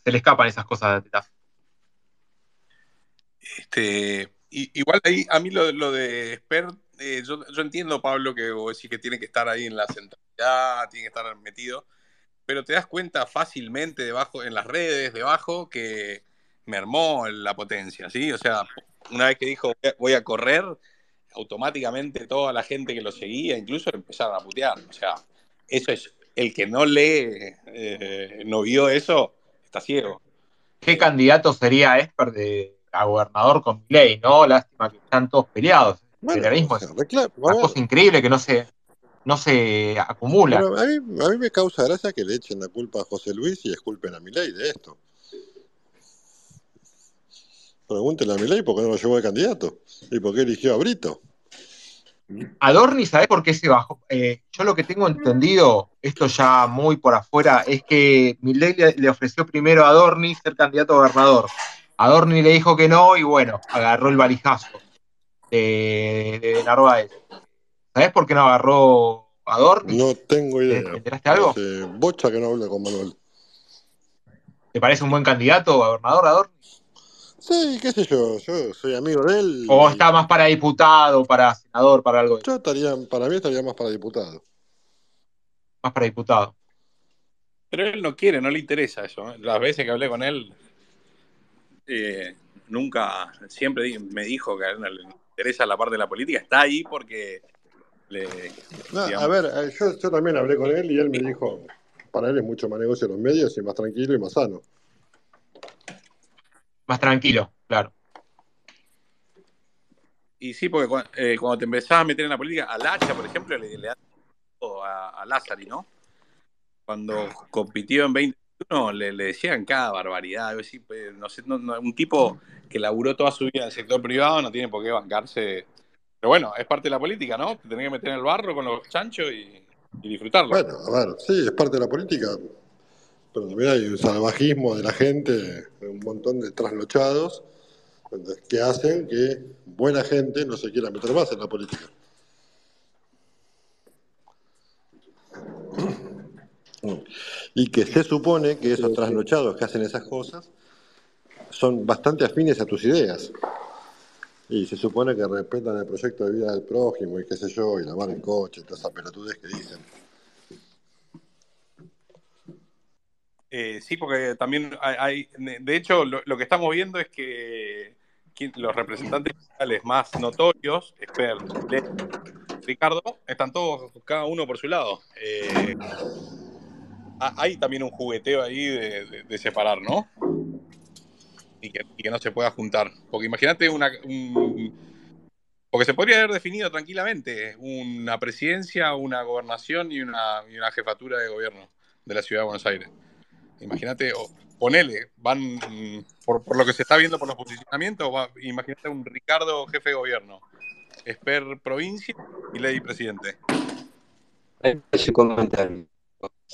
Se le escapan esas cosas de Tetaz. Este, igual ahí, a mí lo, de Esper, eh, yo, yo entiendo, Pablo, que vos decís que tiene que estar ahí en la centralidad, tiene que estar metido, pero te das cuenta fácilmente debajo, en las redes, debajo, que mermó la potencia, ¿sí? O sea, una vez que dijo "Voy a- voy a correr, automáticamente toda la gente que lo seguía, incluso empezaron a putear. O sea, eso es, el que no lee, eh, no vio eso, está ciego. ¿Qué candidato sería Esper de, a gobernador con Milei, no? Lástima que están todos peleados. El Bueno, o sea, es una cosa increíble que no se, no se acumula. a mí, a mí me causa gracia que le echen la culpa a José Luis y esculpen a Milei de esto. Pregúntenle a Milei por qué no lo llevó de candidato y por qué eligió a Brito. Adorni, ¿sabés por qué se bajó? Eh, yo lo que tengo entendido, esto ya muy por afuera, es que Milei le, le ofreció primero a Adorni ser candidato a gobernador. Adorni le dijo que no y bueno, agarró el valijazo de, de Narváez. ¿Sabés por qué no agarró Adorni? No tengo ¿Te, idea. te enteraste algo? Hace bocha que no habla con Manuel. ¿Te parece un buen candidato a gobernador Adorni? Sí, qué sé yo, yo soy amigo de él. ¿O y está más para diputado, para senador, para algo? Yo estaría, para mí estaría más para diputado. Más para diputado. Pero él no quiere, no le interesa eso. ¿eh? Las veces que hablé con él, eh, nunca, siempre me dijo que a él no le interesa la parte de la política. Está ahí porque le, No, a ver, eh, yo, yo también hablé con él y él me dijo, para él es mucho más negocio los medios y más tranquilo y más sano. Más tranquilo, claro. Y sí, porque eh, cuando te empezás a meter en la política, a Lacha, por ejemplo, le, le a, a Lázari, ¿no? Cuando compitió en 21, le, decían cada barbaridad. Pues, no sé, no- no, un tipo que laburó toda su vida en el sector privado no tiene por qué bancarse. Pero bueno, es parte de la política, ¿no? Te tenés que meter en el barro con los chanchos y, y disfrutarlo. Bueno, a ver, sí, es parte de la política, pero también hay un salvajismo de la gente, un montón de trasnochados que hacen que buena gente no se quiera meter más en la política. Y que se supone que esos trasnochados que hacen esas cosas son bastante afines a tus ideas. Y se supone que respetan el proyecto de vida del prójimo y qué sé yo, y lavar el coche, todas esas pelotudez que dicen. Eh, sí, porque también hay, de hecho, lo, que estamos viendo es que los representantes fiscales más notorios, Esper, Ricardo, están todos, cada uno por su lado. Eh, hay también un jugueteo ahí de, separar, ¿no? Y que, no se pueda juntar. Porque imagínate una... un- porque se podría haber definido tranquilamente una presidencia, una gobernación y una, jefatura de gobierno de la ciudad de Buenos Aires. Imagínate, ponele, van, mm, por, lo que se está viendo por los posicionamientos, imagínate un Ricardo jefe de gobierno, Esper provincia y ley presidente. Su comentario.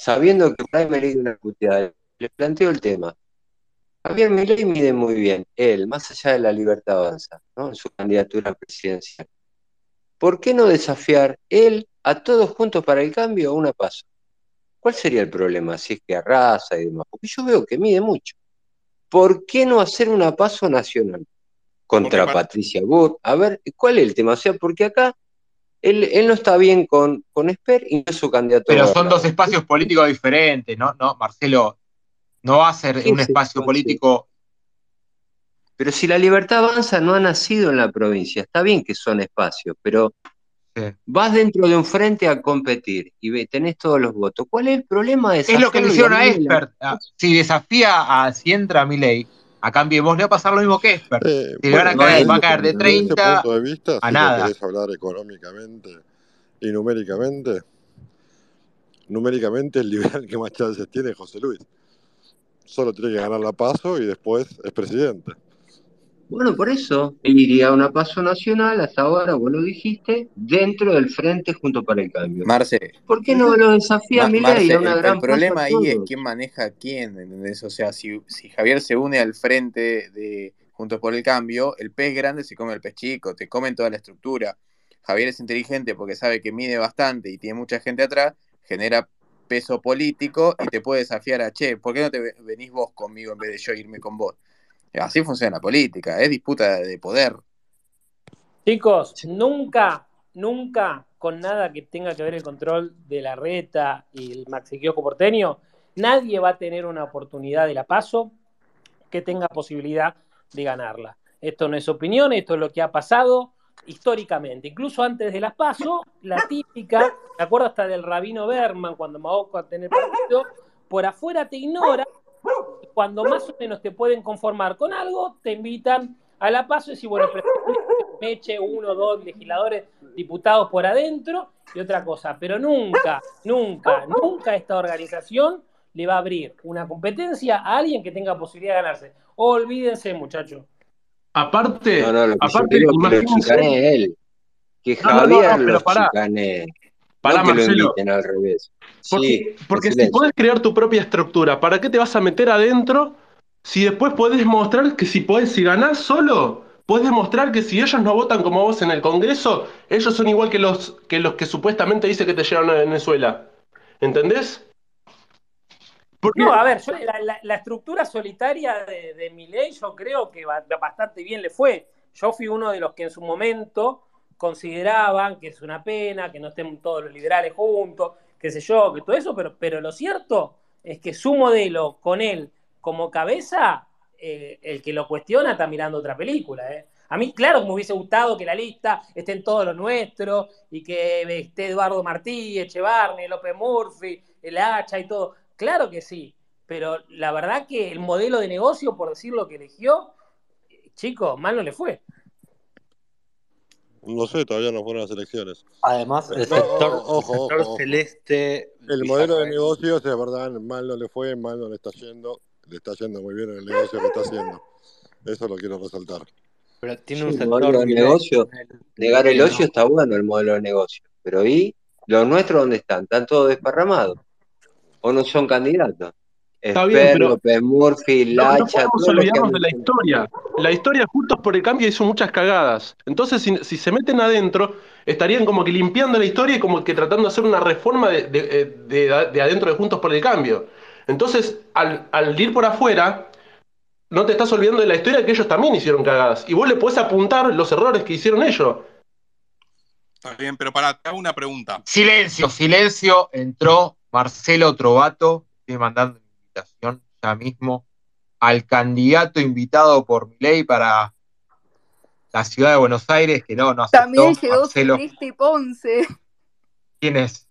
Sabiendo que ahí me leí una puteada, le planteo el tema. Javier Milei mide muy bien, él, más allá de la libertad avanza, ¿no? En su candidatura presidencial. ¿Por qué no desafiar él a todos juntos para el cambio a una paso? ¿Cuál sería el problema si es que arrasa y demás? Porque yo veo que mide mucho. ¿Por qué no hacer una paso nacional contra Patricia Wood? A ver, ¿cuál es el tema? O sea, porque acá él, él no está bien con, con Esper y no es su candidato. a Pero son dos espacios políticos diferentes, ¿no? No, Marcelo, no va a ser ¿Qué un es espacio político. Pero si la libertad avanza no ha nacido en la provincia, está bien que son espacios, pero Sí. vas dentro de un frente a competir y tenés todos los votos. ¿Cuál es el problema de Es lo que le hicieron a la- Esper. Ah, Si desafía a, si entra Milei, a Cambiemos, le va a pasar lo mismo que Esper. Eh, Si le van a bueno, caer, desde va a caer de desde ese 30 punto de vista, a si nada. querés hablar económicamente y numéricamente, numéricamente el liberal que más chances tiene es José Luis. Solo tiene que ganar la paso y después es presidente. Bueno, por eso iría a una paso nacional, hasta ahora vos lo dijiste, dentro del frente junto para el cambio. Marce, ¿Por qué no lo desafía Ma- Milei a una el, el gran paso problema ahí es quién maneja a quién, ¿entendés? O sea, si, si Javier se une al frente de Juntos por el Cambio, el pez grande se come al pez chico, te comen toda la estructura. Javier es inteligente porque sabe que mide bastante y tiene mucha gente atrás, genera peso político y te puede desafiar a, che, ¿por qué no te ve- venís vos conmigo en vez de yo irme con vos? Así funciona la política, es disputa de poder. Chicos, nunca, nunca con nada que tenga que ver el control de la reta y el Maxi Kiosco porteño, nadie va a tener una oportunidad de la paso que tenga posibilidad de ganarla. Esto no es opinión, esto es lo que ha pasado históricamente. Incluso antes de las paso, la típica, me acuerdo hasta del rabino Berman, cuando Maoco a tener partido, por afuera te ignora, cuando más o menos te pueden conformar con algo, te invitan a la paso y decir, bueno, preferiblemente me eche uno, dos legisladores, diputados por adentro y otra cosa. Pero nunca, nunca, nunca esta organización le va a abrir una competencia a alguien que tenga posibilidad de ganarse. Olvídense, muchachos. Aparte, No, no, lo que yo aparte, que lo él. Que No, no, no, Javier no, pero los que lo Marcelo. inviten al revés. Porque, Sí, porque si podés crear tu propia estructura, ¿para qué te vas a meter adentro si después podés mostrar que si podés, si ganás solo, podés demostrar que si ellos no votan como vos en el Congreso, ellos son igual que los que, los que supuestamente dice que te llevan a Venezuela? ¿Entendés? Porque, No, a ver, yo- la, la- la estructura solitaria de, de Milei yo creo que ba- bastante bien le fue. Yo fui uno de los que en su momento consideraban que es una pena, que no estén todos los liberales juntos, qué sé yo, que todo eso, pero, pero lo cierto es que su modelo con él como cabeza, eh, el que lo cuestiona está mirando otra película. ¿eh? A mí, claro, me hubiese gustado que la lista esté en todo lo nuestro y que esté Eduardo Martí, Echevarne, López Murphy, el Hacha y todo. Claro que sí, pero la verdad que el modelo de negocio, por decir lo que eligió, chico, mal no le fue. No sé, todavía no fueron las elecciones. Además, el No, sector, ojo, ojo, el sector ojo. celeste El modelo de negocios, es verdad, mal no le fue, mal no le está yendo. Le está yendo muy bien en el negocio que está haciendo. Eso lo quiero resaltar. Pero tiene Sí, un el sector modelo de negocio, el- negar el ocio está bueno el modelo de negocio, pero ¿y los nuestros dónde están? ¿Están todos desparramados? ¿O no son candidatos? Está bien, pero López Murphy, no, no Lacha, podemos olvidarnos de la historia. La historia Juntos por el Cambio hizo muchas cagadas. Entonces, si, si se meten adentro, estarían como que limpiando la historia y como que tratando de hacer una reforma de, de- eh, de- de adentro de Juntos por el Cambio. Entonces, al, al ir por afuera, no te estás olvidando de la historia que ellos también hicieron cagadas. Y vos le podés apuntar los errores que hicieron ellos. Está bien, pero para, te hago una pregunta. Silencio, silencio. Entró Marcelo Trovato. Estoy mandando una invitación ya mismo al candidato invitado por Milei para la ciudad de Buenos Aires, que no, no aceptó. También llegó Marcelo, Celeste Ponce, ¿quién es?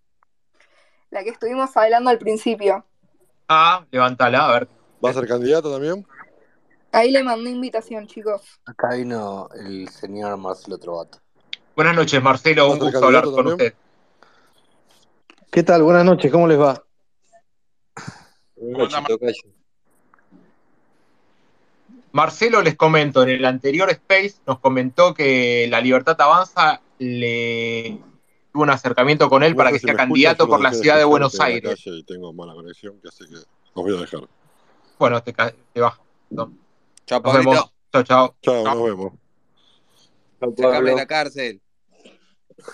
la que estuvimos hablando al principio. Ah, levántala, a ver. ¿Va a ser candidato también? Ahí le mandé invitación, chicos. Acá vino el señor Marcelo Trovato. Buenas noches, Marcelo. ¿Va a Un gusto hablar con también? usted. ¿Qué tal? Buenas noches, ¿cómo les va? Marcelo, les comento, en el anterior Space nos comentó que la Libertad Avanza le tuvo un acercamiento con él No para que si sea candidato por la ciudad de Buenos Aires. y tengo mala conexión, que así que os voy a dejar. Bueno, te, te bajo. Chao, Nos vemos. Chao, chao. Chao, nos vemos. Sacame de la cárcel.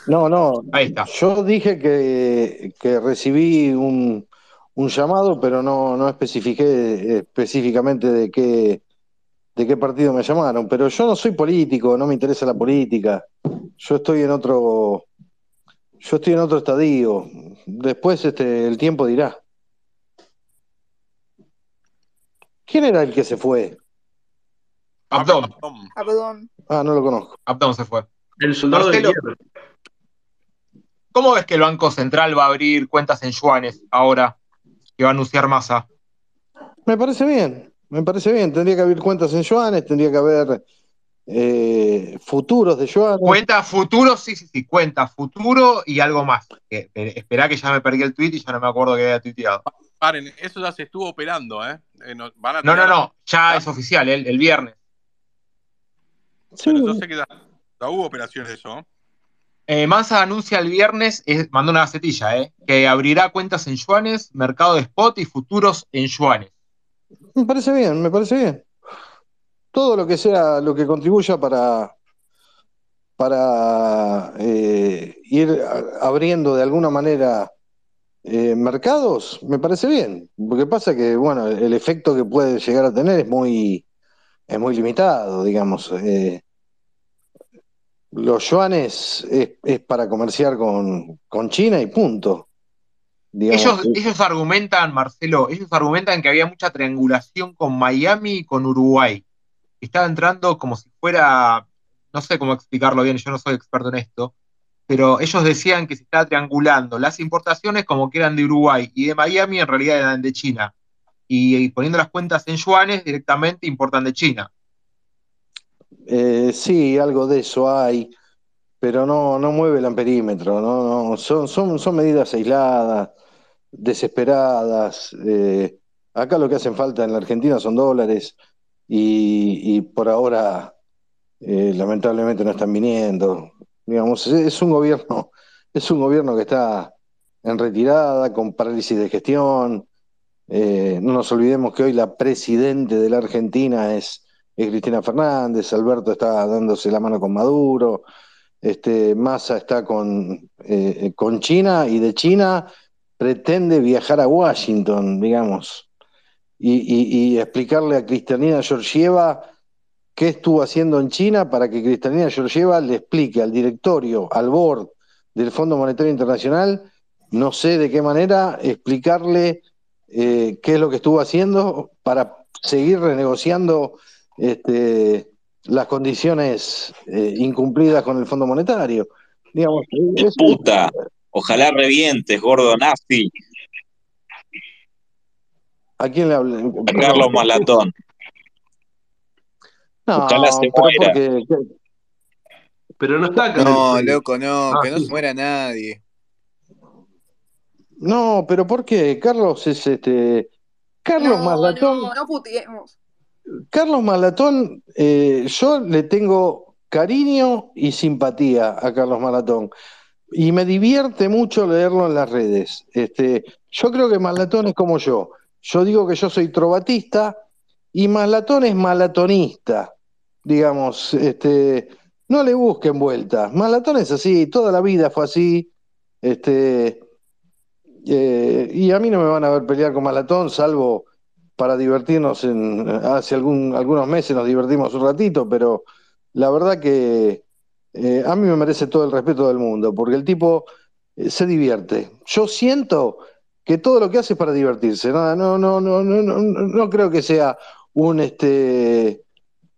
No, no. Ahí está. Yo dije que, que recibí un, un llamado, pero no, no especifiqué específicamente de qué, de qué partido me llamaron. Pero yo no soy político, no me interesa la política. Yo estoy en otro, yo estoy en otro estadio. Después este, el tiempo dirá. ¿Quién era el que se fue? Abdón. Perdón. Ah, no lo conozco. Abdón se fue. El soldado de Marcelo, hierro. ¿Cómo ves que el Banco Central va a abrir cuentas en yuanes ahora que va a anunciar Massa? Me parece bien, me parece bien. Tendría que haber cuentas en yuanes, tendría que haber eh, futuros de yuanes. Cuenta futuro, sí, sí, sí, cuenta futuro y algo más. Que, eh, esperá que ya me perdí el tweet y ya no me acuerdo que había tuiteado. Paren, eso ya se estuvo operando, ¿eh? Eh, no, van a No, no, ya es oficial, el, el viernes. Pero yo sé que ya, ya hubo operaciones de eso. ¿no? Eh, Massa anuncia el viernes, mandó una gacetilla, eh, que abrirá cuentas en yuanes, mercado de spot y futuros en yuanes. Me parece bien, me parece bien. Todo lo que sea, lo que contribuya para, para eh, ir abriendo de alguna manera eh, mercados, me parece bien. Lo que pasa que, bueno, el efecto que puede llegar a tener es muy, es muy limitado, digamos. Eh, los yuanes es, es para comerciar con, con China y punto. Ellos, ellos argumentan, Marcelo, ellos argumentan que había mucha triangulación con Miami y con Uruguay. Estaba entrando como si fuera, no sé cómo explicarlo bien, yo no soy experto en esto, pero ellos decían que se estaba triangulando las importaciones como que eran de Uruguay y de Miami en realidad eran de China. Y, y poniendo las cuentas en yuanes directamente importan de China. Eh, sí, algo de eso hay, pero no, no mueve el amperímetro, no, no, son, son, son medidas aisladas, desesperadas. eh, acá lo que hacen falta en la Argentina son dólares y, y por ahora eh, lamentablemente no están viniendo. Digamos, es, un gobierno, <laughs> es un gobierno que está en retirada, con parálisis de gestión. No nos olvidemos que hoy la presidente de la Argentina es, es Cristina Fernández, Alberto está dándose la mano con Maduro, este, Massa está con, eh, con China y de China pretende viajar a Washington, digamos, y, explicarle a Cristalina Georgieva qué estuvo haciendo en China para que Cristalina Georgieva le explique al directorio, al board del Fondo Monetario Internacional, no sé de qué manera, explicarle eh, qué es lo que estuvo haciendo para seguir renegociando este, las condiciones eh, incumplidas con el Fondo Monetario. Digamos, es- puta. Ojalá revientes, gordo nazi. ¿A quién le habla? A Carlos Malatón. No, Ojalá se pero muera. porque, Pero no está acá. No, el- loco, no, Ah, que no sí. se muera nadie. no, pero ¿por qué? Carlos es este. Carlos No, Malatón. no, no puteemos. Carlos Malatón, eh, yo le tengo cariño y simpatía a Carlos Malatón. Y me divierte mucho leerlo en las redes. Este, yo creo que Malatón es como yo. Yo digo que yo soy trovatista y Malatón es malatonista. Digamos, este, no le busquen vueltas. Malatón es así, toda la vida fue así. Este, eh, y a mí no me van a ver pelear con Malatón, salvo para divertirnos en, hace algunos meses nos divertimos un ratito, pero la verdad que eh, a mí me merece todo el respeto del mundo, porque el tipo eh, se divierte. Yo siento que todo lo que hace es para divertirse. No, no, no, no, no, no, creo que sea un este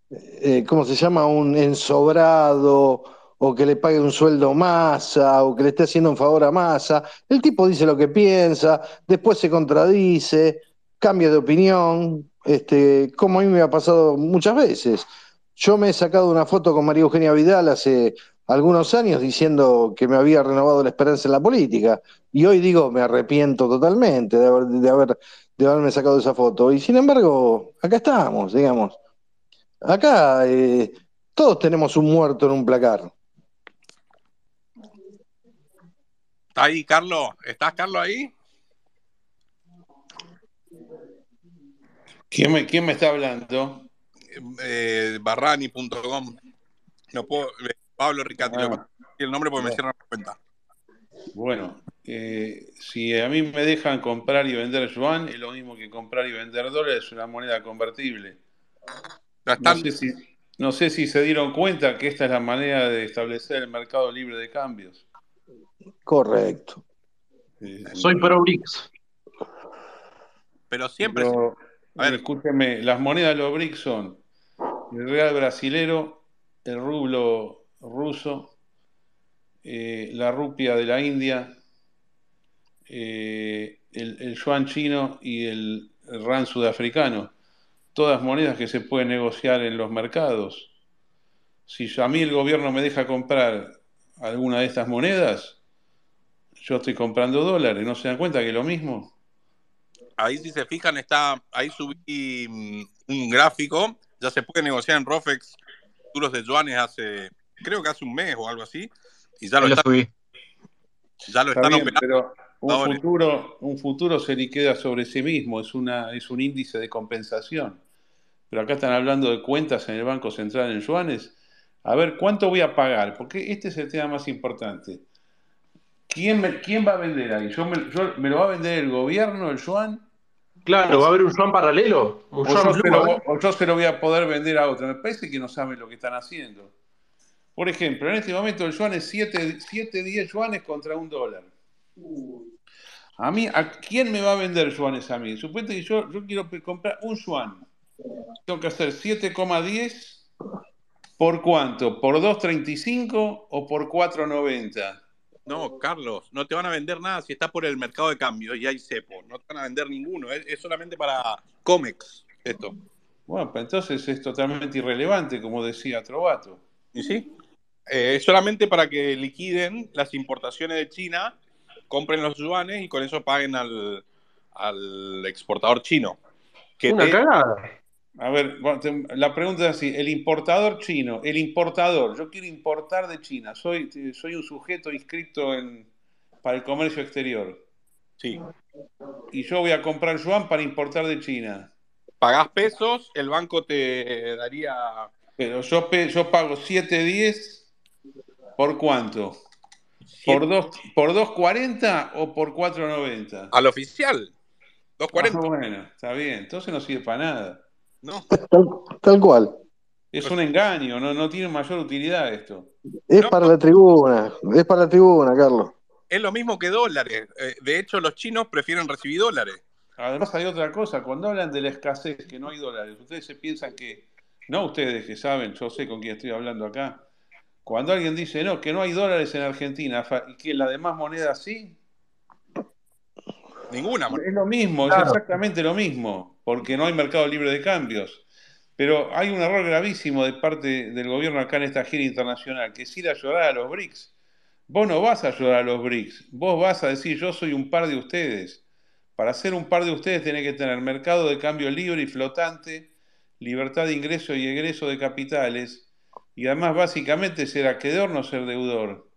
eh, ¿cómo se llama? Un ensobrado o que le pague un sueldo a masa o que le esté haciendo un favor a masa. El tipo dice lo que piensa, después se contradice, cambia de opinión, este, como a mí me ha pasado muchas veces. Yo me he sacado una foto con María Eugenia Vidal hace algunos años diciendo que me había renovado la esperanza en la política y hoy digo me arrepiento totalmente de, haber, de, haber, de haberme sacado esa foto y sin embargo acá estamos, digamos. Acá eh, todos tenemos un muerto en un placar. ¿Está ahí, Carlos? ¿Estás, Carlos, ahí? ¿Quién me, quién me está hablando? Eh, Barrani.com. No puedo. eh, Pablo Ricati, Ah, el nombre porque me bueno. cierran la cuenta. Bueno, eh, si a mí me dejan comprar y vender yuan, es lo mismo que comprar y vender dólares, es una moneda convertible. No sé si, no sé si se dieron cuenta que esta es la manera de establecer el mercado libre de cambios. Correcto. Soy pro BRICS. Pero siempre. Pero, escúcheme, las monedas de los BRICS son el real brasilero, el rublo ruso, eh, la rupia de la India, eh, el, yuan chino y el, el rand sudafricano. Todas monedas que se pueden negociar en los mercados. Si a mí el gobierno me deja comprar alguna de estas monedas, yo estoy comprando dólares. ¿No se dan cuenta que es lo mismo? Ahí, si se fijan, está. Ahí subí mm, un gráfico. Ya se puede negociar en Rofex futuros de yuanes hace. Creo que hace un mes o algo así. Y ya lo, están, subí. ya lo Está están bien, operando. pero un ahora. futuro, un futuro se liquida sobre sí mismo, es, una, es un índice de compensación. Pero acá están hablando de cuentas en el Banco Central en yuanes. A ver, ¿cuánto voy a pagar? Porque este es el tema más importante. ¿Quién, me- quién va a vender ahí? ¿Yo me, yo- ¿Me lo va a vender el gobierno, el yuan? Claro, va a haber un yuan paralelo. ¿O Un yo, lo, o yo se lo voy a poder vender a otro? Me parece que no saben lo que están haciendo. Por ejemplo, en este momento el yuan es 7, 7 10 yuanes contra un dólar. A mí, ¿a quién me va a vender yuanes a mí? Suponte que yo, yo quiero comprar un yuan. Tengo que hacer 7,10 por cuánto? ¿Por 2.35 o por 4.90? No, Carlos, no te van a vender nada si está por el mercado de cambio y hay cepo. No te van a vender ninguno. Es, es solamente para COMEX esto. Bueno, pues entonces es totalmente irrelevante, como decía Trovato. ¿Y sí? Eh, es solamente para que liquiden las importaciones de China, compren los yuanes y con eso paguen al, al exportador chino. Que Una te- cagada. A ver, la pregunta es así, el importador chino, el importador, yo quiero importar de China, soy, soy un sujeto inscrito en, para el comercio exterior. Sí. Y yo voy a comprar yuan para importar de China. Pagás pesos, el banco te daría Pero yo, yo pago 7.10 ¿por cuánto? ¿Por, dos, ¿Por 2.40 o por 4.90? al oficial. Ah, 2.40. bueno, está bien, entonces no sirve para nada. No. Tal, tal cual. Es un engaño, no, no tiene mayor utilidad esto. Es para la tribuna. Es para la tribuna, Carlos. Es lo mismo que dólares. Eh, de hecho, los chinos prefieren recibir dólares. Además hay otra cosa, cuando hablan de la escasez, que no hay dólares, ustedes se piensan que, no ustedes que saben, yo sé con quién estoy hablando acá, cuando alguien dice, no, que no hay dólares en Argentina, y que las demás monedas sí, Ninguna. es lo mismo, es exactamente lo mismo, porque no hay mercado libre de cambios. Pero hay un error gravísimo de parte del gobierno acá en esta gira internacional, que es ir a llorar a los BRICS. Vos no vas a llorar a los BRICS, vos vas a decir yo soy un par de ustedes. Para ser un par de ustedes tenés que tener mercado de cambio libre y flotante, libertad de ingreso y egreso de capitales, y además básicamente ser acreedor, no ser deudor.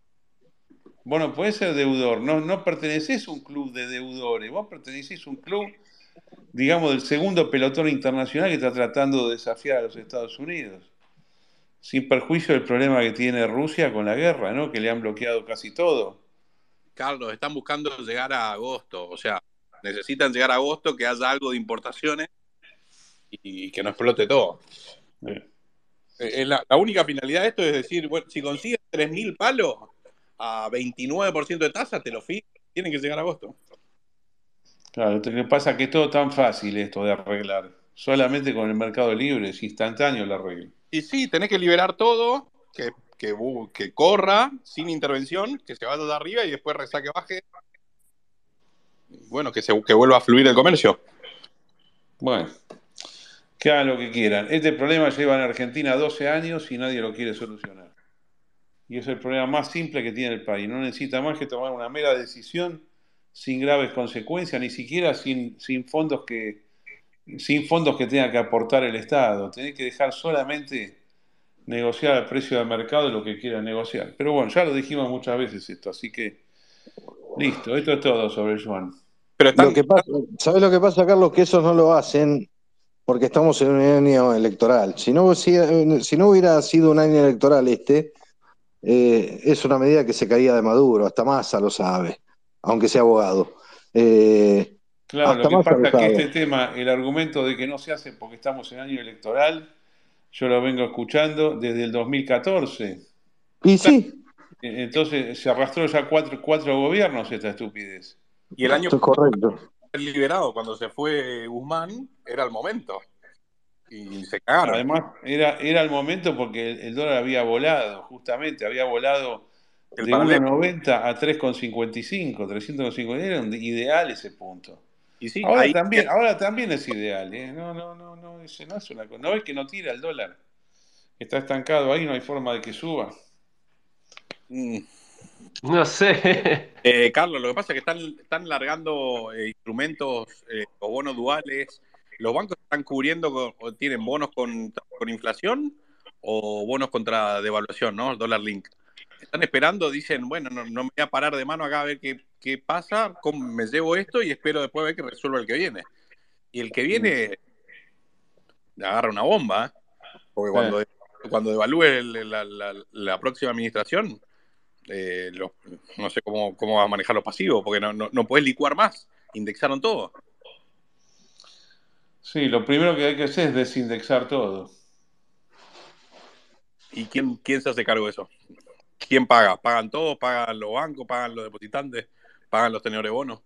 Vos no podés ser deudor, no, no pertenecés a un club de deudores, vos pertenecés a un club, digamos, del segundo pelotón internacional que está tratando de desafiar a los Estados Unidos. Sin perjuicio del problema que tiene Rusia con la guerra, ¿no? Que le han bloqueado casi todo. Carlos, están buscando llegar a agosto. O sea, necesitan llegar a agosto, que haya algo de importaciones y que no explote todo. Eh, Eh, la, la única finalidad de esto es decir, bueno, si consigues 3.000 palos a 29% de tasa, te lo fijo. Tienen que llegar a agosto. Claro, lo que pasa es que es todo tan fácil esto de arreglar. Solamente con el mercado libre, es instantáneo la regla. Y sí, tenés que liberar todo, que, que corra sin intervención, que se vaya de arriba y después resaque baje. Bueno, que, se, que vuelva a fluir el comercio. Bueno, que hagan lo que quieran. Este problema lleva en Argentina 12 años y nadie lo quiere solucionar. Y es el problema más simple que tiene el país. No necesita más que tomar una mera decisión sin graves consecuencias, ni siquiera sin, sin fondos que sin fondos que tenga que aportar el Estado. Tiene que dejar solamente negociar al precio de mercado lo que quiera negociar. Pero bueno, ya lo dijimos muchas veces esto, así que listo, esto es todo sobre el yuan. Pero Lo que pasa, ¿Sabes lo que pasa, Carlos? Que esos no lo hacen porque estamos en un año electoral. Si no, si, si no hubiera sido un año electoral este, eh, es una medida que se caía de Maduro, hasta Massa lo sabe, aunque sea abogado. Eh, Claro, hasta lo que Massa pasa lo es que este tema, el argumento de que no se hace porque estamos en año electoral, yo lo vengo escuchando desde el 2014. Y sí, Entonces se arrastró ya cuatro, cuatro gobiernos esta estupidez. Y el año correcto. liberado, cuando se fue Guzmán, era el momento. Y se cagaron. Además, era, era el momento porque el, el dólar había volado, justamente, había volado El de paralelo. 1,90 a 3,55, 350, era un ideal ese punto. Y sí, Ahora ahí también, ahora también es ideal, ¿eh? No, no, no, no, ese no es una cosa. No es que no tira el dólar. Está estancado ahí, no hay forma de que suba. Mm. No sé. Eh, Carlos, lo que pasa es que están, están largando eh, instrumentos eh, o bonos duales. ¿Los bancos están cubriendo con- o tienen bonos con, con inflación o bonos contra devaluación, ¿no? El dólar link. Están esperando, dicen, bueno, no, no me voy a parar de mano acá a ver qué, qué pasa, cómo me llevo esto y espero después ver que resuelva el que viene. Y el que viene agarra una bomba, ¿eh? porque cuando, cuando devalúe la, la- la próxima administración, eh, lo- no sé cómo, cómo va a manejar los pasivos, porque no, no, no puedes licuar más. Indexaron todo. Sí, lo primero que hay que hacer es desindexar todo. ¿Y quién, quién se hace cargo de eso? ¿Quién paga? ¿Pagan todos? ¿Pagan los bancos? ¿Pagan los depositantes? ¿Pagan los tenedores bonos?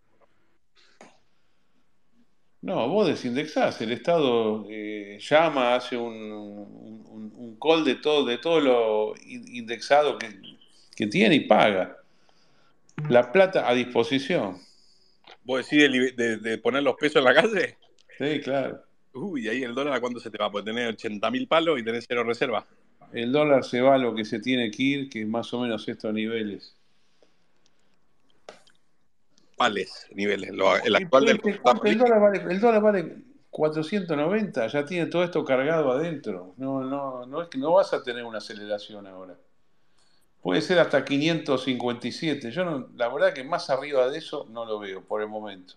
No, vos desindexás. El Estado eh, llama, hace un, un, un call de todo, de todo lo in- indexado que, que tiene y paga. La plata a disposición. ¿Vos decís de, li- de- de poner los pesos en la calle? Sí, claro. Uy, ahí el dólar a cuánto se te va? Pues tener 80 mil palos y tener cero reserva. El dólar se va a lo que se tiene que ir, que es más o menos estos niveles. ¿Cuáles niveles? Lo- el actual del ¿viste cuánto? El dólar vale, el dólar vale 490, ya tiene todo esto cargado adentro. No, no, no es que no vas a tener una aceleración ahora. Puede ser hasta 557. Yo no, la verdad que más arriba de eso no lo veo por el momento.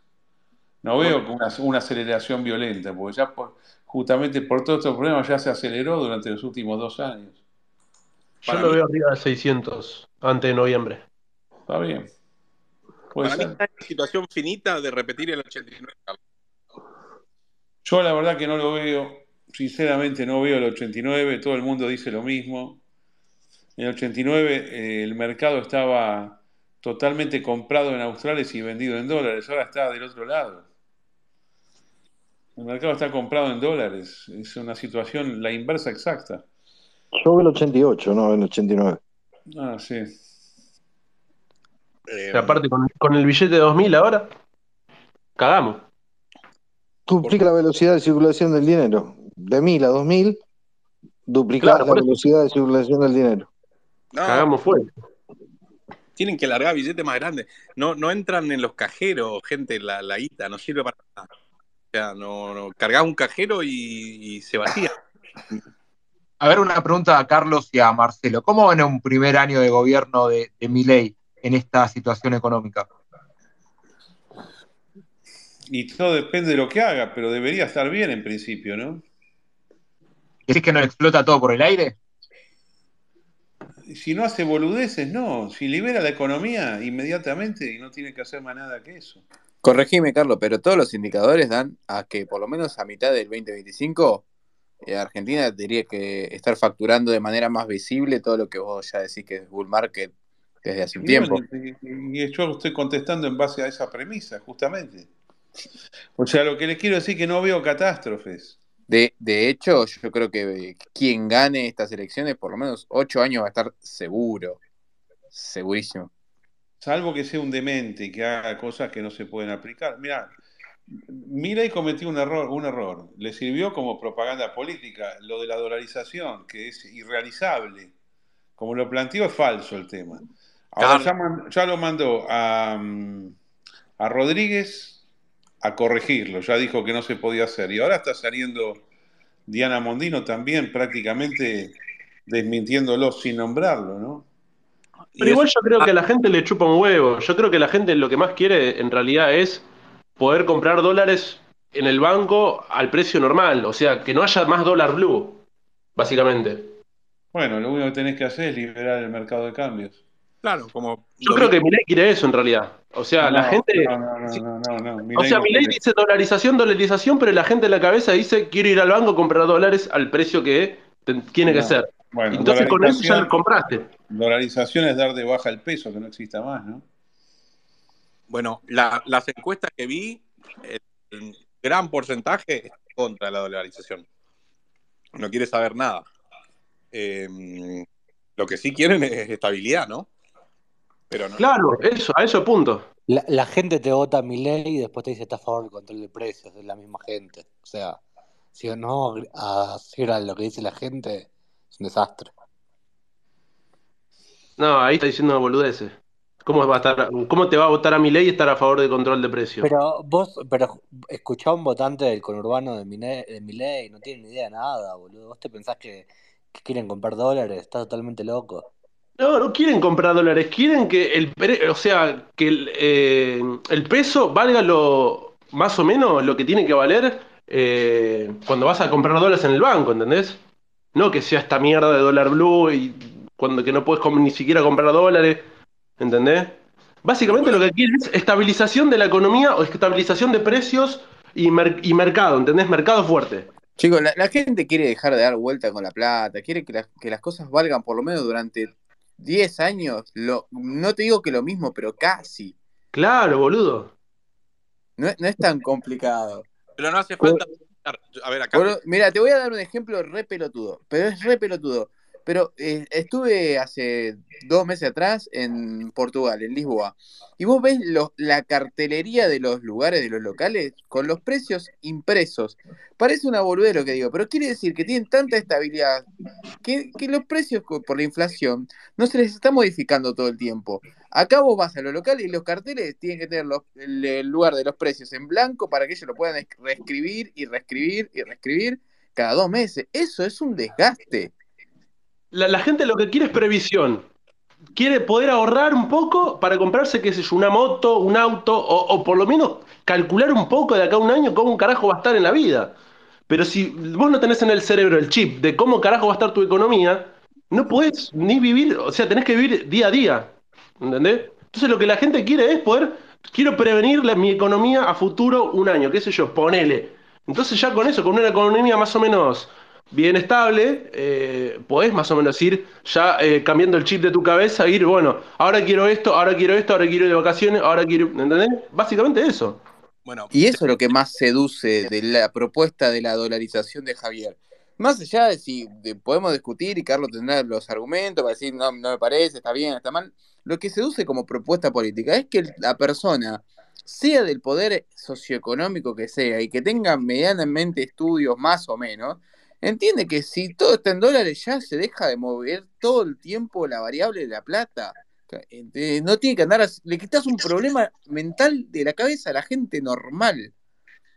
No veo una, una aceleración violenta, porque ya por, justamente por todos estos problemas ya se aceleró durante los últimos dos años. Yo lo mí- veo arriba de 600 antes de noviembre. Está bien. Puede Para mí está en una situación finita de repetir el 89. Carlos. Yo la verdad que no lo veo, sinceramente no veo el 89, todo el mundo dice lo mismo. En el 89 eh, el mercado estaba totalmente comprado en australes y vendido en dólares, ahora está del otro lado. El mercado está comprado en dólares, es una situación la inversa exacta. Yo el 88, no el 89. Ah, sí. Eh, aparte, con, con el billete de 2000 ahora, cagamos. Duplica la velocidad de circulación del dinero. De 1000 a 2000, duplicás Claro, la velocidad de circulación del dinero. no, Cagamos fuerte. Tienen que largar billetes más grandes. No, no entran en los cajeros, gente, la, la ITA, no sirve para nada. O sea, no, no cargás un cajero y, y se vacía. A ver, una pregunta a Carlos y a Marcelo. ¿Cómo ven un primer año de gobierno de, de Milei en esta situación económica? Y todo depende de lo que haga, pero debería estar bien en principio, ¿no? ¿Decís que no explota todo por el aire? Si no hace boludeces, no. Si libera la economía inmediatamente y no tiene que hacer más nada que eso. Corregime, Carlos, pero todos los indicadores dan a que por lo menos a mitad del 2025 eh, Argentina tendría que estar facturando de manera más visible todo lo que vos ya decís que es bull market desde hace un Y tiempo. bueno, y- y yo estoy contestando en base a esa premisa, justamente. O sea, lo que les quiero decir es que no veo catástrofes. De, de hecho, yo creo que quien gane estas elecciones, por lo menos ocho años va a estar seguro. Segurísimo. Salvo que sea un demente y que haga cosas que no se pueden aplicar. Mira, Milei cometió un error, un error. Le sirvió como propaganda política. Lo de la dolarización, que es irrealizable. Como lo planteó, es falso el tema. Ahora ya, man- ya lo mandó a, mm, a Rodríguez a corregirlo. Ya dijo que no se podía hacer. Y ahora está saliendo Diana Mondino también prácticamente desmintiéndolo sin nombrarlo, ¿no? Pero igual yo creo que a la gente le chupa un huevo. Yo creo que la gente lo que más quiere en realidad es poder comprar dólares en el banco al precio normal, o sea, que no haya más dólar blue, básicamente. Bueno, lo único que tenés que hacer es liberar el mercado de cambios. Claro, como. Yo creo que Milei quiere eso en realidad. O sea, la gente. no, no, no, no, no, no, O sea, no Milei dice dolarización, dolarización, pero la gente en la cabeza dice quiero ir al banco a comprar dólares al precio que tiene que ser. Bueno, Entonces con eso ya lo compraste. dolarización es dar de baja el peso, que no exista más, ¿no? Bueno, la- las encuestas que vi, el, el gran porcentaje es contra la dolarización. No quiere saber nada. Eh, lo que sí quieren es estabilidad, ¿no? Pero no. Claro, eso, a eso punto. La, la gente te vota a Milei y después te dice está a favor del control de precios, es la misma gente. O sea, si no hacer a lo que dice la gente, es un desastre. No, ahí está diciendo boludeces. ¿Cómo, va a estar, ¿Cómo te va a votar a Milei y estar a favor del control de precios? Pero vos, pero escuchá a un votante del conurbano de Milei, de Milei, no tiene ni idea de nada, boludo. ¿Vos te pensás que, que quieren comprar dólares? Estás totalmente loco. No, no quieren comprar dólares, quieren que el, o sea, que el, eh, el peso valga lo más o menos lo que tiene que valer eh, cuando vas a comprar dólares en el banco, ¿entendés? No que sea esta mierda de dólar blue y cuando que no puedes ni siquiera comprar dólares, ¿entendés? Básicamente lo que quieren es estabilización de la economía o estabilización de precios y, mer- y mercado, ¿entendés? Mercado fuerte. Chicos, la, gente quiere dejar de dar vuelta con la plata, quiere que, que las cosas valgan por lo menos durante 10 años. Lo, no te digo que lo mismo, pero casi. Claro, boludo. No, es- no es tan complicado. Pero no hace falta. A ver, acá. Mira, te voy a dar un ejemplo re pelotudo, pero es re pelotudo. Pero eh, estuve hace dos meses atrás en Portugal, en Lisboa, y vos ves lo- la cartelería de los lugares, de los locales, con los precios impresos. Parece una boludez lo que digo, pero quiere decir que tienen tanta estabilidad que, los precios por la inflación no se les está modificando todo el tiempo. Acá vos vas a los locales y los carteles tienen que tener los- el, el lugar de los precios en blanco para que ellos lo puedan es- reescribir y reescribir y reescribir cada dos meses. Eso es un desgaste. La, la gente lo que quiere es previsión. Quiere poder ahorrar un poco para comprarse, qué sé yo, una moto, un auto, o, o por lo menos calcular un poco de acá a un año cómo un carajo va a estar en la vida. Pero si vos no tenés en el cerebro el chip de cómo carajo va a estar tu economía, no podés ni vivir, o sea, tenés que vivir día a día. ¿Entendés? Entonces lo que la gente quiere es poder, quiero prevenir la- mi economía a futuro un año, qué sé yo, ponele. Entonces ya con eso, con una economía más o menos bien estable, eh, podés más o menos ir ya eh, cambiando el chip de tu cabeza, ir, bueno, ahora quiero esto, ahora quiero esto, ahora quiero ir de vacaciones, ahora quiero, ¿entendés? Básicamente eso. Bueno, Y eso es lo que más seduce de la propuesta de la dolarización de Javier. Más allá de si de- podemos discutir y Carlos tendrá los argumentos para decir no, no me parece, está bien, está mal, lo que seduce como propuesta política es que la persona, sea del poder socioeconómico que sea y que tenga medianamente estudios más o menos, entiende que si todo está en dólares ya se deja de mover todo el tiempo la variable de la plata. Eh, No tiene que andar, así- le quitas un problema mental de la cabeza a la gente normal.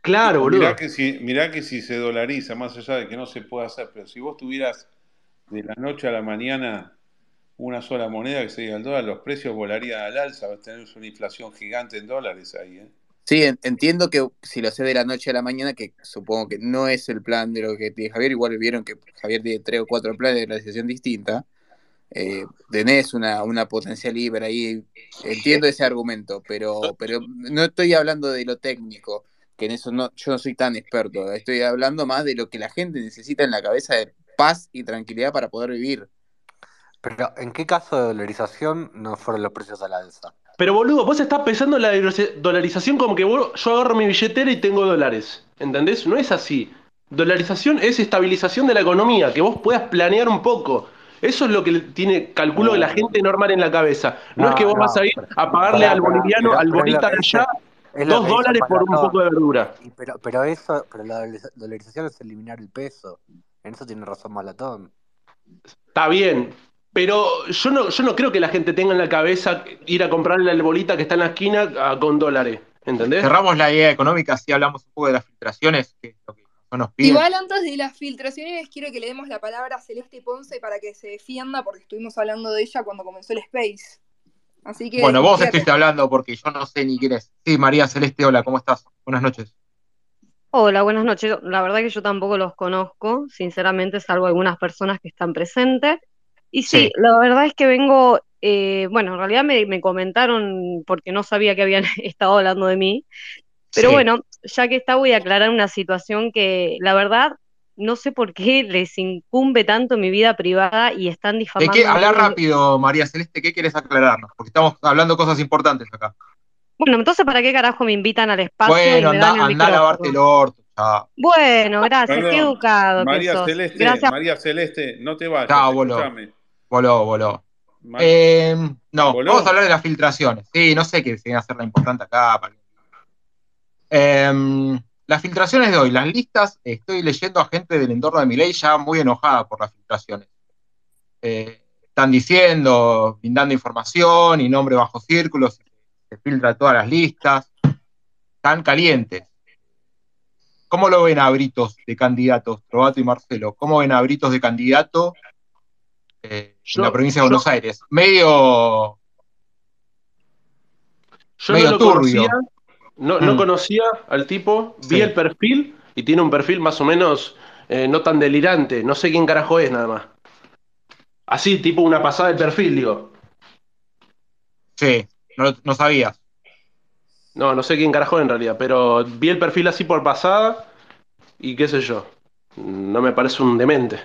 Claro, boludo. Mirá que, si, mirá que si se dolariza, más allá de que no se puede hacer, pero si vos tuvieras de la noche a la mañana una sola moneda que se diga el dólar, los precios volarían al alza, vas a tener una inflación gigante en dólares ahí. ¿eh? Sí, en- entiendo que si lo hace de la noche a la mañana, que supongo que no es el plan de lo que tiene Javier, igual vieron que Javier tiene tres o cuatro planes de realización distinta. Eh, tenés una, una potencial libre ahí, entiendo ese argumento, pero, pero no estoy hablando de lo técnico, que en eso no, yo no soy tan experto, estoy hablando más de lo que la gente necesita en la cabeza de paz y tranquilidad para poder vivir. Pero, ¿en qué caso de dolarización no fueron los precios al alza? Pero boludo, vos estás pensando en la dolarización como que vos- yo agarro mi billetera y tengo dólares. ¿Entendés? No es así. Dolarización es estabilización de la economía, que vos puedas planear un poco. Eso es lo que tiene, calculo, la gente normal en la cabeza. No, es que vos no, vas a ir a pagarle al boliviano, pero- al pero bolita que de allá, dos que dólares por un poco de verdura. Y pero, pero eso, pero la dolariza- dolarización es eliminar el peso. En eso tiene razón Malatón. Está bien, pero yo no, yo no creo que la gente tenga en la cabeza ir a comprarle al bolita que está en la esquina ah, con dólares. ¿Entendés? Cerramos la idea económica, así hablamos un poco de las filtraciones, que es lo que no nos piden. Igual antes de las filtraciones quiero que le demos la palabra a Celeste Ponce para que se defienda porque estuvimos hablando de ella cuando comenzó el Space. Así que Bueno, vos estuviste hablando porque yo no sé ni quién es. Sí, María Celeste, hola, ¿cómo estás? Buenas noches. Hola, buenas noches. La verdad que yo tampoco los conozco, sinceramente, salvo algunas personas que están presentes. Y sí, Sí. la verdad es que vengo, eh, bueno, en realidad me, me comentaron porque no sabía que habían <laughs> estado hablando de mí, pero Sí. bueno, ya que está, voy a aclarar una situación que la verdad no sé por qué les incumbe tanto mi vida privada y están ¿De difamando qué? a Habla rápido, María Celeste, ¿qué quieres aclararnos? Porque estamos hablando cosas importantes acá. Bueno, entonces, ¿para qué carajo me invitan al espacio y Bueno, me anda, dan el anda a lavarte el orto. Bueno, gracias, qué educado que María sos. Celeste, Gracias. María Celeste, no te vayas, Chao, voló. Voló, Eh, no, ¿Voló? vamos a hablar de las filtraciones. Sí, no sé qué se viene a hacer la importante acá. Em, las filtraciones de hoy, las listas, estoy leyendo a gente del entorno de Milei ya muy enojada por las filtraciones. Eh, están diciendo, brindando información y nombre bajo círculos, se filtra todas las listas, están calientes. ¿Cómo lo ven a Britos de candidatos, Trovato y Marcelo? ¿Cómo ven a Britos de candidato eh, en la provincia de yo, Buenos Aires? Medio, yo no medio lo turbio. conocía, no, no Mm, conocía al tipo, vi sí. el perfil y tiene un perfil más o menos eh, no tan delirante. No sé quién carajo es nada más. Así, tipo una pasada de perfil, digo. Sí, no, no sabías. No, no sé quién carajo es en realidad, pero vi el perfil así por pasada y qué sé yo. No me parece un demente.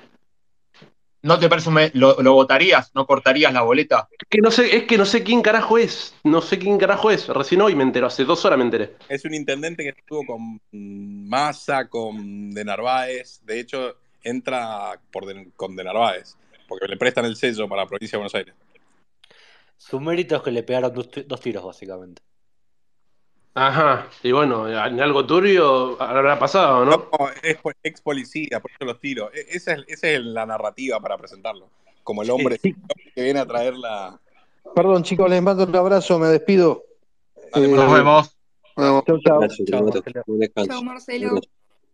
¿No te parece un me- lo, lo votarías? ¿No cortarías la boleta? Es que no sé, es que no sé quién carajo es. No sé quién carajo es. Recién hoy me entero, hace dos horas me enteré. Es un intendente que estuvo con Massa, con De Narváez. De hecho, entra por De- con De Narváez, porque le prestan el sello para la provincia de Buenos Aires. Su mérito es que le pegaron dos, dos tiros, básicamente. Ajá, y bueno, en algo turbio habrá pasado, ¿no? No, es po- ex policía, por eso los tiros. E- Esa es, esa es la narrativa para presentarlo. Como el hombre Sí. que viene a traer la. Perdón, chicos, les mando un abrazo, me despido. Dale, Eh, Nos vemos. chau, chau. Gracias, Chao, hermano. Marcelo.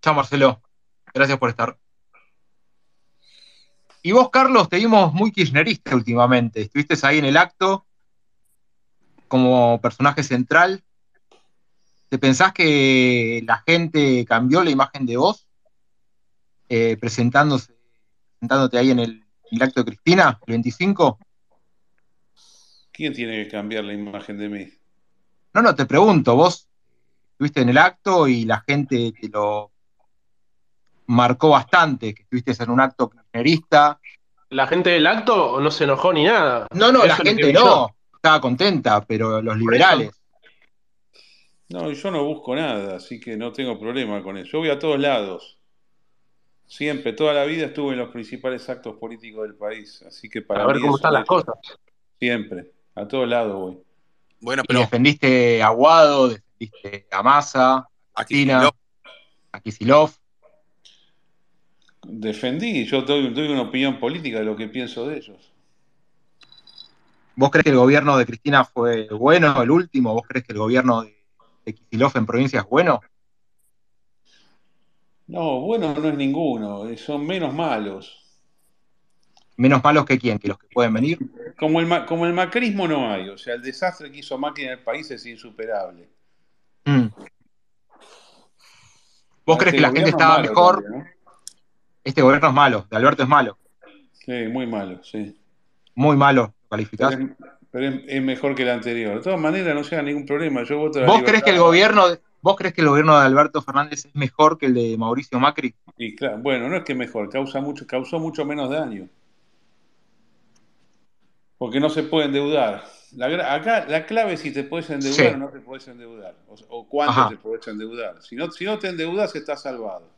Chao, Marcelo. Gracias por estar. Y vos, Carlos, te vimos muy kirchnerista últimamente. Estuviste ahí en el acto como personaje central. ¿Te pensás que la gente cambió la imagen de vos eh, presentándose, presentándote ahí en el, en el acto de Cristina, el 25? ¿Quién tiene que cambiar la imagen de mí? No, no, te pregunto, vos estuviste en el acto y la gente te lo marcó bastante, que estuviste en un acto kirchnerista. La gente del acto no se enojó ni nada. No, no, la Eso gente no, estaba contenta, pero los liberales. No, yo no busco nada, así que no tengo problema con eso. Yo voy a todos lados. Siempre, toda la vida estuve en los principales actos políticos del país, así que para A ver mí cómo es están las cosas. Siempre, a todos lados voy. Bueno, Y pero defendiste a Guado, defendiste a Massa, a aquí Cristina, a Kicillof. Defendí, yo doy, doy una opinión política de lo que pienso de ellos. ¿Vos crees que el gobierno de Cristina fue bueno, el último? ¿Vos crees que el gobierno de, de Kicillof en provincia es bueno? No, bueno, no es ninguno, eh, son menos malos. Menos malos que quién, que los que pueden venir. Como el, como el macrismo no hay, o sea, el desastre que hizo Macri en el país es insuperable. Mm. ¿Vos crees Este que la gente es estaba mejor? también, ¿no? Este gobierno es malo, de Alberto es malo, Sí, muy malo, sí. muy malo, ¿lo Pero, calificás? Pero es- es mejor que el anterior. De todas maneras, no sea ningún problema. Yo voto a la ¿Vos crees que el gobierno, de- vos crees que el gobierno de Alberto Fernández es mejor que el de Mauricio Macri? Y claro, bueno, no es que mejor, causa mucho, causó mucho menos daño. Porque no se puede endeudar. La acá la clave es si te puedes endeudar Sí. o no te puedes endeudar. O, o cuánto Ajá. te puedes endeudar. Si no, si no te endeudas, estás salvado.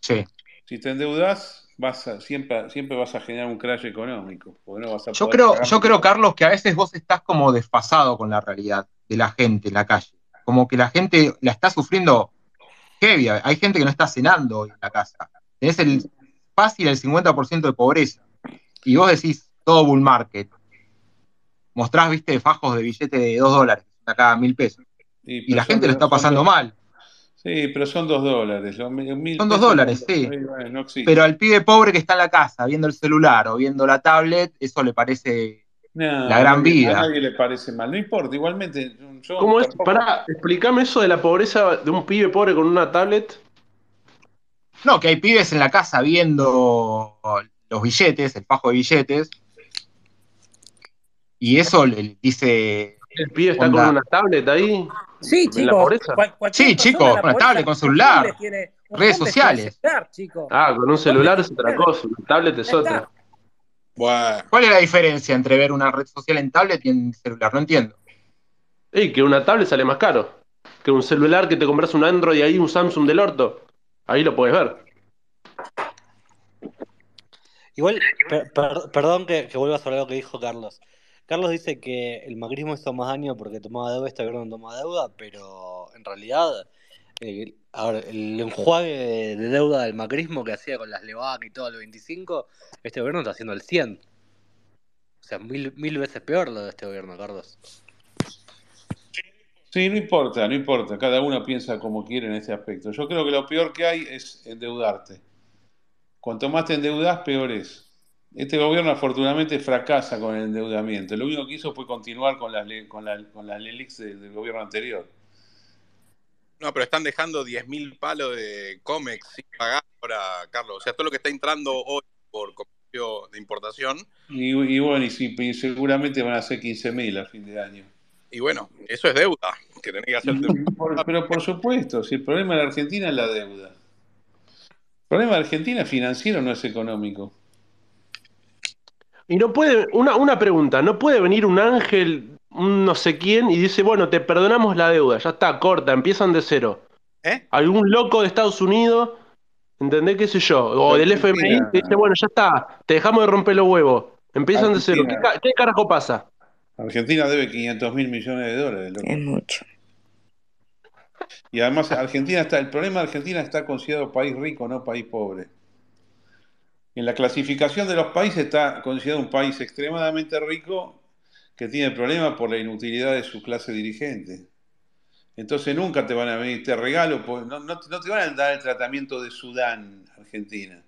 Sí. Si te endeudas, vas a, siempre, siempre vas a generar un crash económico. No vas a Yo creo, pagar yo creo, Carlos, que a veces vos estás como desfasado con la realidad de la gente en la calle. Como que la gente la está sufriendo heavy. Hay gente que no está cenando hoy en la casa. Tenés el fácil el 50% de pobreza. Y vos decís todo bull market. Mostrás, viste, fajos de billete de 2 dólares, acá mil pesos. Sí, Y la gente lo está pasando mal. Sí, pero son dos dólares. Son mil Son dos dólares, no- sí. bueno, no existe. Pero al pibe pobre que está en la casa, viendo el celular o viendo la tablet, eso le parece No, la a gran nadie- vida. A nadie le parece mal. No importa, igualmente. Yo ¿Cómo es? Pará, explícame eso de la pobreza de un pibe pobre con una tablet. No, que hay pibes en la casa viendo los billetes, el fajo de billetes, y eso le dice. El pibe está onda- con una tablet ahí. Sí, cualquier Sí, la con una tablet, con celular, tiene- redes sociales. celular. Ah, con un celular es otra cosa, una tablet es otra. Bueno, ¿Cuál es la diferencia entre ver una red social en tablet y en celular? No entiendo. Y que una tablet sale más caro. Que un celular que te compras un Android y ahí un Samsung del orto. Ahí lo puedes ver. Igual, per- per- perdón que, que vuelva sobre lo que dijo Carlos. Carlos dice que el macrismo hizo más daño porque tomaba deuda, este gobierno no toma deuda, pero en realidad, eh, el enjuague de, de deuda del macrismo que hacía con las LEVAC y todo el 25, este gobierno está haciendo el 100. O sea, mil, mil veces peor lo de este gobierno, Carlos. Sí, no importa, no importa. Cada uno piensa como quiere en este aspecto. Yo creo que lo peor que hay es endeudarte. Cuanto más te endeudas, peor es. Este gobierno afortunadamente fracasa con el endeudamiento. Lo único que hizo fue continuar con las, con la- con las LELIX de- del gobierno anterior. no, pero están dejando 10.000 palos de Comex sin pagar ahora, Carlos. O sea, todo lo que está entrando hoy por comercio de importación. Y, y bueno, y, seguramente van a ser 15.000 a fin de año. Y bueno, eso es deuda que tenés que hacer. Por- pero por supuesto, si el problema de la Argentina es la deuda. El problema de Argentina es financiero, no es económico. Y no puede, una, una pregunta, no puede venir un ángel, un no sé quién, y dice, bueno, te perdonamos la deuda, ya está, corta, empiezan de cero. ¿Eh? Algún loco de Estados Unidos, ¿entendés qué sé yo? O del FMI, Argentina- te dice, bueno, ya está, te dejamos de romper los huevos. Empiezan de cero. ¿Qué, qué carajo pasa? Argentina debe 500 mil millones de dólares. loco. Es mucho. Y además Argentina está, el problema de Argentina está considerado país rico, no país pobre. En la clasificación de los países está considerado un país extremadamente rico que tiene problemas por la inutilidad de su clase dirigente. Entonces nunca te van a venir, te regalo, pues, no, no- no te van a dar el tratamiento de Sudán, Argentina.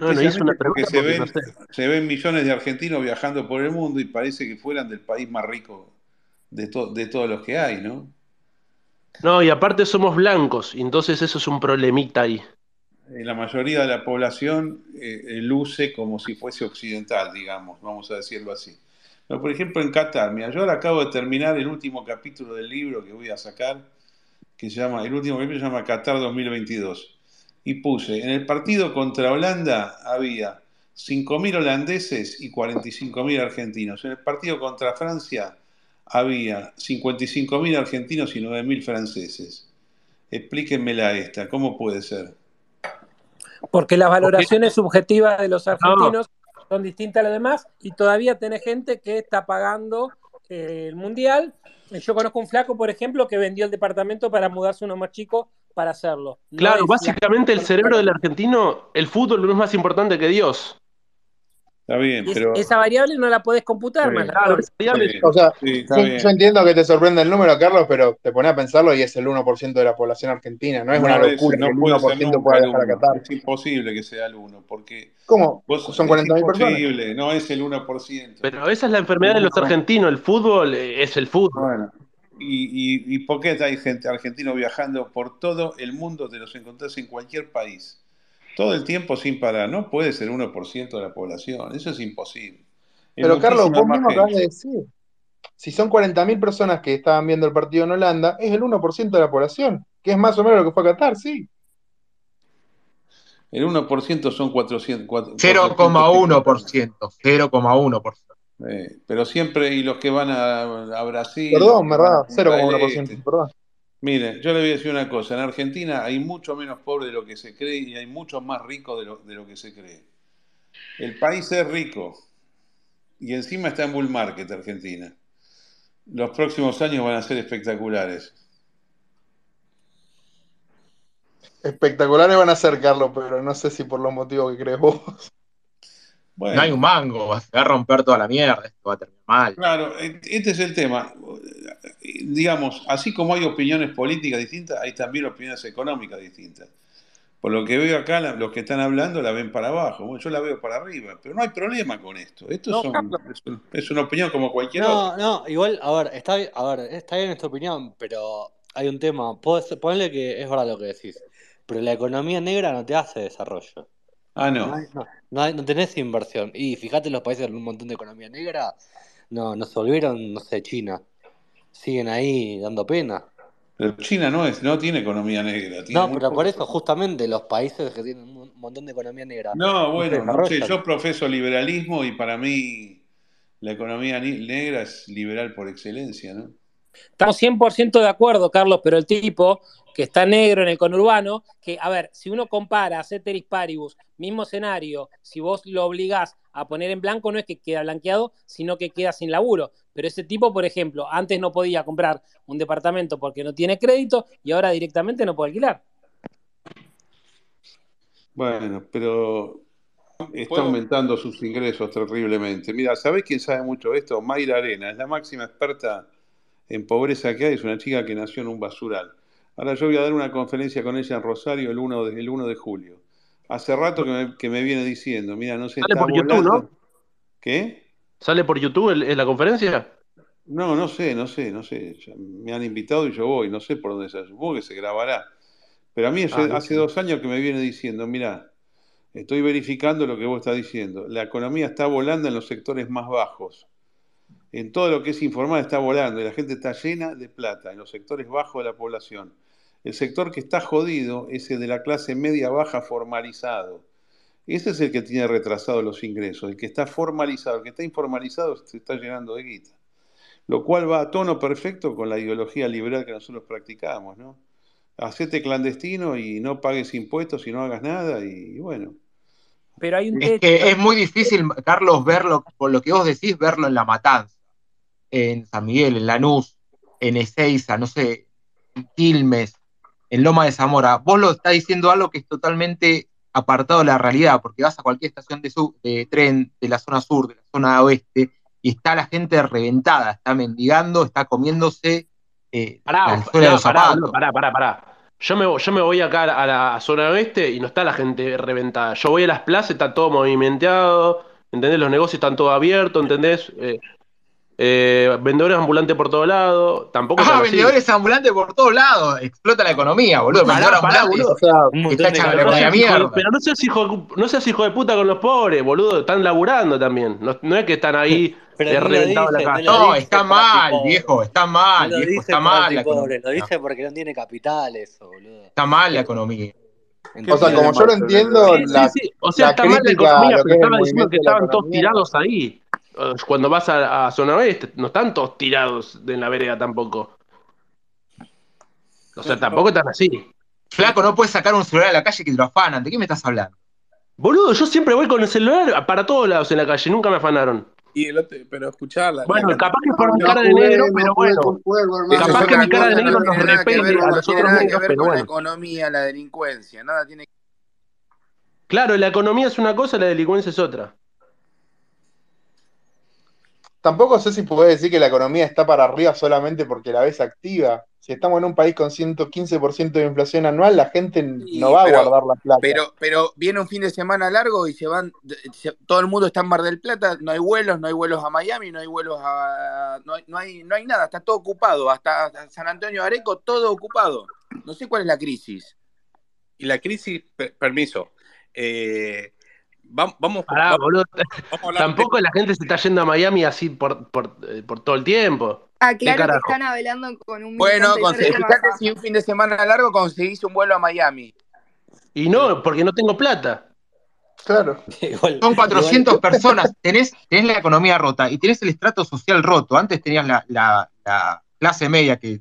No, no, Especialmente porque se porque ven, no sé. se ven millones de argentinos viajando por el mundo y parece que fueran del país más rico de, to- de todos los que hay, ¿no? No, y aparte somos blancos, entonces eso es un problemita ahí. Eh, La mayoría de la población eh, luce como si fuese occidental, digamos, vamos a decirlo así. Pero, por ejemplo, en Qatar, mira, yo ahora acabo de terminar el último capítulo del libro que voy a sacar, que se llama, el último capítulo se llama Qatar 2022. Y puse, en el partido contra Holanda había 5.000 holandeses y 45.000 argentinos. En el partido contra Francia había 55.000 argentinos y 9.000 franceses. Explíquenmela esta, ¿cómo puede ser? Porque las valoraciones subjetivas de los argentinos son distintas a las demás y todavía tenés gente que está pagando eh, el mundial. Yo conozco un flaco, por ejemplo, que vendió el departamento para mudarse uno más chico para hacerlo. No Claro, básicamente el cerebro del argentino, el fútbol no es más importante que Dios. Está bien, es- pero... esa variable no la podés computar más. Claro, variable- O sea, sí, yo, entiendo que te sorprende el número, Carlos, pero te pones a pensarlo y es el 1% de la población argentina. No es una No, es- locura no que el puede ser 1% nunca pueda el viajar a 1. Qatar. Es imposible que sea el 1, porque ¿Cómo? vos, Son es 40.000 personas. imposible, no es el 1%. Pero esa es la enfermedad de los argentinos, el fútbol eh, es el fútbol. Bueno, y, y, y por qué hay gente argentino viajando por todo el mundo? Te los encontrás en cualquier país, todo el tiempo sin parar. No puede ser 1% de la población, eso es imposible. Es Pero Carlos, vos mismo acabas de decir, si son 40.000 personas que estaban viendo el partido en Holanda, es el 1% de la población, que es más o menos lo que fue a Qatar, sí. El 1% son 400, cuatro- 0,1%. 0,1%. Eh, pero siempre, y los que van a, a Brasil, Perdón, ¿verdad? Punta del 0,1%, Este. perdón. Miren, yo le voy a decir una cosa, en Argentina hay mucho menos pobres de lo que se cree y hay muchos más ricos de lo, de lo que se cree. El país es rico y encima está en bull market Argentina. Los próximos años van a ser espectaculares. Espectaculares van a ser, Carlos, pero no sé si por los motivos que crees vos. Bueno. No hay un mango, se va a romper toda la mierda, esto va a terminar mal. Claro, e- este es el tema. Digamos, así como hay opiniones políticas distintas, hay también opiniones económicas distintas. Por lo que veo acá, los que están hablando la ven para abajo. Bueno, yo la veo para arriba, pero no hay problema con esto. Esto No, son- es, un- es una opinión como cualquier otra. No, no, igual, a ver, está, a ver, está bien esta opinión, pero hay un tema. Puedo- Ponle que es verdad lo que decís. pero la economía negra no te hace desarrollo. Ah, No, no. hay- no, no, hay- no tenés inversión. Y fíjate los países con un montón de economía negra, no, no se volvieron, no sé, China. Siguen ahí dando pena. Pero China no es, no tiene economía negra, tiene No, pero por eso, justamente, los países que tienen un montón de economía negra No, bueno, no sé, yo profeso liberalismo y para mí la economía negra es liberal por excelencia, ¿no? Estamos 100% de acuerdo, Carlos, pero el tipo que está negro en el conurbano, que, a ver, si uno compara a Ceteris Paribus, mismo escenario, si vos lo obligás a poner en blanco, no es que queda blanqueado, sino que queda sin laburo. Pero ese tipo, por ejemplo, antes no podía comprar un departamento porque no tiene crédito y ahora directamente no puede alquilar. Bueno, pero está ¿Puedo? aumentando sus ingresos terriblemente. Mira, ¿sabés quién sabe mucho de esto? Mayra Arena, es la máxima experta en pobreza que hay, es una chica que nació en un basural. Ahora yo voy a dar una conferencia con ella en Rosario el 1 de, el 1 de julio. Hace rato que me, que me viene diciendo, mira, no se Sale por YouTube, volando. ¿no? ¿Qué? ¿Sale por YouTube el- el- la conferencia? No, no sé, no sé, no sé. Me han invitado y yo voy, no sé por dónde se supongo que se grabará. Pero a mí hace, Ah, hace dos años que me viene diciendo, mira, estoy verificando lo que vos estás diciendo. La economía está volando en los sectores más bajos. En todo lo que es informal está volando y la gente está llena de plata en los sectores bajos de la población. El sector que está jodido es el de la clase media baja formalizado. Ese es el que tiene retrasado los ingresos. El que está formalizado, el que está informalizado se está llenando de guita. Lo cual va a tono perfecto con la ideología liberal que nosotros practicamos, ¿no? Hacete clandestino y no pagues impuestos y no hagas nada y, bueno. Pero hay un Es que es muy difícil, Carlos, verlo, por lo que vos decís, verlo en La Matanza, en San Miguel, en Lanús, en Ezeiza, no sé, en Quilmes, en Loma de Zamora. Vos lo estás diciendo algo que es totalmente apartado de la realidad, porque vas a cualquier estación de, tren de la zona sur, de la zona oeste, y está la gente reventada, está mendigando, está comiéndose eh, Pará, la suela de los pará, pará, pará, pará. Yo me, voy- yo me voy acá a la zona oeste y no está la gente reventada. Yo voy a las plazas, está todo movimenteado, ¿entendés? Los negocios están todos abiertos, ¿entendés? Eh, eh, vendedores ambulantes por todos lados, tampoco Ah, vendedores ambulantes por todos lados, explota la economía, boludo. Pará, pará, boludo. O sea, está de la Pero no, seas hijo de, pero no seas hijo de, no seas hijo de puta con los pobres, boludo. Están laburando también. No, no es que están ahí <laughs> en la dice, no está mal, viejo, está mal, viejo, dice está mal la economía. lo dice porque no tiene capital eso, boludo. Está mal la economía. O sea, como yo lo entiendo, Sí, sí, la, sí. O sea, la está mal la economía, pero estaba diciendo que de estaban todos tirados ahí. Cuando vas a, a zona oeste, no están todos tirados de en la vereda tampoco. O sea, tampoco están así. Flaco, no puedes sacar un celular a la calle que te lo afanan. ¿De qué me estás hablando? Boludo, yo siempre voy con el celular para todos lados en la calle, nunca me afanaron. Y el otro- pero escuchar la, la Bueno, capaz que por mi cara de negro, no pero bueno. Capaz que mi cara de negro no los tiene nada que ver repele a los tiene otros nada que negros, ver pero con la bueno. economía, la delincuencia, nada tiene Claro, la economía es una cosa, la delincuencia es otra. Tampoco sé si podés decir que la economía está para arriba solamente porque la ves activa. Si estamos en un país con 115% de inflación anual, la gente no va a guardar la plata. pero, pero viene un fin de semana largo y se van, se- todo el mundo está en Mar del Plata, no hay vuelos, no hay vuelos a Miami, no hay vuelos a, no hay, no hay, no hay nada, está todo ocupado, hasta San Antonio Areco, todo ocupado. No sé cuál es la crisis. Y la crisis, per- permiso. Eh, vam- vamos, Pará, vamos, boludo. vamos a hablar de Tampoco la gente se está yendo a Miami así por, por, eh, por todo el tiempo. ¿Qué Aclaro que carajo? están hablando con un Bueno, fíjate si un fin de semana largo conseguís un vuelo a Miami. Y no, porque no tengo plata. Claro. <laughs> Igual, Son igual, 400 personas. Tenés, tenés la economía rota y tenés el estrato social roto. Antes tenías la, la- la clase media, que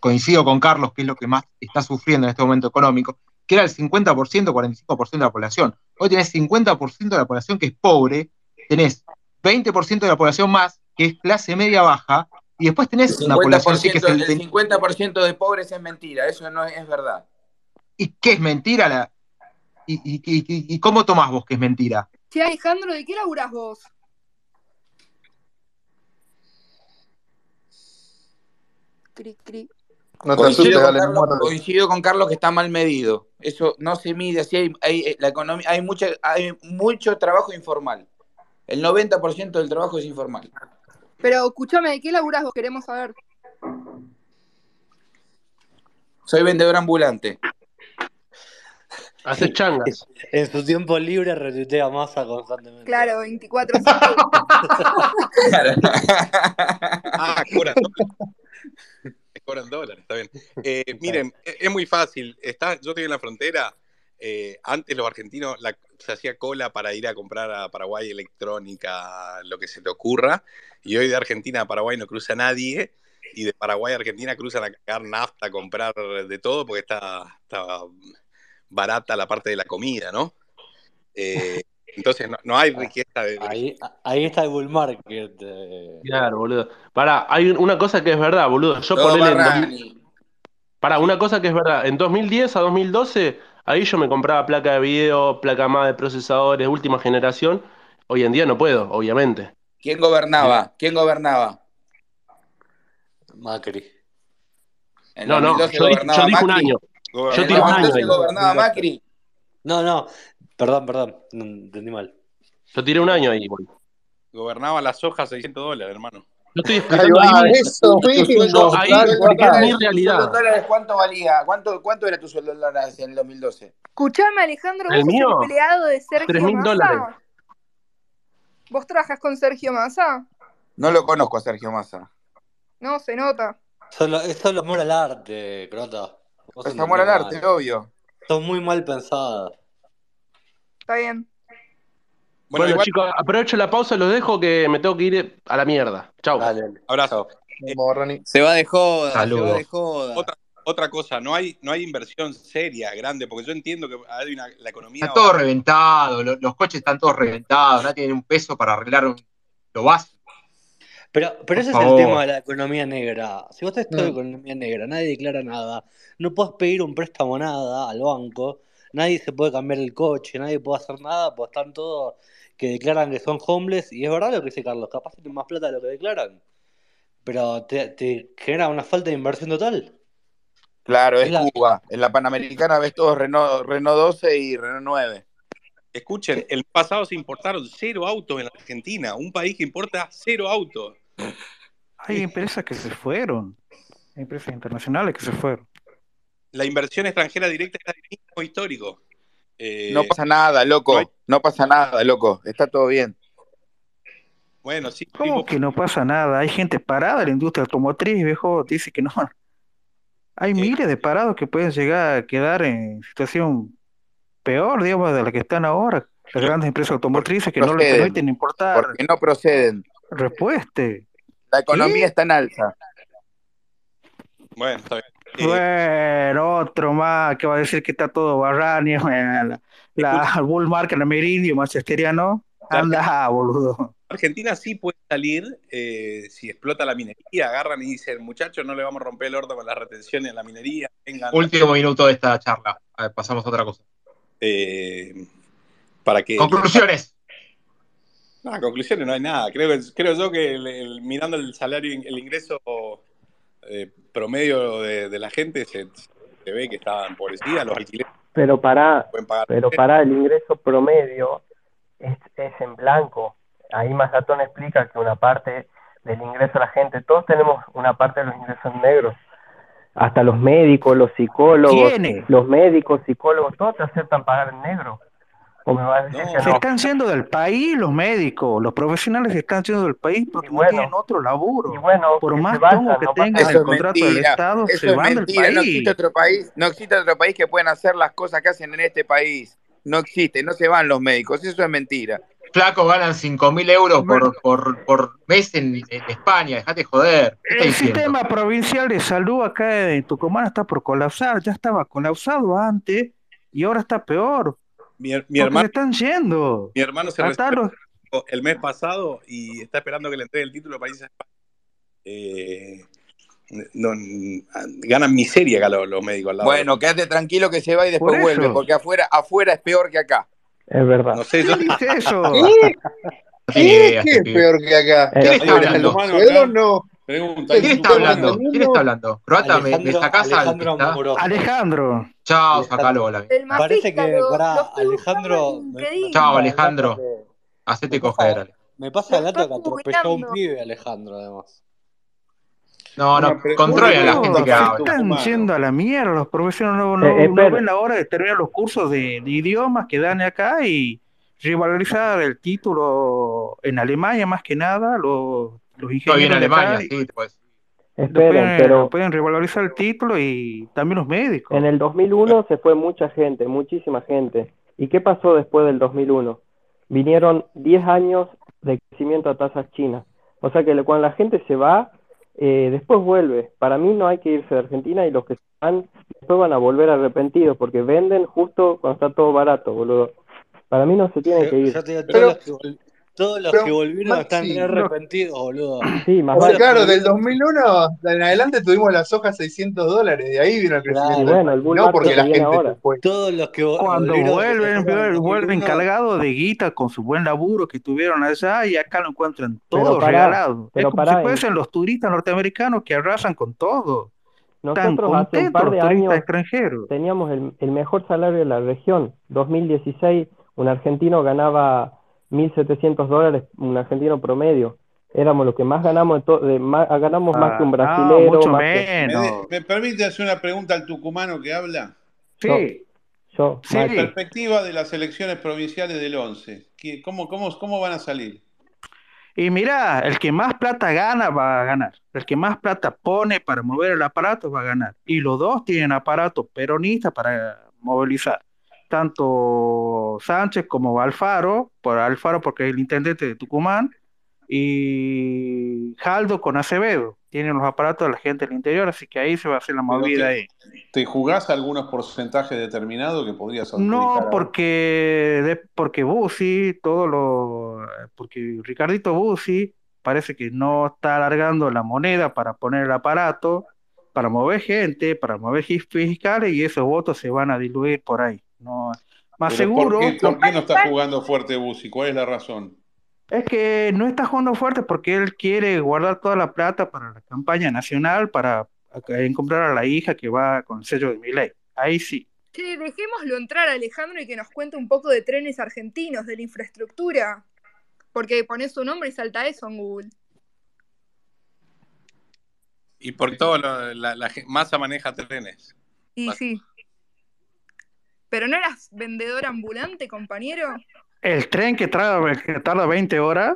coincido con Carlos, que es lo que más está sufriendo en este momento económico, que era el 50%, 45% de la población. Hoy tenés 50% de la población que es pobre, tenés 20% de la población más, que es clase media baja, y después tenés una población sí que es 50%, el, el 50% de pobres es mentira, eso no es verdad. ¿Y qué es mentira? La, y, y- y- y cómo tomás vos que es mentira? Che, Alejandro, ¿de qué laburás vos? Cri, cri. No te Coincido asustes, con, Carlos, coincido con Carlos que está mal medido. Eso no se mide así. Hay, hay- eh, la economía, hay, mucha, hay mucho trabajo informal. El 90% del trabajo es informal. Pero escúchame, ¿de qué laburás vos? Queremos saber. Soy vendedor ambulante. Haces changas. <laughs> En su tiempo libre retuitea masa constantemente. Claro, 24 <laughs> Ah, cobran dólares. <laughs> Cobran dólares, está bien. <laughs> Eh, miren, es es muy fácil. Está, yo estoy en la frontera. eh, antes los argentinos la- se hacía cola para ir a comprar a Paraguay electrónica, lo que se te ocurra. Y hoy de Argentina a Paraguay no cruza nadie. Y de Paraguay a Argentina cruzan a cargar nafta, a comprar de todo, porque está, está barata la parte de la comida, ¿no? Eh, <laughs> entonces no, no hay riqueza de, Ahí, ahí está el bull market. eh. Claro, boludo. Pará, hay un- una cosa que es verdad, boludo. Yo Todo ponele en. Pará, una cosa que es verdad. En 2010 a 2012, ahí yo me compraba placa de video, placa más de procesadores, última generación. Hoy en día no puedo, obviamente. ¿Quién gobernaba? ¿Quién gobernaba? Macri. En No, no, 2012 yo yo dije un año. Gobernaba- Yo tiré un año 2012 ahí. gobernaba Macri. No, no. Perdón, perdón. no, Entendí mal. Yo tiré un año ahí, boludo. gobernaba la soja 600 dólares, hermano. Yo estoy Ahí explicando va, ahí, eso mismo. mi ¿Tu sueldo realidad. en dólares cuánto valía? ¿Cuánto, cuánto era tu sueldo en el 2012? Escuchame, Alejandro, ¿El ¿vos sos mío? el empleado de Sergio Tres mil Massa? dólares. ¿Vos trabajas con Sergio Massa? No lo conozco a Sergio Massa. No, se nota. Solo, es solo amor al arte, Crota. Es amor al arte, obvio. Son muy mal pensadas. Está bien. Bueno, Bueno, igual, chicos, aprovecho la pausa, los dejo que me tengo que ir a la mierda. Chau. Dale, dale. abrazo. Se va de joda, se va Saludos. de joda. Otra, otra cosa, no hay, no hay inversión seria, grande, porque yo entiendo que hay una, la economía Está todo va- reventado, lo- los coches están todos reventados, nadie tiene un peso para arreglar un- lo básico. Pero, pero ese es el tema de la economía negra. Si vos toda la Mm. economía negra, nadie declara nada, no podés pedir un préstamo nada al banco, nadie se puede cambiar el coche, nadie puede hacer nada, pues están todos que declaran que son homeless, y es verdad lo que dice Carlos, capaz tienen más plata de lo que declaran, pero te, te genera una falta de inversión total. Claro, Es es la, Cuba. En la Panamericana ves todos Renault, Renault 12 y Renault 9. Escuchen, el pasado se importaron cero autos en la Argentina, un país que importa cero autos. Hay empresas que se fueron, hay empresas internacionales que se fueron. La inversión extranjera directa está en el mínimo histórico. Eh, No pasa nada, loco. no hay- No pasa nada, loco. Está todo bien. bueno, sí, ¿Cómo que no pasa nada? Hay gente parada en la industria automotriz, viejo, dice que no. <laughs> Hay eh, miles de parados que pueden llegar a quedar en situación peor, digamos, de la que están ahora. Las grandes empresas automotrices que no les Proceden. permiten importar Porque no proceden. repuestos. La economía está en alza. bueno, está bien. Eh, Bueno, otro más que va a decir que está todo barranio, <laughs> la, la <laughs> bull manchesteriano. la Argen- Anda, <laughs> boludo. Argentina sí puede salir eh, si explota la minería, agarran y dicen, muchachos, no le vamos a romper el orto con la retención en la minería, vengan. Último minuto de esta charla. A ver, pasamos a otra cosa. Eh, para que Conclusiones. No, conclusiones no hay nada. Creo, creo yo que el- el- mirando el salario, el ingreso eh, promedio de, de la gente se, se ve que está empobrecida, los alquileres Pero para, pero para el ingreso promedio es, es en blanco. Ahí Mazatón explica que una parte del ingreso de la gente, todos tenemos una parte de los ingresos negros. Hasta los médicos, los psicólogos, los médicos, psicólogos, todos te aceptan pagar en negro. ¿O me vas a decir que Se no? están yendo del país los médicos, los profesionales se están yendo del país porque no tienen otro laburo. y bueno, Por más tongo que no tengan el contrato del mentira. Estado, Eso se es van del mentira. No existe país. otro país. No existe otro país que puedan hacer las cosas que hacen en este país. No existe. No se van los médicos. Eso es mentira. Flaco ganan 5 mil euros por, por, por mes en, en España, dejate de joder. ¿Qué estás El diciendo? sistema provincial de salud acá en Tucumán está por colapsar, ya estaba colapsado antes y ahora está peor, Mi, mi porque se hermano, están yendo. mi hermano se los, el mes pasado y está esperando que le entregue el título de país a España. Eh, no, ganan miseria acá los, los médicos al lado. Bueno, quédate tranquilo que se va y por después vuelve. Porque afuera, afuera es peor que acá. Es verdad. No sé, yo ¿Quién dice eso? <laughs> ¿Qué? ¿Qué? ¿Qué es peor que acá? Eh, ¿Quién ¿Hay está un hablando? humano suelo? acá No. Pregunta, ¿El ¿Quién ¿hay está hablando? ¿Quién está hablando? Croata, ¿me, me Alejandro, sacás al Alejandro Chao, sacalo, la Parece que para Alejandro. Chao, Alejandro. Hacete coger, me pasa el dato que atropelló a un pibe Alejandro además. No, no, controlen a la gente que habla. Están yendo a la mierda, los profesores no, no, Eh, eh, no ven la hora de terminar los cursos de, de idiomas que dan acá y revalorizar el título en Alemania más que nada, los, los Estoy en ingenieros Alemania, y- sí, pues. Esperen, pueden, pero lo pueden revalorizar el título y también los médicos. en el 2001 se fue mucha gente, muchísima gente. ¿Y qué pasó después del 2001? Vinieron 10 años de crecimiento a tasas chinas. O sea que cuando la gente se va, eh, después vuelve. Para mí no hay que irse de Argentina y los que se van después van a volver arrepentidos porque venden justo cuando está todo barato, boludo. Para mí no se tienen que ir. Pero- todos los pero, que volvieron están Maxi, re arrepentidos, boludo. <clears throat> Sí, más vale. claro, del que 2001 en adelante tuvimos la soja 600 dólares, de ahí vino el Claro. Crecimiento del bueno, el bull no porque que la gente ahora. fue. Todos los que Cuando vuelven, vuelven 2001, cargados de guita con su buen laburo que tuvieron allá y acá lo encuentran Pero todo regalado. Es pero como si pará, en- fuesen los turistas norteamericanos que arrasan con todo. Están nosotros hace un par los de turistas años extranjeros. teníamos el, el mejor salario de la región. 2016, un argentino ganaba 1.700 dólares, un argentino promedio. Éramos los que más ganamos, de to- de más, ganamos más Ah, que un no, brasilero, mucho más que ¿Me, menos. de- me permite hacer una pregunta al tucumano que habla? Sí, yo, sí. En Maxi. perspectiva de las elecciones provinciales del 11, ¿qué- ¿cómo, cómo, cómo van a salir? Y mira, el que más plata gana va a ganar. El que más plata pone para mover el aparato va a ganar. Y los dos tienen aparatos peronistas para movilizar. Tanto Sánchez como Alfaro, por Alfaro porque es el intendente de Tucumán, y Jaldo con Acevedo. Tienen los aparatos de la gente del interior, así que ahí se va a hacer la movida te, ahí. ¿te jugás algunos porcentajes determinados que podrías No, porque, de- porque Bussi, todo lo, porque Ricardito Bussi parece que no está alargando la moneda para poner el aparato, para mover gente, para mover fiscales y esos votos se van a diluir por ahí. No, más Pero ¿por seguro qué, por qué no está jugando fuerte Bussi? ¿Cuál es la razón? es que no está jugando fuerte porque él quiere guardar toda la plata para la campaña nacional para comprar a la hija que va con el sello de Milei. Ahí sí. Che, dejémoslo entrar, Alejandro, y que nos cuente un poco de trenes argentinos, de la infraestructura. Porque pones su nombre y salta eso en Google. Y por todo lo- la, masa maneja trenes. Y sí. ¿Pero no eras vendedor ambulante, compañero? El tren que, tra- que tarda 20 horas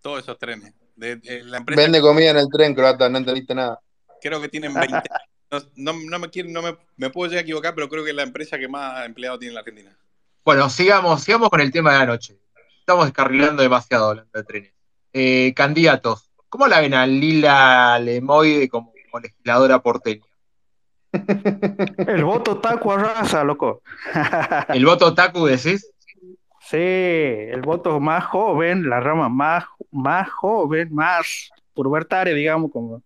Todos esos trenes. De, de la empresa Vende comida en el tren, croata, no entendiste nada. creo que tienen 20 años. No, no, no me quiero, no me, me puedo llegar a equivocar, pero creo que es la empresa que más empleados tiene en la Argentina. Bueno, sigamos, sigamos con el tema de la noche. Estamos descarrilando demasiado hablando de trenes. Eh, candidatos, ¿cómo la ven a Lila Lemoy como, como legisladora porteña? El voto taco arrasa, loco. ¿El voto Taku decís? Sí, el voto más joven, la rama más, más joven, más pubertaria, digamos, como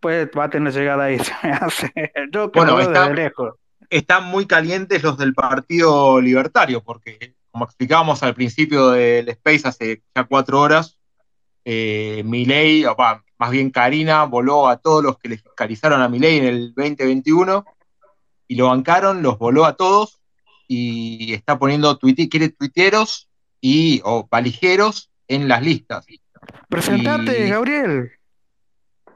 pues va a tener llegada ahí. <laughs> Yo que Bueno, está- desde lejos. Están muy calientes los del Partido Libertario, porque como explicábamos al principio del Space hace ya cuatro horas, eh, Milei, o va, más bien Karina, voló a todos los que le fiscalizaron a Milei en el 2021 y lo bancaron, los voló a todos y está poniendo tuite, quiere tuiteros y o valijeros en las listas. Presentate, Y- Gabriel.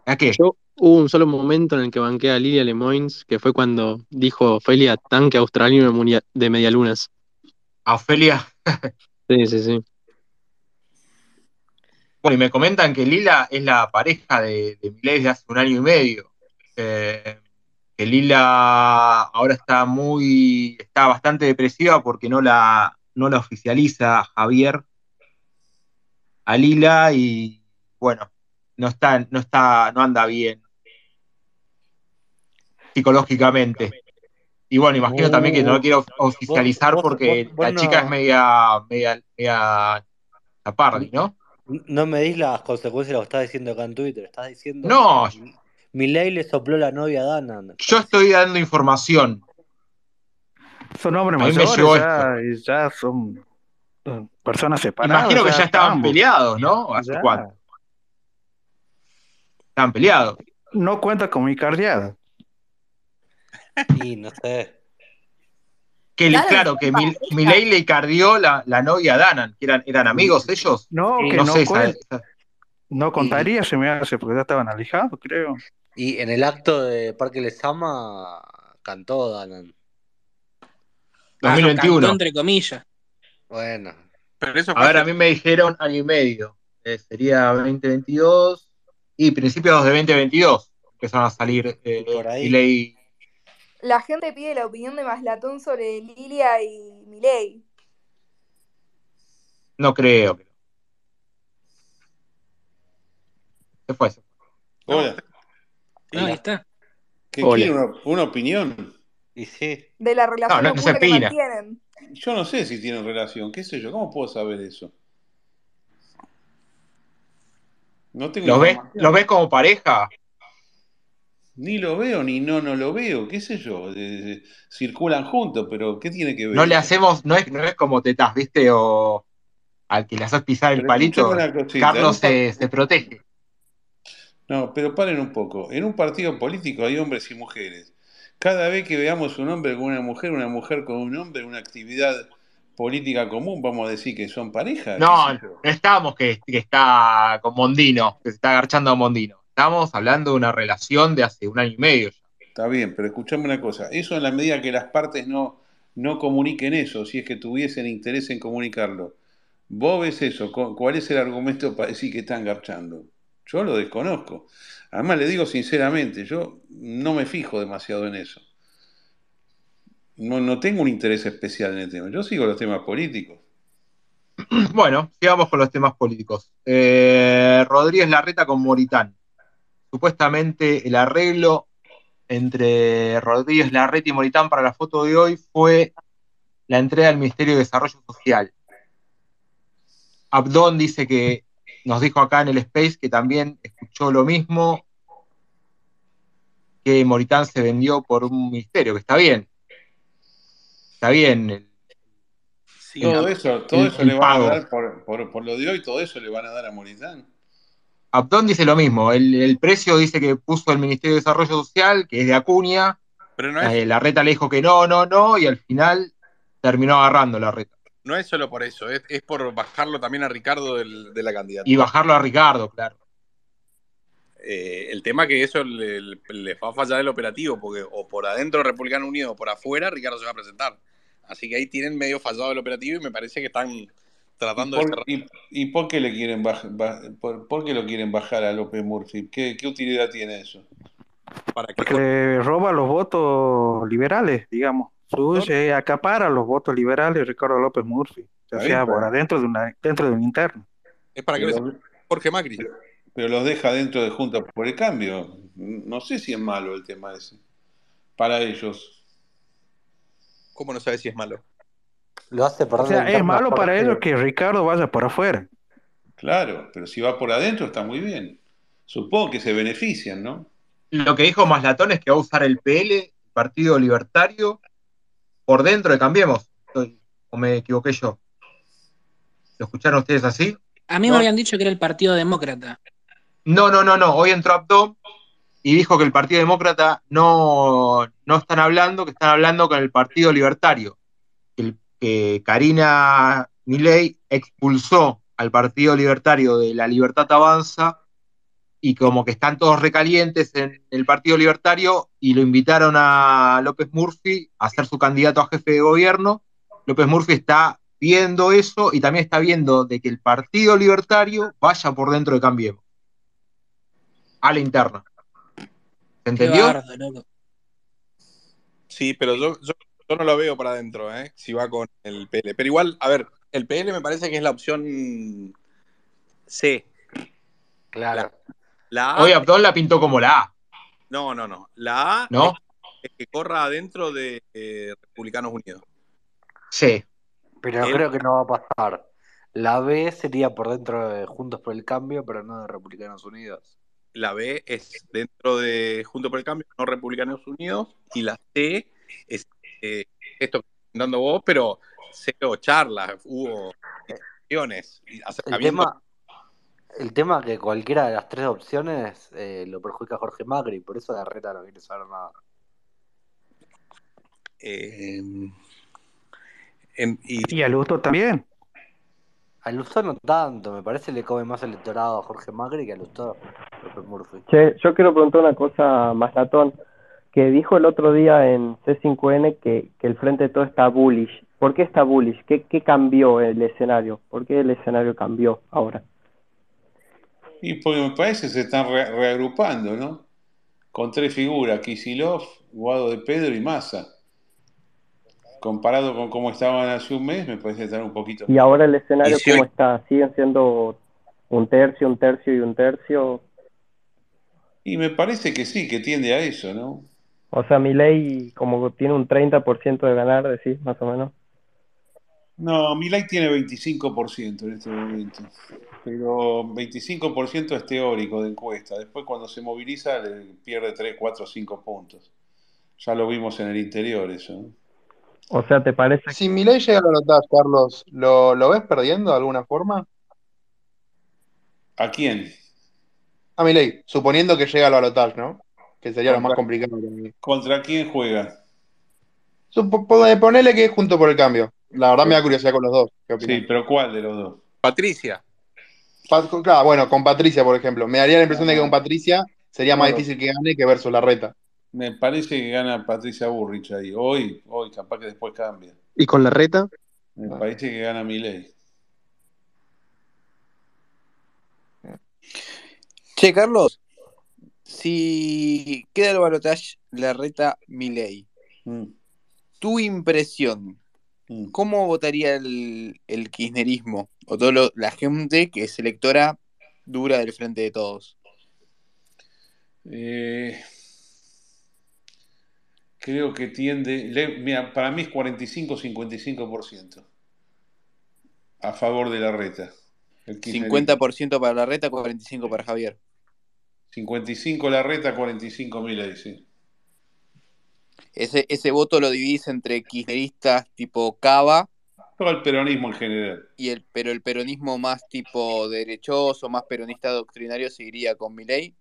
¿A qué? Yo hubo un solo momento en el que banqué a Lilia Lemoyne, que fue cuando dijo Ofelia tanque australiano de medialunas. A Ofelia. Sí, sí, sí. Bueno, y me comentan que Lila es la pareja de, de Milei desde hace un año y medio. Eh, que Lila ahora está muy, está bastante depresiva porque no la, no la oficializa Javier a Lila y bueno, no está, no está, no anda bien psicológicamente. Y bueno, imagino también que no lo quiero oficializar vos- porque vos- vos la chica es media, media, media tapardi, ¿no? No me dis las consecuencias de lo que estás diciendo acá en Twitter. Estás diciendo No. Milei le sopló la novia a Dana. Yo estoy dando información. Son hombres mayores, llegó ya, ya son personas separadas. Imagino que ya estaban ambos. peleados, ¿no? ¿Hace Ya. cuánto? Estaban peleados. No cuenta con mi cardiada. Y no sé. Que claro, que Mil- Milei le cardió la, la novia a Danan, que eran, eran amigos ellos. No, que no no sé esa- cuenta. esa- No contaría, se me hace, porque ya estaban alejados, creo. Y en el acto de Parque Lesama cantó Danan. Ah, 2021. cantó entre comillas. Bueno. Pero eso A ver, a mí me dijeron año y medio. Eh, sería 2022 y principios de 2022 empezaron a salir eh, por ahí. Milei. La gente pide la opinión de Maslatón sobre Lilia y Milei. No creo. ¿Qué fue eso? Hola. No, ahí está. ¿Qué Hola. quiere una, una opinión? Y sí. De la relación no, no se oculta que mantienen. Yo no sé si tienen relación, qué sé yo, ¿cómo puedo saber eso? No tengo ¿Los ves. ¿Los ves como pareja? Ni lo veo, ni no, no lo veo, qué sé yo. circulan juntos, pero ¿qué tiene que ver? No le hacemos, no es, no es como tetas, ¿viste? O al que le haces pisar el Pero palito, cosita, Carlos se, se protege. No, pero paren un poco. En un partido político hay hombres y mujeres. Cada vez que veamos un hombre con una mujer, una mujer con un hombre, una actividad política común, vamos a decir que son pareja. No, estamos que, que está con Mondino, que se está agarchando a Mondino. Estamos hablando de una relación de hace un año y medio. ya. Está bien, pero escuchame una cosa. Eso en la medida que las partes no, no comuniquen eso, si es que tuviesen interés en comunicarlo. Vos ves eso, cu- ¿cuál es el argumento para decir que están garchando? Yo lo desconozco. Además, le digo sinceramente, yo no me fijo demasiado en eso. No, no tengo un interés especial en el tema. Yo sigo los temas políticos. <clears throat> Bueno, sigamos con los temas políticos. Eh, Rodríguez Larreta con Moritán. Supuestamente el arreglo entre Rodríguez Larreta y Moritán para la foto de hoy fue la entrega al Ministerio de Desarrollo Social. Abdón dice que nos dijo acá en el Space que también escuchó lo mismo, que Moritán se vendió por un ministerio, que está bien. Está bien. el- Todo eso, todo el- eso el le van a dar por, por- por lo de hoy, todo eso le van a dar a Moritán. Abdón dice lo mismo, el, el precio dice que puso el Ministerio de Desarrollo Social, que es de Acuña, Pero no es, eh, la reta le dijo que no, no, no, y al final terminó agarrando la reta. no es solo por eso, es, es por bajarlo también a Ricardo del- de la candidatura. Y bajarlo a Ricardo, claro. Eh, el tema que eso le, le- le va a fallar el operativo, porque o por adentro Republicano Unido o por afuera, Ricardo se va a presentar. Así que ahí tienen medio fallado el operativo y me parece que están tratando de ¿Por- cerrar. y, y por qué le quieren baj- ba- por, por qué lo quieren bajar a López Murphy? ¿Qué, qué utilidad tiene eso? Para que Porque le roba los votos liberales, digamos. Suye, acapara los votos liberales Ricardo López Murphy. O sea, por pero- adentro de una, dentro de un interno. es para que Pero, Jorge Macri. pero los deja dentro de Junta por el Cambio. No sé si es malo el tema ese. Para ellos. ¿Cómo no sabes si es malo? Lo hace O perder sea, la es malo para Jorge. ellos que Ricardo vaya por afuera. Claro, pero si va por adentro está muy bien. Supongo que se benefician, ¿no? Lo que dijo Maslatón es que va a usar el PL, el Partido Libertario, por dentro de Cambiemos. ¿O me equivoqué yo? ¿Lo escucharon ustedes así? A mí No. me habían dicho que era el Partido Demócrata. No, no, no, no. Hoy entró Abdón y dijo que el Partido Demócrata no, no están hablando, que están hablando con el Partido Libertario. Que, el- que Karina Milei expulsó al Partido Libertario de la Libertad Avanza y como que están todos recalientes en el Partido Libertario y lo invitaron a López Murphy a ser su candidato a jefe de gobierno. López Murphy está viendo eso y también está viendo de que el Partido Libertario vaya por dentro de Cambiemos a la interna. ¿Se entendió? bardo. Sí, pero yo, yo, yo no lo veo para adentro, ¿eh? Si va con el PL. Pero igual, a ver, el PL me parece que es la opción C. Claro. La A, Hoy Abdón la pintó como la A, no, no, no. La A ¿no? es que corra adentro de eh, Republicanos Unidos. Sí. Pero creo que no va a pasar. La B sería por dentro de Juntos por el Cambio, pero no de Republicanos Unidos. La B es dentro de Junto por el Cambio, no Republicanos Unidos. Y la C es eh, esto que estás dando vos, pero cero charlas, hubo discusiones, y El tema, el tema que cualquiera de las tres opciones eh, lo perjudica a Jorge Macri, por eso la reta no quiere saber nada. eh, en- y Y a Luto también. A Lustó no tanto, me parece le come más electorado a Jorge Macri que a Lustó. Murphy. Che, yo quiero preguntar una cosa más latón, que dijo el otro día en C5N que, que el Frente de Todo está bullish. ¿Por qué está bullish? ¿Qué, qué cambió el escenario? ¿Por qué el escenario cambió ahora? Y porque me parece que se están re- reagrupando, ¿no? Con tres figuras, Kisilov, Guado de Pedro y Massa. Comparado con cómo estaban hace un mes, me parece estar un poquito Y ahora el escenario, si ¿cómo hoy- está? ¿Siguen siendo un tercio, un tercio y un tercio? Y me parece que sí, que tiende a eso, ¿no? O sea, mi ley como tiene un 30% de ganar, decís, más o menos. No, Milei tiene 25% en este momento, pero 25% es teórico de encuesta. Después cuando se moviliza le pierde 3, 4, 5 puntos. Ya lo vimos en el interior eso. O sea, ¿te parece? Si Milei llega a la Carlos, ¿lo, lo ves perdiendo de alguna forma? ¿A quién? A Milei, suponiendo que llega al balotaje, ¿no? Que sería lo más ¿Contra, complicado para mí. contra quién juega? Ponele que es junto por el cambio. La verdad me da curiosidad con los dos. ¿Qué Sí, pero ¿cuál de los dos? Patricia. Pa- claro, bueno, con Patricia, por ejemplo. Me daría la impresión de que con Patricia sería más difícil que gane que versus Larreta. me parece que gana Patricia Burrich ahí. Hoy, hoy, capaz que después cambia. ¿Y con la reta? Me parece que gana Milei. Che, Carlos, si queda el balotaje la reta Milei, Mm, tu impresión, mm. ¿cómo votaría el, el kirchnerismo o toda la gente que es electora dura del frente de todos? Eh, creo que tiende, le- mira, para mí es 45-55% a favor de la reta. El kirchnerismo. 50% para la reta, 45% para Javier. 55 la reta, 45 Milei, sí. Ese, ese voto lo dividís entre kirchneristas tipo Cava Todo el peronismo en general. y el, pero el peronismo más tipo derechoso, más peronista doctrinario seguiría con Milei.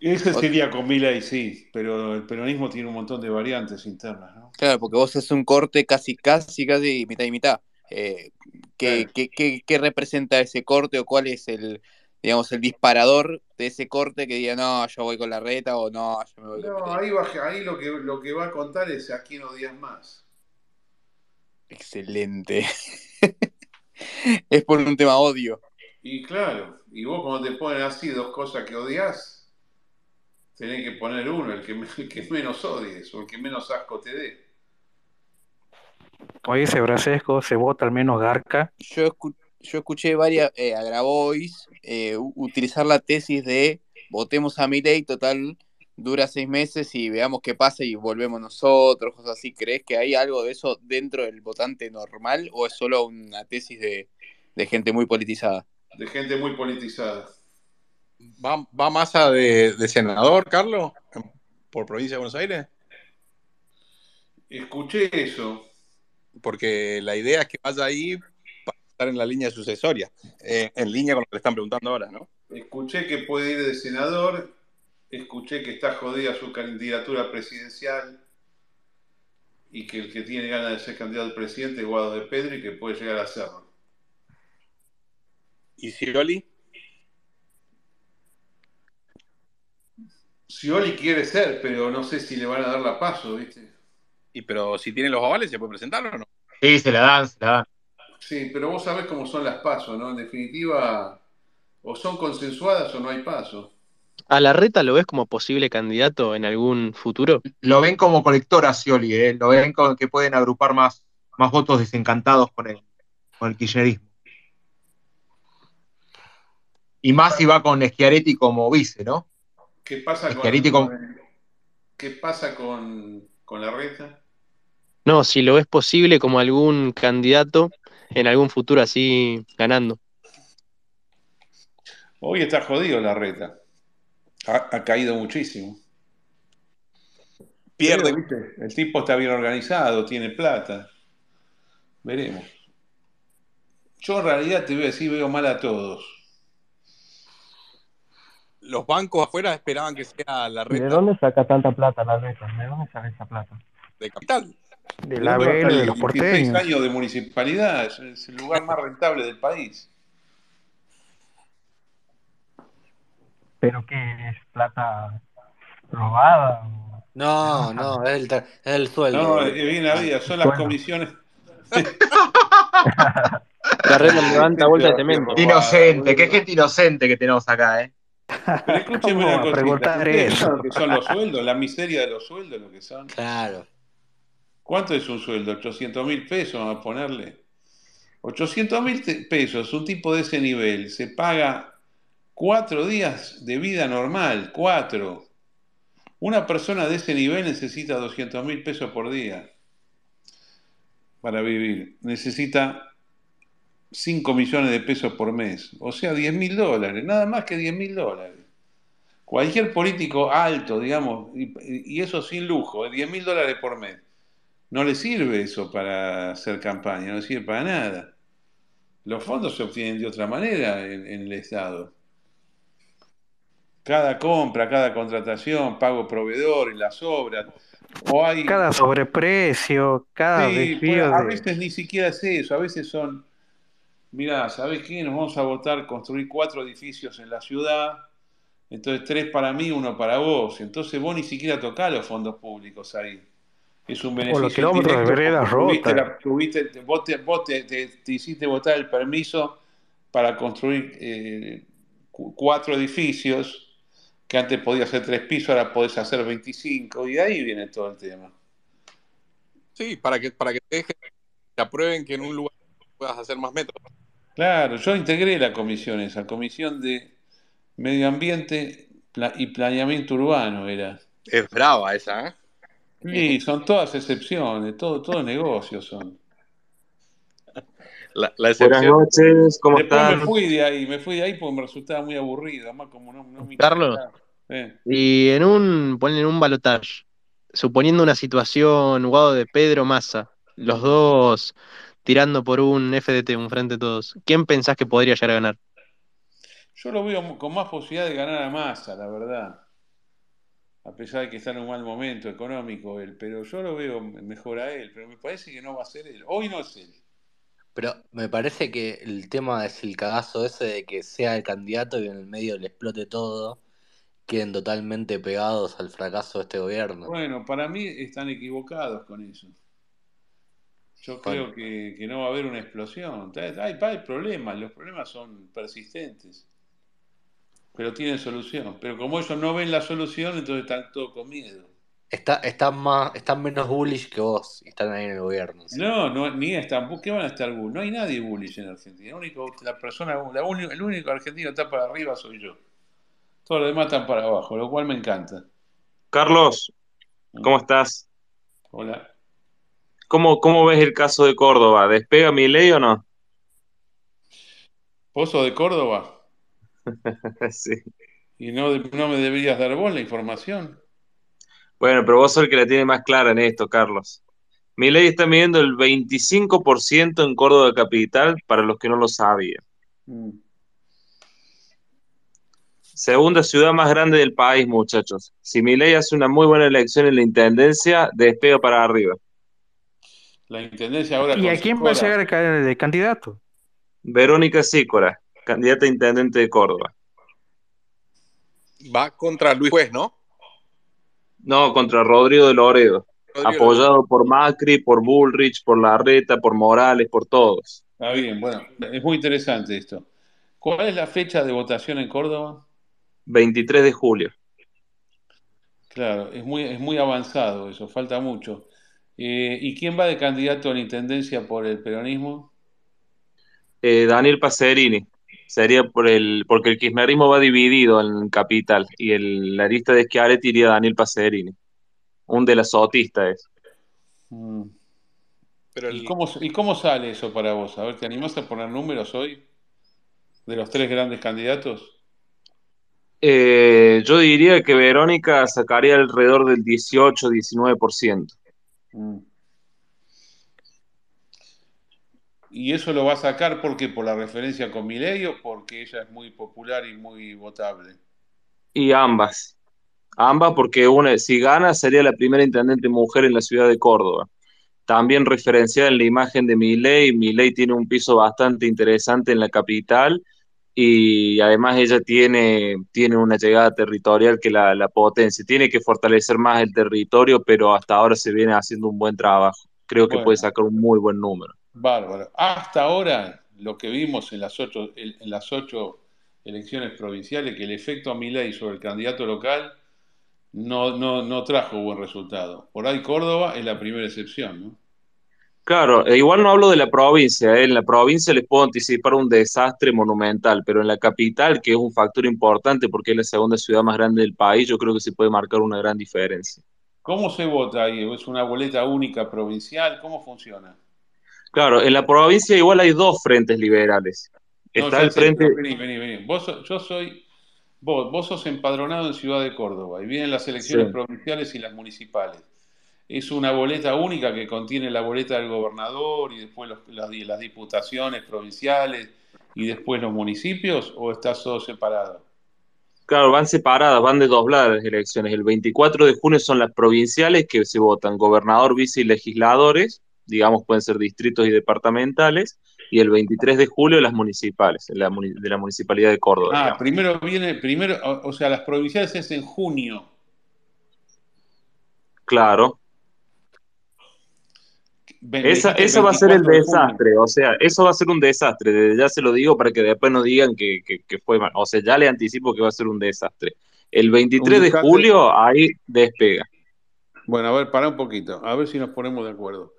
Ese sería con Milei, sí, pero el peronismo tiene un montón de variantes internas, ¿no? Claro, porque vos haces un corte casi, casi, casi mitad y mitad. Eh, ¿qué, Claro. qué- qué- qué representa ese corte o cuál es el, digamos, el disparador de ese corte que diga, no, yo voy con la reta o no, yo me voy con No, Milei"? ahí, va- ahí lo, que, lo que va a contar es a quién odias más. Excelente. <laughs> es por un tema odio. Y claro, y vos cuando te ponen así dos cosas que odias, tenés que poner uno, el que, me- el que menos odies o el que menos asco te dé. Como dice Brasesco, se vota al menos Garca. Yo, escu- yo escuché varias, eh, a Grabois, eh, utilizar la tesis de votemos a Milei, total, dura seis meses y veamos qué pasa y volvemos nosotros, cosas así. ¿Crees que hay algo de eso dentro del votante normal o es solo una tesis de, de gente muy politizada? De gente muy politizada. ¿Va, va masa de, de senador, Carlos? ¿Por provincia de Buenos Aires? Escuché eso. Porque la idea es que vaya ahí estar en la línea sucesoria, eh, en línea con lo que le están preguntando ahora, ¿no? Escuché que puede ir de senador, escuché que está jodida su candidatura presidencial y que el que tiene ganas de ser candidato al presidente es Guado de Pedro y que puede llegar a hacerlo. ¿Y Scioli? Scioli quiere ser, pero no sé si le van a dar la paso, ¿viste? Y pero si tiene los avales, ¿se puede presentar o no? Sí, se la dan, se la dan. Sí, pero vos sabés cómo son las pasos, ¿no? En definitiva, o son consensuadas o no hay paso. ¿A la reta lo ves como posible candidato en algún futuro? Lo ven como colector a Scioli, ¿eh? Lo ven como que pueden agrupar más, más votos desencantados con el, con el kirchnerismo. Y más si va con Schiaretti como vice, ¿no? ¿Qué pasa con, Schiaretti con- con- ¿qué pasa con, con la reta? No, si lo ves posible como algún candidato en algún futuro así ganando. Hoy está jodido la reta. Ha, ha caído muchísimo. Pierde. Pero, ¿viste? El tipo está bien organizado, tiene plata. Veremos. Yo en realidad te voy a decir, veo mal a todos. Los bancos afuera esperaban que sea la ¿Y de reta dónde saca tanta plata la reta? ¿De dónde sale esa plata? de capital. De ¿De la dónde va a Vélez, de los 16 porteños. años de municipalidad, es, es el lugar más rentable del país. Pero que es plata robada. No, no, es el, es el sueldo. No, eh, bien había, son las comisiones. <laughs> La red levanta bolsa de Qué cemento. Inocente, qué gente inocente que tenemos acá, ¿eh? Pero escúcheme ¿Cómo una cosita, preguntar ¿ustedes eso? lo que son los sueldos? La miseria de los sueldos, lo que son. Claro. ¿Cuánto es un sueldo? 800 mil pesos, vamos a ponerle. 800 mil pesos, un tipo de ese nivel, se paga cuatro días de vida normal, cuatro. Una persona de ese nivel necesita 200 mil pesos por día para vivir. Necesita 5 millones de pesos por mes, o sea, 10 mil dólares, nada más que 10 mil dólares. Cualquier político alto, digamos, y, y eso sin lujo, 10 mil dólares por mes, no le sirve eso para hacer campaña, no le sirve para nada. Los fondos se obtienen de otra manera en, en el Estado. Cada compra, cada contratación, pago proveedor y las obras. O hay, Cada sobreprecio, cada Sí, desvío pues, a de... veces ni siquiera es eso, a veces son, mirá, ¿sabés qué? Nos vamos a votar construir cuatro edificios en la ciudad, entonces tres para mí, uno para vos, entonces vos ni siquiera tocás los fondos públicos ahí. Es un O beneficio los kilómetros de tuviste rotas. la- tuviste- vos te, vos te- te- te hiciste votar el permiso para construir eh, cu- cuatro edificios, que antes podías hacer tres pisos, ahora podés hacer 25, y de ahí viene todo el tema. Sí, para que, para que te dejen, te aprueben que en un lugar puedas hacer más metros. Claro, yo integré la comisión esa, comisión de medio ambiente y planeamiento urbano era. Es brava esa, ¿eh? Sí, <laughs> son todas excepciones, todo, todo negocios son. La, la Buenas noches, ¿cómo Después están? me fui de ahí, me fui de ahí porque me resultaba muy aburrido, además como no, no me Carlos. Eh, y en un, ponen en un balotaje, suponiendo una situación, Guado de Pedro Massa, los dos tirando por un FDT, un frente de todos, ¿quién pensás que podría llegar a ganar? Yo lo veo con más posibilidad de ganar a Massa, la verdad. A pesar de que está en un mal momento económico él, pero yo lo veo mejor a él, pero me parece que no va a ser él. Hoy no es él. Pero me parece que el tema es el cagazo ese de que sea el candidato y en el medio le explote todo, queden totalmente pegados al fracaso de este gobierno. Bueno, para mí están equivocados con eso. Yo Bueno. creo que, que no va a haber una explosión. Hay, hay- hay problemas, los problemas son persistentes, pero tienen solución. Pero como ellos no ven la solución, entonces están todos con miedo. Está, están más, están menos bullish que vos y están ahí en el gobierno. ¿sí? No, no, ni están. ¿Qué van a estar bullish? No hay nadie bullish en Argentina. El único, la persona, la el único argentino que está para arriba soy yo. Todos los demás están para abajo, lo cual me encanta. Carlos, ¿cómo estás? Hola. ¿Cómo, cómo ves el caso de Córdoba? ¿Despega mi ley o no? ¿Vos sos de Córdoba? <laughs> Sí. ¿Y no, no me deberías dar vos la información? Bueno, pero vos sos el que la tiene más clara en esto, Carlos. Mi ley está midiendo el 25% en Córdoba capital, para los que no lo sabían. Mm. Segunda ciudad más grande del país, muchachos. Si Milei hace una muy buena elección en la intendencia, despega para arriba. La intendencia ahora ¿Y a quién va a Sicora. llegar de candidato? Verónica Sícora, candidata a intendente de Córdoba. Va contra Luis Juez, ¿no? No, contra Rodrigo de Loredo. Rodrigo Apoyado por Macri, por Bullrich, por Larreta, por Morales, por todos. Está bien, bueno, es muy interesante esto. ¿Cuál es la fecha de votación en Córdoba? 23 de julio. Claro, es muy, es muy avanzado eso, falta mucho. Eh, ¿y quién va de candidato a la intendencia por el peronismo? Eh, Daniel Pacerini. Sería por el, porque el kirchnerismo va dividido en capital y el, la lista de Schiaretti iría Daniel Pacerini. Un de las sotistas es. Mm. Pero ¿Y cómo, ¿Y cómo sale eso para vos? A ver, ¿te animás a poner números hoy? De los tres grandes candidatos. Eh, yo diría que Verónica sacaría alrededor del 18-19%. Mm. ¿Y eso lo va a sacar porque por la referencia con Milei o porque ella es muy popular y muy votable? Y ambas. Ambas porque una, si gana sería la primera intendente mujer en la ciudad de Córdoba. también referenciada en la imagen de Milei. Milei tiene un piso bastante interesante en la capital y además ella tiene, tiene una llegada territorial que la, la potencia. Tiene que fortalecer más el territorio, pero hasta ahora se viene haciendo un buen trabajo. Creo que Bueno. puede sacar un muy buen número. Bárbaro. Hasta ahora, lo que vimos en las ocho, en en las ocho elecciones provinciales, que el efecto a Milei sobre el candidato local no, no, no trajo buen resultado. Por ahí Córdoba es la primera excepción, ¿no? Claro, e igual no hablo de la provincia, ¿eh? En la provincia les puedo anticipar un desastre monumental, pero en la capital, que es un factor importante porque es la segunda ciudad más grande del país, yo creo que se puede marcar una gran diferencia. ¿Cómo se vota ahí? ¿Es una boleta única provincial? ¿Cómo funciona? Claro, en la provincia igual hay dos frentes liberales. Está el frente, vení, vení, vení. Vos, yo soy, vos, vos sos empadronado en Ciudad de Córdoba y vienen las elecciones Sí. provinciales y las municipales. Es una boleta única que contiene la boleta del gobernador y después los- las, las diputaciones provinciales y después los municipios o estás todo separado? claro, van separadas, van de dobladas las elecciones. El 24 de junio son las provinciales que se votan gobernador, vice y legisladores, digamos, pueden ser distritos y departamentales, y el 23 de julio las municipales, la muni- de la municipalidad de Córdoba, Ah, digamos. primero viene, primero, o, o sea, las provinciales es en junio. Claro. Ve- me Esa, esa va a ser el 24 de junio. desastre, o sea, eso va a ser un desastre, desde ya se lo digo para que después no digan que, que- que fue mal, o sea, ya le anticipo que va a ser un desastre. El 23 Un de julio, ahí despega. Bueno, a ver, pará un poquito, a ver si nos ponemos de acuerdo.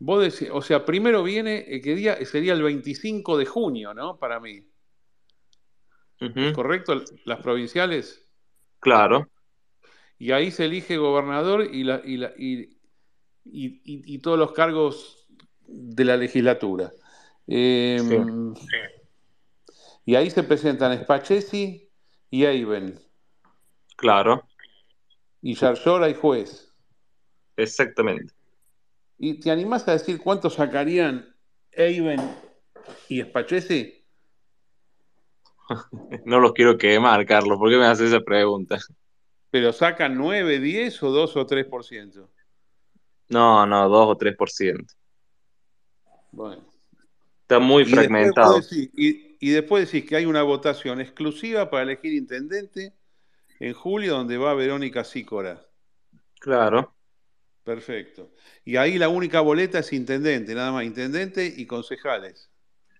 Vos decís, o sea, primero viene, eh, ¿qué día? Sería el 25 de junio, ¿no? Para mí. ¿Es Ujú, correcto? Las provinciales. Claro, Y ahí se elige gobernador y, la, y, la, y, y- y- todos los cargos de la legislatura. Eh, sí, y ahí se presentan Spachesi y Eiben. claro, Y Yarzora y juez. exactamente. ¿Y te animás a decir cuánto sacarían Eiben y Spachesi? <laughs> No los quiero quemar, Carlos, ¿por qué me haces esa pregunta? ¿Pero sacan 9, 10 o 2 o 3%? No, no, 2 o 3%. Bueno. Está muy Y fragmentado. decís, y, y después decís que hay una votación exclusiva para elegir intendente en julio donde va Verónica Sícora. Claro, Perfecto. Y ahí la única boleta es intendente, nada más, intendente y concejales.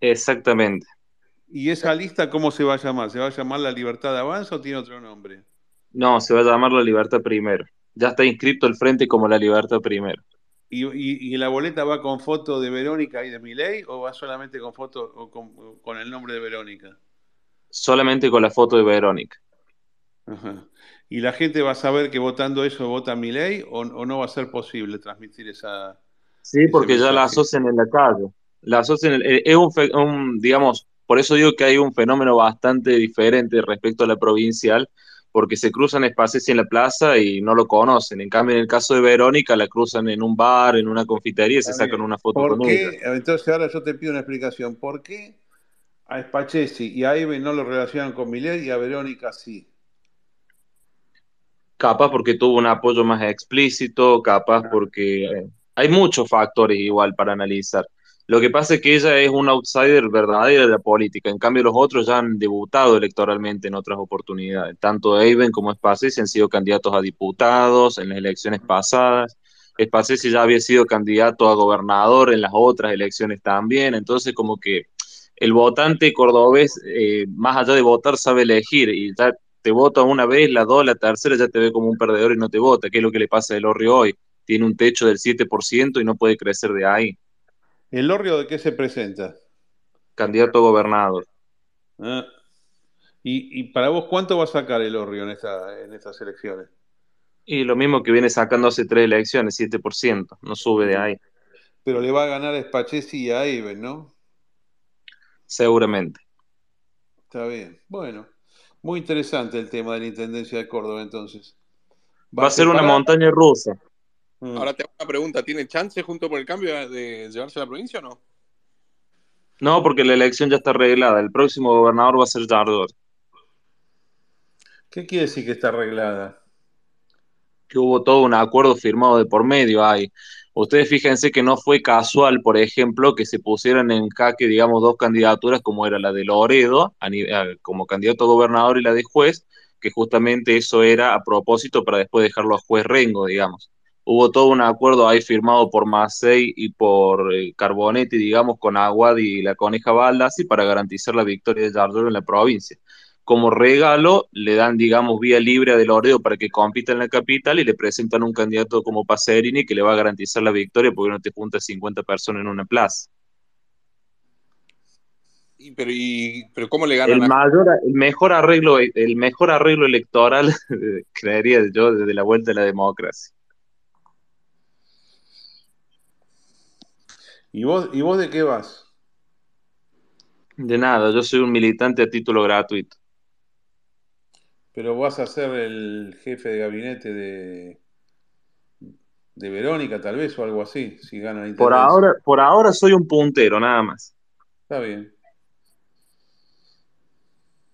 exactamente. ¿Y esa lista cómo se va a llamar? ¿Se va a llamar La Libertad Avanza o tiene otro nombre? No, se va a llamar La Libertad Primero. Ya está inscrito el frente como La Libertad Primero. ¿Y, y- y la boleta va con foto de Verónica y de Milei o va solamente con foto o con, con el nombre de Verónica? Solamente con la foto de Verónica. Ajá. ¿Y la gente va a saber que votando eso vota Milei o, o no va a ser posible transmitir esa, Sí, porque ya la asocian en la calle. La asocian, en- eh, es un, digamos, por eso digo que hay un fenómeno bastante diferente respecto a la provincial, porque se cruzan espacios en la plaza y no lo conocen. En cambio, en el caso de Verónica, la cruzan en un bar, en una confitería y se sacan una foto ¿Por con ella. qué? Entonces ahora yo te pido una explicación. ¿Por qué a Spachesi y a Ibe no lo relacionan con Milei y a Verónica sí? Capaz porque tuvo un apoyo más explícito, capaz porque eh, hay muchos factores igual para analizar. Lo que pasa es que ella es un outsider verdadero de la política, en cambio los otros ya han debutado electoralmente en otras oportunidades. Tanto Eiben como Spacesi han sido candidatos a diputados en las elecciones pasadas. Spacesi ya había sido candidato a gobernador en las otras elecciones también, entonces como que el votante cordobés, eh, más allá de votar, sabe elegir y ya te vota una vez, la dos, la tercera ya te ve como un perdedor y no te vota, que es lo que le pasa a Elorri hoy. Tiene un techo del 7% y no puede crecer de ahí. ¿El Orrio de qué se presenta? Candidato a gobernador. Ah. ¿Y, y para vos cuánto va a sacar el Orrio en, esta, en estas elecciones? Y lo mismo que viene sacando hace tres elecciones, 7%, no sube de ahí, Pero le va a ganar a Spachesi y a Iben, ¿no? seguramente. Está bien. Bueno, muy interesante el tema de la Intendencia de Córdoba entonces. Va a ser una montaña rusa. Mm. Ahora te hago una pregunta. ¿Tiene chance junto por el cambio de llevarse a la provincia o no? No, porque la elección ya está arreglada. El próximo gobernador va a ser Yardor. ¿Qué quiere decir que está arreglada? Que hubo todo un acuerdo firmado de por medio ahí. Ustedes fíjense que no fue casual, por ejemplo, que se pusieran en jaque, digamos, dos candidaturas como era la de Loredo como candidato a gobernador y la de juez, que justamente eso era a propósito para después dejarlo a juez Rengo, digamos. Hubo todo un acuerdo ahí firmado por Macei y por eh, Carbonetti, digamos, con Aguad y la Coneja Baldassi para garantizar la victoria de Yardley en la provincia. Como regalo, le dan, digamos, vía libre a De Loredo para que compita en la capital y le presentan un candidato como Pacerini que le va a garantizar la victoria porque no te juntas 50 personas en una plaza. Y- pero, y, pero ¿cómo le ganan El a mayor, el mejor arreglo, el mejor arreglo electoral, <laughs> creería yo, desde la vuelta de la democracia. ¿Y vos, ¿Y vos de qué vas? De nada, yo soy un militante a título gratuito. Pero vas a ser el jefe de gabinete de, de Verónica, tal vez, o algo así, si gana la Por ahora, por ahora soy un puntero, nada más. Está bien.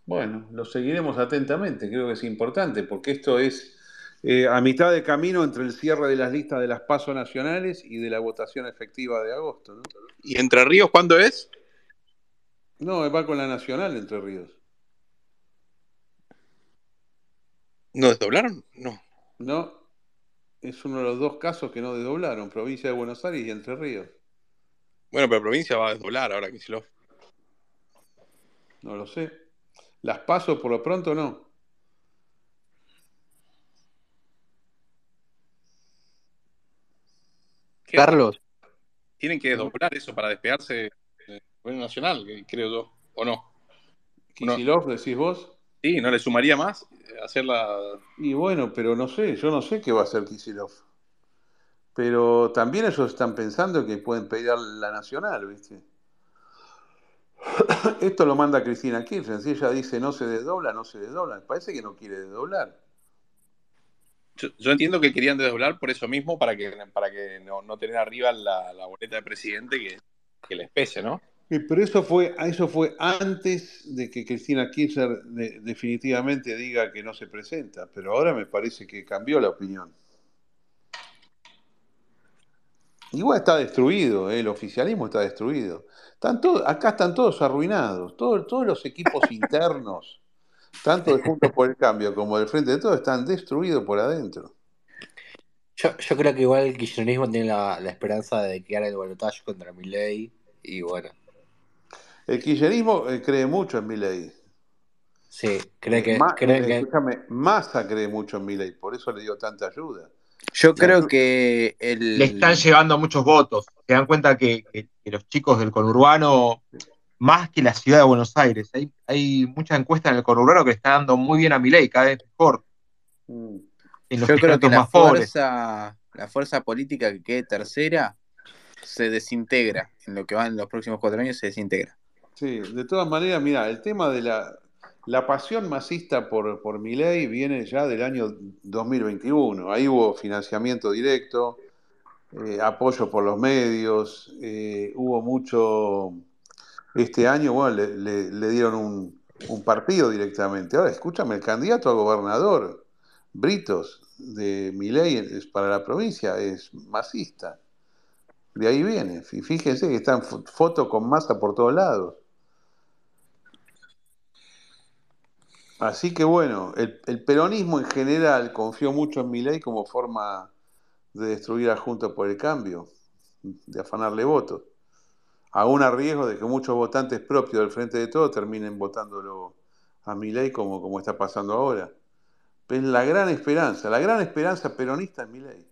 Bueno, lo seguiremos atentamente, creo que es importante, porque esto es eh, a mitad de camino entre el cierre de las listas de las PASO nacionales y de la votación efectiva de agosto, ¿no? ¿Y Entre Ríos cuándo es? No, va con la nacional Entre Ríos. ¿No desdoblaron? No. No, es uno de los dos casos que no desdoblaron, provincia de Buenos Aires y Entre Ríos. Bueno, pero provincia va a desdoblar ahora, Kicillof. No lo sé. Las PASO por lo pronto no. Carlos, Tienen que desdoblar eso para despegarse del gobierno nacional, creo yo. ¿O no? ¿O no? Kicillof, decís vos. Sí, ¿no le sumaría más eh, hacerla? Y bueno, pero no sé, yo no sé qué va a hacer Kicillof. Pero también ellos están pensando que pueden pedir a la nacional, ¿viste? <coughs> Esto lo manda Cristina Kirchner. Si ella dice no se desdobla, no se desdobla. Parece que no quiere desdoblar. Yo, yo entiendo que querían desdoblar por eso mismo, para que, para que no, no tener arriba la, la boleta de presidente que, que les pese, ¿no? Eh, Pero eso fue, eso fue antes de que Cristina Kirchner de- definitivamente diga que no se presenta. Pero ahora me parece que cambió la opinión. Igual está destruido, ¿eh? el oficialismo está destruido. Están acá están todos arruinados. Todos, todos los equipos <laughs> internos, tanto de Juntos por el Cambio como del Frente de Todos, están destruidos por adentro. Yo, yo creo que igual el kirchnerismo tiene la, la esperanza de quedar en el balotaje contra Milei y bueno, El kirchnerismo eh, cree mucho en Milei. sí, cree que, Ma- cree que escúchame, Massa cree mucho en Milei, por eso le dio tanta ayuda. Yo creo que Le están llevando muchos votos. Se dan cuenta que, que- que los chicos del conurbano, más que la ciudad de Buenos Aires, hay, hay muchas encuestas en el conurbano que le están dando muy bien a Milei, cada vez mejor. Mm. En los Yo creo que la más pobres. fuerza, la fuerza política que quede tercera se desintegra. En lo que va en los próximos cuatro años se desintegra. Sí, de todas maneras, mira, el tema de la, la pasión masista por, por Milei viene ya del año 2021. Ahí hubo financiamiento directo, eh, apoyo por los medios, eh, hubo mucho... Este año, bueno, le, le- dieron un, un partido directamente. Ahora, escúchame, el candidato a gobernador, Britos, de Milei es- para la provincia, es masista. De ahí viene. Fí- Fíjense que están fo- fotos con masa por todos lados. Así que bueno, el, el peronismo en general confió mucho en Milei como forma de destruir a Juntos por el Cambio, de afanarle votos. Aún a riesgo de que muchos votantes propios del Frente de Todos terminen votándolo a Milei como, como está pasando ahora. Es la gran esperanza, la gran esperanza peronista es Milei.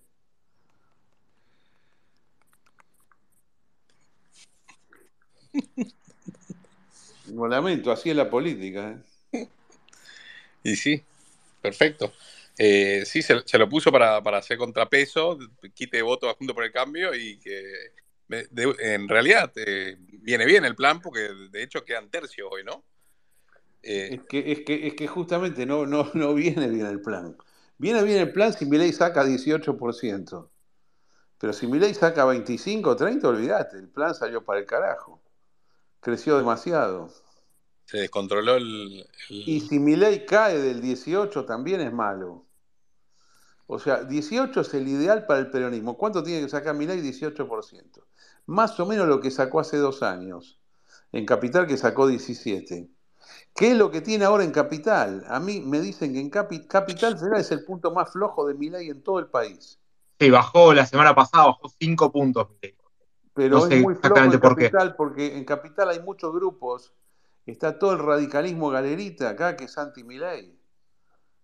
<laughs> Lo lamento, así es la política. ¿eh? Y sí, perfecto. Eh, sí, se, lo puso para, para hacer contrapeso, quite votos a Junto por el Cambio y que en realidad eh, viene bien el plan porque de hecho quedan tercios hoy, ¿no? Eh, Es que, es que, es que justamente no, no, no viene bien el plan. Viene bien el plan si Milei saca 18%. Pero si Milei saca 25 o 30, olvídate, el plan salió para el carajo. Creció demasiado. Se descontroló el, el- Y si Milei cae del 18 también es malo. O sea, 18 es el ideal para el peronismo. ¿Cuánto tiene que sacar Milei? 18%. Más o menos lo que sacó hace dos años. En Capital que sacó 17. ¿Qué es lo que tiene ahora en Capital? A mí me dicen que en Capi- Capital Federal es el punto más flojo de Milei en todo el país. Sí, bajó la semana pasada, bajó 5 puntos. Milei. Pero No es sé muy flojo exactamente en por qué. Capital porque en Capital hay muchos grupos. Está todo el radicalismo galerita acá que es anti-Milei.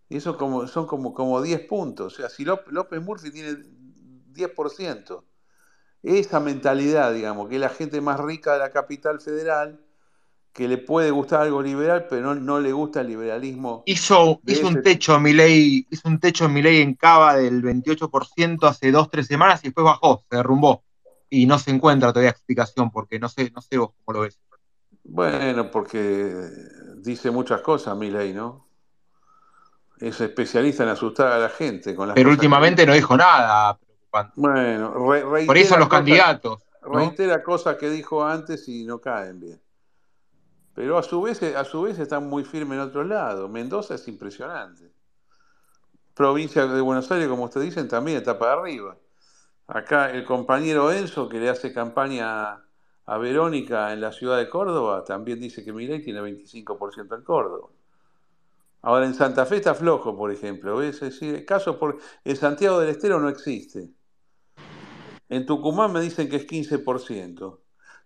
Y eso como, son como, como 10 puntos. O sea, si López, López Murphy tiene 10%, esa mentalidad, digamos, que es la gente más rica de la capital federal, que le puede gustar algo liberal, pero no, no le gusta el liberalismo Hizo, hizo un techo Milei, hizo un techo Milei en Cava del 28% hace dos, tres semanas y después bajó, se derrumbó. Y no se encuentra todavía explicación porque no sé, no sé vos cómo lo ves. Bueno, porque dice muchas cosas Milei, ¿no? Es especialista en asustar a la gente con las Pero que últimamente no dijo nada preocupante. Bueno, re- Por eso reitera los cosas, candidatos, ¿no? reitera cosas que dijo antes y no caen bien. Pero a su vez, a su vez están muy firmes en otro lado. Mendoza es impresionante. Provincia de Buenos Aires, como ustedes dicen, también está para arriba. Acá el compañero Enzo, que le hace campaña a Verónica en la ciudad de Córdoba, también dice que Milei tiene 25% en Córdoba. Ahora en Santa Fe está flojo, por ejemplo. Es decir, el caso por... En Santiago del Estero no existe. En Tucumán me dicen que es 15%.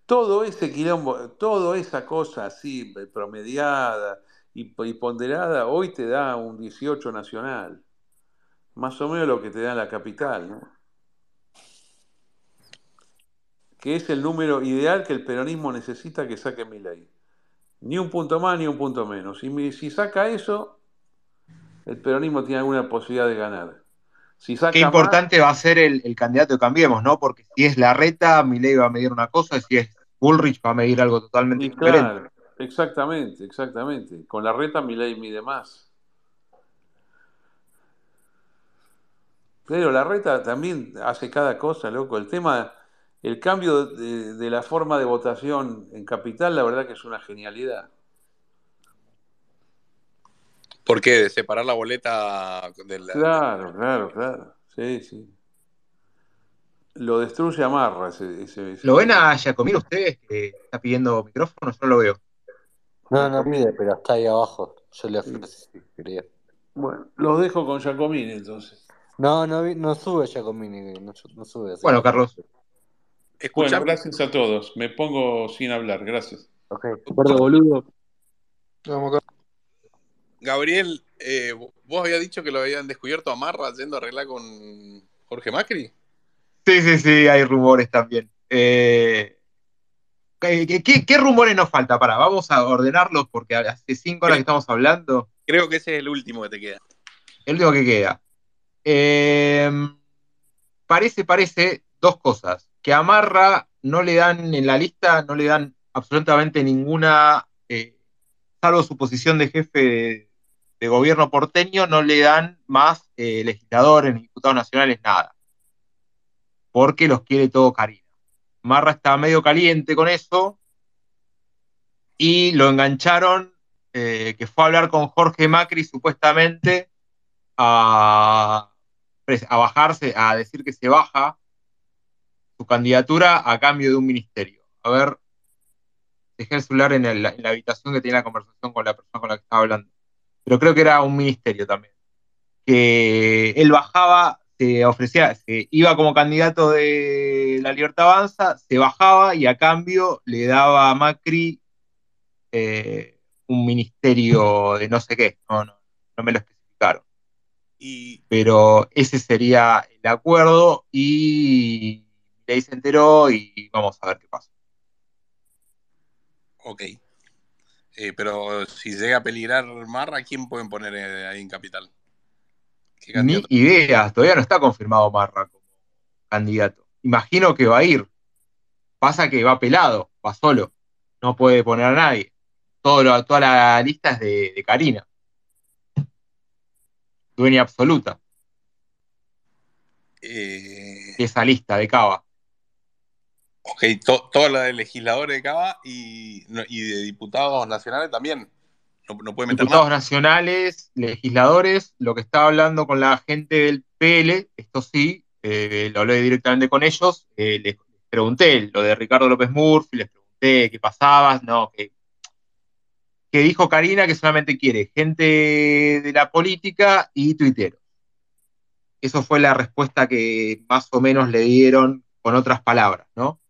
Todo ese quilombo, toda esa cosa así promediada y, y ponderada, hoy te da un 18 nacional. Más o menos lo que te da en la capital, ¿no? Que es el número ideal que el peronismo necesita que saque Milei. Ni un punto más ni un punto menos. Y si saca eso, el peronismo tiene alguna posibilidad de ganar. Si Qué más, importante va a ser el, el candidato de Cambiemos, ¿no? Porque si es Larreta, Milei va a medir una cosa, si es Bullrich va a medir algo totalmente diferente. claro, exactamente, exactamente. Con la reta Milei mide más. Pero la reta también hace cada cosa, loco. El tema, el cambio de, de la forma de votación en Capital, la verdad que es una genialidad. ¿Por qué? De separar la boleta de la. Claro, claro, claro. Sí, sí. Lo destruye Amarra ese, ese, ese- ¿Lo ven a Giacomino ustedes que está pidiendo micrófono? Yo no lo veo. No, no pide, pero está ahí abajo. Yo le ofrecí si quería. Bueno, los dejo con Giacomini entonces. No, no, vi- no sube Giacomini, no, no sube. así Bueno, que- Bueno, gracias a todos. Me pongo sin hablar. Gracias. Ok. Gordo boludo. Vamos acá. Gabriel, eh, vos habías dicho que lo habían descubierto a Marra yendo a arreglar con Jorge Macri. Sí, sí, sí, hay rumores también. Eh, ¿qué, qué- qué rumores nos falta? Para, vamos a ordenarlos porque hace cinco horas que estamos hablando. Creo que ese es el último que te queda. El último que queda. Eh, parece, parece dos cosas. Que a Marra no le dan en la lista, no le dan absolutamente ninguna, eh, salvo su posición de jefe de, gobierno porteño, no le dan más eh, legisladores ni diputados nacionales, nada. Porque los quiere todo Karina. Marra está medio caliente con eso y lo engancharon, eh, que fue a hablar con Jorge Macri supuestamente a bajarse, a decir que se baja su candidatura a cambio de un ministerio. A ver, dejé el celular en, el- en la habitación que tenía la conversación con la persona con la que estaba hablando. Pero creo que era un ministerio también. Que él bajaba, se ofrecía, se iba como candidato de la Libertad Avanza, se bajaba y a cambio le daba a Macri eh, un ministerio de no sé qué. No, no, no me lo especificaron Y pero ese sería el acuerdo y ahí se enteró y vamos a ver qué pasa. Ok. Eh, pero si llega a peligrar Marra, ¿quién pueden poner eh, ahí en Capital? ¿Qué Ni idea, todavía no está confirmado Marra como candidato. Imagino que va a ir. Pasa que va pelado, va solo. No puede poner a nadie. Todo lo- toda la lista es de, de Karina. Dueña absoluta Eh, de esa lista de Cava. Ok, to- toda la de legisladores de Cava y, y de diputados nacionales también. no, no puede meter diputados nacionales, legisladores, lo que estaba hablando con la gente del PL, esto sí, eh, lo hablé directamente con ellos, eh, les pregunté lo de Ricardo López Murphy, les pregunté qué pasaba, no, que, que dijo Karina que solamente quiere gente de la política y tuiteros. Eso fue la respuesta que más o menos le dieron con otras palabras, ¿no?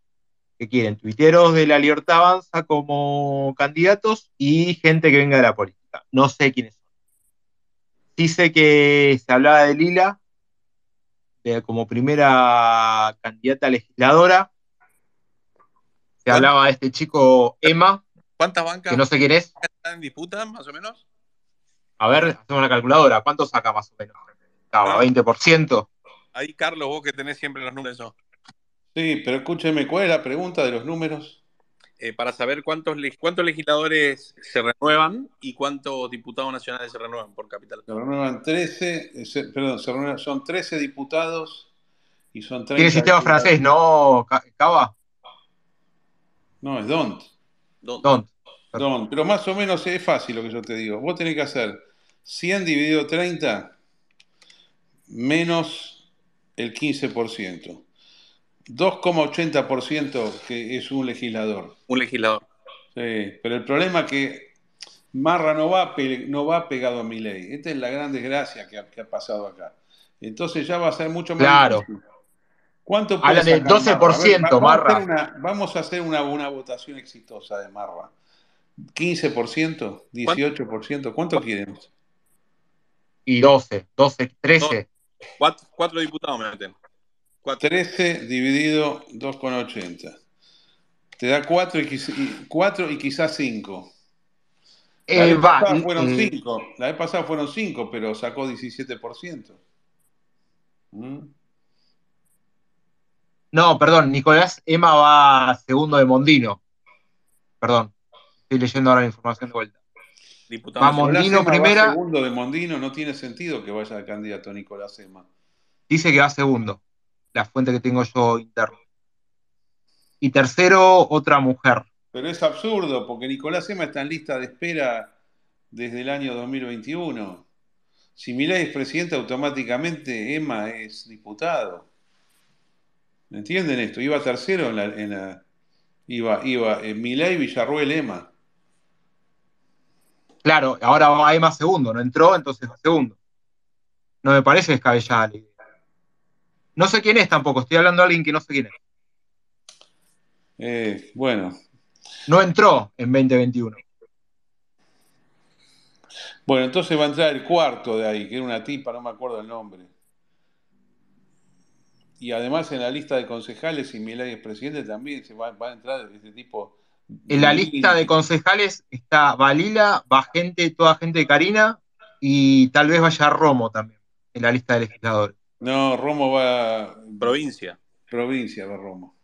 Que quieren tuiteros de la Libertad Avanza como candidatos y gente que venga de la política. No sé quiénes son. Sí sé que se hablaba de Lila de- como primera candidata legisladora. Se hablaba de este chico Emma, ¿Cuántas bancas que no sé quién es. están en disputa, más o menos? A ver, hacemos una calculadora. ¿Cuánto saca más o menos? Estaba, Ah. 20%. Ahí, Carlos, vos que tenés siempre los números, ¿no? Sí, pero escúcheme, ¿cuál es la pregunta de los números? Eh, para saber cuántos, cuántos legisladores se renuevan y cuántos diputados nacionales se renuevan por capital. Se renuevan 13, eh, se- perdón, se renuevan- son 13 diputados y son 30 Tiene sistema legisladores. francés, ¿no, Ca- Cava? No, es DONT. Don't. DONT. Pero más o menos es fácil lo que yo te digo. Vos tenés que hacer 100 dividido 30 menos el 15%. 2,80% que es un legislador. Un legislador. Sí, pero el problema es que Marra no va, no va pegado a mi ley. Esta es la gran desgracia que ha, que ha pasado acá. Entonces ya va a ser mucho más Claro. difícil. ¿Cuánto puede Hablan del sacar Marra? A ver, 12%, va- vamos a Marra. una- Vamos a hacer una, una votación exitosa de Marra. 15%, 18%, ¿cuánto quieren? Y 12, 12, 13. Cuatro, cuatro diputados me meten. 13 dividido 2,80. Te da 4 y, quiz- y, cuatro y quizás 5. La Eh, vez va, pasada mm, fueron mm. 5. La vez pasada fueron 5, pero sacó 17%. ¿Mm? No, perdón, Nicolás Emma va segundo de Mondino. Perdón, estoy leyendo ahora la información de vuelta. Diputado Va Mondino Ema va primera, segundo de Mondino, no tiene sentido que vaya de candidato Nicolás Ema. dice que va segundo, la fuente que tengo yo interna. Y tercero, otra mujer. Pero es absurdo, porque Nicolás Ema está en lista de espera desde el año 2021. Si Milei es presidente, automáticamente Emma es diputado. ¿Entienden esto? Iba tercero en la... En la- iba iba eh, Milei, Villarruel, Emma. Claro, ahora va Emma segundo, no entró, entonces va segundo. No me parece descabellada la idea. No sé quién es tampoco, estoy hablando de alguien que no sé quién es. Eh, bueno, No entró en 2021. bueno, entonces va a entrar el cuarto de ahí, que era una tipa, no me acuerdo el nombre. Y además en la lista de concejales, si Milei es presidente, también se va, va a entrar este tipo. En la lista de concejales está Valila, va gente, toda gente de Karina y tal vez vaya Romo también en la lista de legisladores. No, Romo va. Provincia. Provincia va Romo.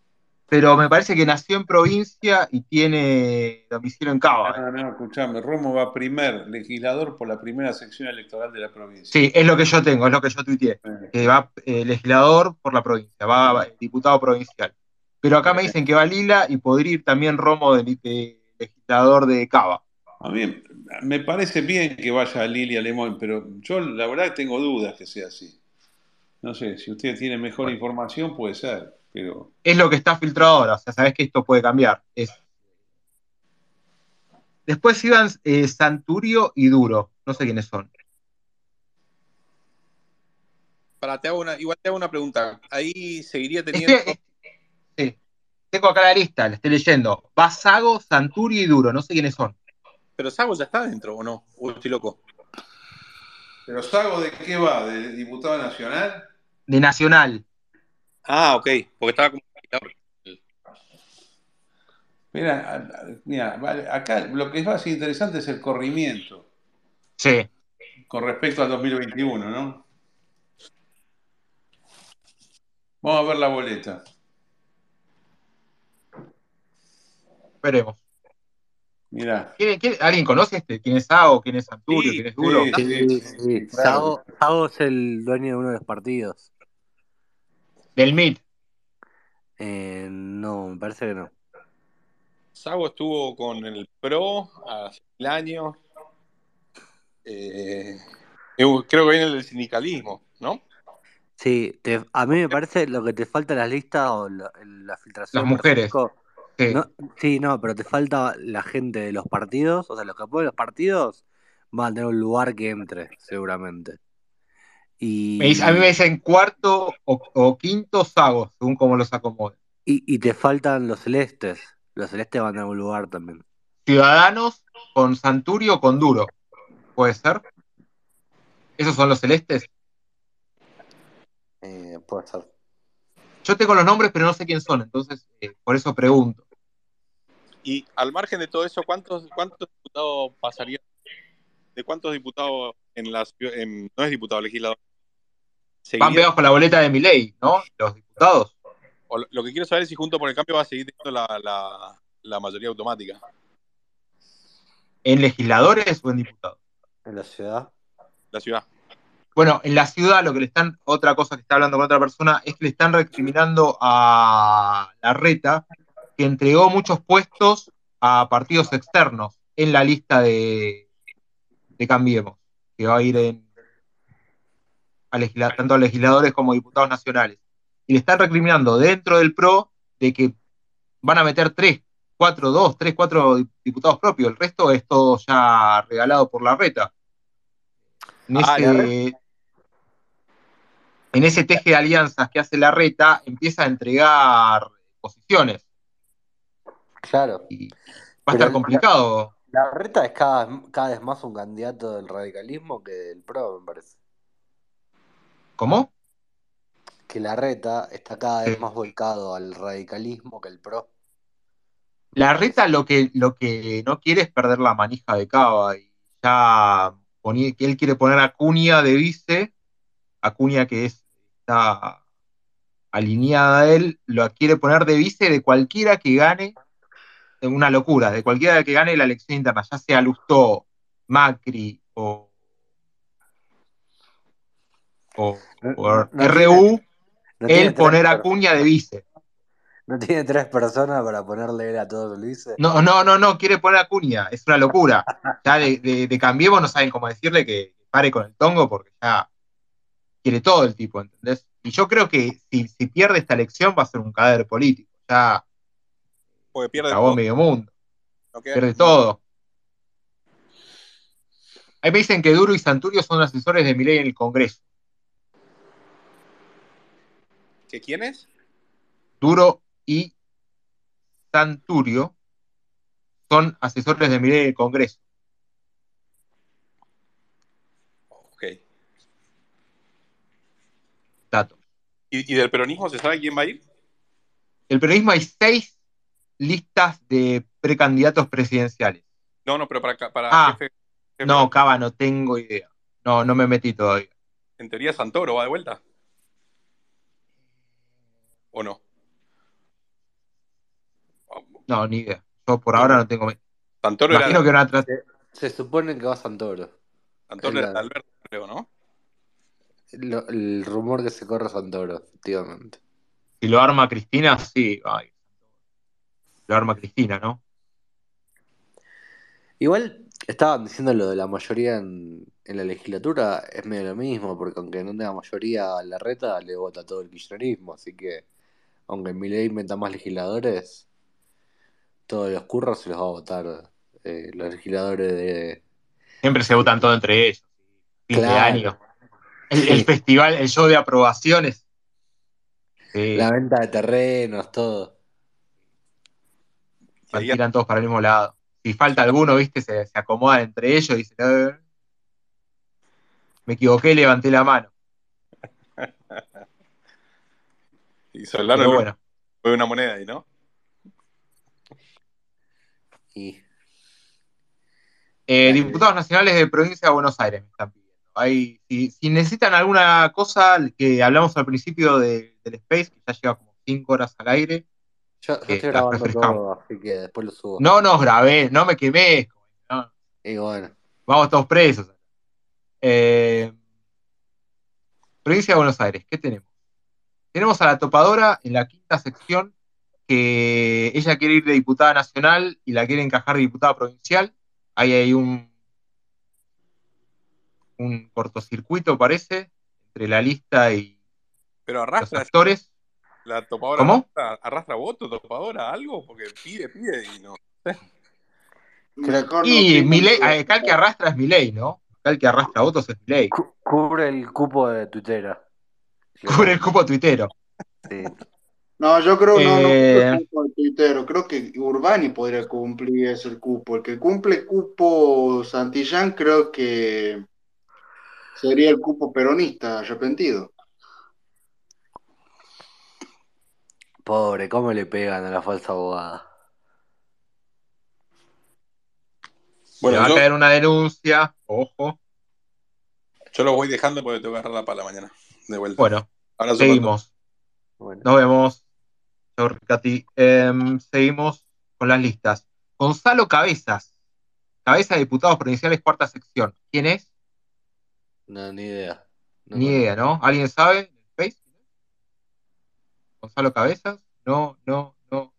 Pero me parece que nació en provincia y tiene domicilio en Cava. ¿eh? No, no, escuchame, Romo va primer legislador por la primera sección electoral de la provincia. Sí, es lo que yo tengo, es lo que yo tuiteé. Que va eh, legislador por la provincia, va, va diputado provincial. Pero acá me dicen que va Lila y podría ir también Romo de, de legislador de Cava. A mí me parece bien que vaya Lilia Lemón, pero yo la verdad tengo dudas que sea así. No sé, si usted tiene mejor información puede ser, pero Es lo que está filtrado ahora, o sea, sabes que esto puede cambiar. Es... Después iban eh, Santurio y Duro, no sé quiénes son. Para, te hago una, igual te hago una pregunta. Ahí seguiría teniendo. Este- sí, tengo acá la lista, la estoy leyendo. Basago, Santurio y Duro, no sé quiénes son. Pero Sago ya está dentro, ¿o no? ¿O estoy loco? ¿Pero Sago de qué va? ¿De diputado nacional? De Nacional. Ah, ok. Porque estaba como. Mira, mira, vale, acá lo que es más interesante es el corrimiento Sí. con respecto al 2021, ¿no? Vamos a ver la boleta. Veremos. Mira. ¿Quién- quién- ¿Alguien conoce este? ¿Quién es Sago? ¿Quién es Santurio? ¿Quién es Duro? sí, Sí, sí, sí. claro. Sago, Sago es el dueño de uno de los partidos. Del MIT. Eh, no, me parece que no. Sago estuvo con el PRO hace mil años. eh, creo que viene del sindicalismo, ¿no? Sí, te- a mí me parece lo que te falta en las listas o la, filtración Las mujeres. Sí. No, sí, no, pero te falta la gente de los partidos, o sea, los que apoyan los partidos van a tener un lugar que entre, seguramente. Me dice- a mí me Y, dicen cuarto o, o quinto sagos, según cómo los acomoden. y, y te faltan los celestes. Los celestes van a un lugar también. Ciudadanos con Santurio o con Duro. ¿Puede ser? ¿Esos son los celestes? Eh, puede ser. Yo tengo los nombres, pero no sé quién son, entonces eh, por eso pregunto. Y al margen de todo eso, ¿cuántos, cuántos diputados pasarían? ¿De cuántos diputados en la ciudad, en- no es diputado, legislador? Van pegados con la boleta de mi ley, ¿no? Los diputados. O lo, lo que quiero saber es si Junto por el Cambio va a seguir teniendo la, la, la mayoría automática. ¿En legisladores o en diputados? En la ciudad. La ciudad. Bueno, en la ciudad lo que le están, otra cosa que está hablando con otra persona, es que le están recriminando a la reta que entregó muchos puestos a partidos externos en la lista de, de Cambiemos, que va a ir en, a legisla- tanto a legisladores como diputados nacionales. Y le están recriminando dentro del PRO de que van a meter tres, cuatro, dos, tres, cuatro diputados propios. El resto es todo ya regalado por la reta. En Ah, la ese, en ese teje de alianzas que hace la reta, empieza a entregar posiciones. Claro. Va a estar complicado. La reta es cada, cada vez más un candidato del radicalismo que del PRO, me parece. ¿Cómo? Que la reta está cada vez más volcado al radicalismo que el PRO. La reta lo que, lo que no quiere es perder la manija de Cava y ya ponía, que él quiere poner a Acuña de vice, Acuña que es, está alineada a él, lo quiere poner de vice de cualquiera que gane, es una locura, de cualquiera que gane la elección interna, ya sea Lustó, Macri o, o, No, o no- no RU, tiene, no tiene él poner a Acuña de vice. no tiene tres personas para ponerle él a todos los dice. No, no, no, no, quiere poner a Acuña, es una locura. <laughs> Ya de, de, de Cambiemos no saben cómo decirle que pare con el tongo porque ya quiere todo el tipo, ¿entendés? Y yo creo que si, si pierde esta elección va a ser un cadáver político, ya Porque pierde acabó todo. medio mundo, pierde todo. Ahí me dicen que Duro y Santurio son asesores de Milei en el Congreso. ¿Que quién es? Duro y Santurio son asesores de Milei en el Congreso. Ok. Dato. ¿Y, y del peronismo se sabe quién va a ir? El peronismo hay seis listas de precandidatos presidenciales. No, no, pero para, para Ah, jefe, jefe- no, Cava, no tengo idea. No, no me metí todavía. En teoría Santoro va de vuelta. ¿O no? No, ni idea. Yo por ahora no tengo. Santoro era, Imagino que van a tratar. Se, se supone que va Santoro. Santoro era la- de Alberto, creo, ¿no? lo- el rumor que se corre es Santoro, efectivamente. Si lo arma Cristina, sí. Ay, lo arma Cristina, ¿no? Igual estaban diciendo lo de la mayoría en, en la legislatura, es medio lo mismo, porque aunque no tenga mayoría la reta, le vota todo el kirchnerismo, así que aunque Milei meta más legisladores, todos los curros se los va a votar eh, los legisladores de... Siempre se votan todo entre ellos. Fin de año. El, Sí. el festival, el show de aprobaciones. Sí, La venta de terrenos, todo. van- tiran todos para el mismo lado. Si falta alguno, viste, se, se acomodan entre ellos y dicen, "Eh, me equivoqué, levanté la mano. Y bueno. fue una moneda ahí, ¿no? Y Eh, diputados nacionales de provincia de Buenos Aires me están pidiendo. Ahí, si, si necesitan alguna cosa que hablamos al principio de- del Space, que ya lleva como cinco horas al aire, yo, yo estoy grabando todo, así que después lo subo. No nos grabé, no me quemé. no. Y bueno, Vamos todos presos. Eh, provincia de Buenos Aires, ¿qué tenemos? Tenemos a la topadora en la quinta sección que ella quiere ir de diputada nacional y la quiere encajar de diputada provincial. Ahí hay un un cortocircuito, parece, entre la lista y Pero los actores. la topadora, ¿Cómo? arrastra, arrastra voto, topadora, algo, porque pide, pide y no. <laughs> no Y sobre acá el que arrastra es Milei, ¿no? Acá el que arrastra votos es Milei. Cu- cubre el cupo de Twittera. <laughs> Cubre el cupo tuitero. Sí. No, yo creo no, no Eh, cupo tuitero. Creo que Urbani podría cumplir ese cupo. El que cumple cupo Santillán creo que sería el cupo peronista arrepentido. Pobre, ¿cómo le pegan a la falsa abogada? le va Bueno, a caer una denuncia, ojo. yo lo voy dejando porque tengo que agarrar la pala mañana. De vuelta. Bueno, seguimos. Bueno. Nos vemos. Chau, Ricati. Em, seguimos con las listas. Gonzalo Cabezas, cabeza de diputados provinciales, cuarta sección. ¿Quién es? No, ni idea. No Ni idea, ¿no? ¿Alguien sabe? ¿Face? Gonzalo Cabezas. No, no, no.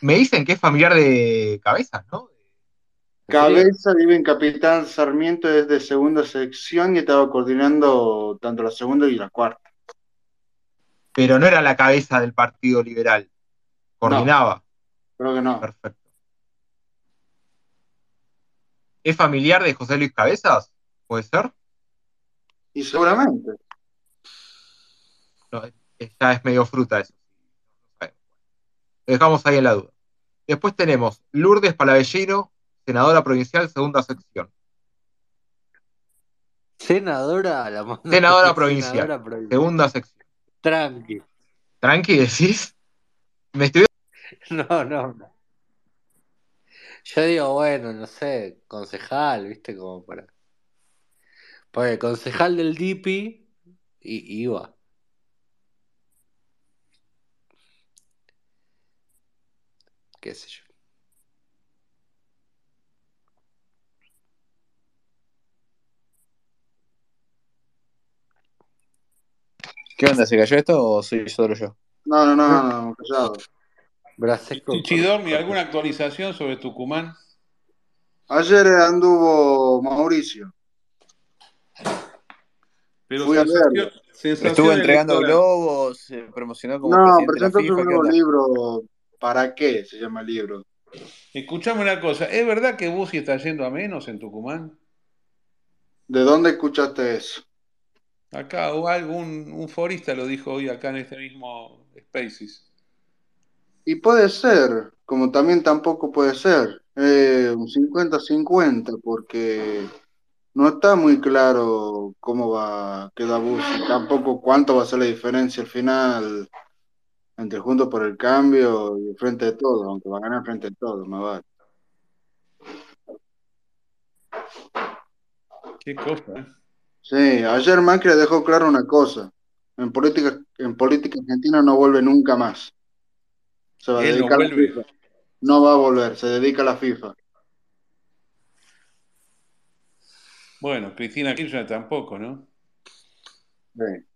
Me dicen que es familiar de Cabezas, ¿no? Cabeza vive en Capitán Sarmiento desde segunda sección y estaba coordinando tanto la segunda y la cuarta. Pero no era la cabeza del Partido Liberal. Coordinaba. Creo que no. Perfecto. ¿Es familiar de José Luis Cabezas? ¿Puede ser? Y seguramente. No, eh, ya es medio fruta eso. Lo dejamos ahí en la duda. Después tenemos Lourdes Palavellino, senadora provincial, segunda sección. Senadora, la mano Senadora <laughs> provincial, senadora provincial. segunda sección. Tranqui. Tranqui, decís. Me estoy... <laughs> No, no, no. Yo digo, bueno, no sé, concejal, viste, como para. Pues concejal del DIPI y iba. Qué sé yo. ¿Qué onda? ¿Se cayó esto o soy solo yo? No, no, no, no, no, callado. Brasesco Chichidormi, ¿alguna actualización sobre Tucumán? Ayer anduvo Mauricio. Pero Fui a sensación, verlo. sensación Estuvo entregando electoral. globos, se promocionó como No, presentó su FIFA. ¿Qué nuevo libro. ¿Para qué? Se llama el libro. Escuchame una cosa, ¿es verdad que Bussi está yendo a menos en Tucumán? ¿De dónde escuchaste eso? Acá o algún un forista lo dijo hoy acá en este mismo Spaces. Y puede ser, como también tampoco puede ser, eh, un 50-50, porque no está muy claro cómo va a quedar Bussi, tampoco cuánto va a ser la diferencia al final entre Juntos por el Cambio y Frente de Todo, aunque va a ganar Frente de Todo, más vale. Qué cosa, ¿eh? Sí, ayer Macri dejó claro una cosa, en política, en política argentina no vuelve nunca más. Se va a Él no dedicar a la. FIFA. No va a volver, se dedica a la FIFA. Bueno, Cristina Kirchner tampoco, ¿no? Sí.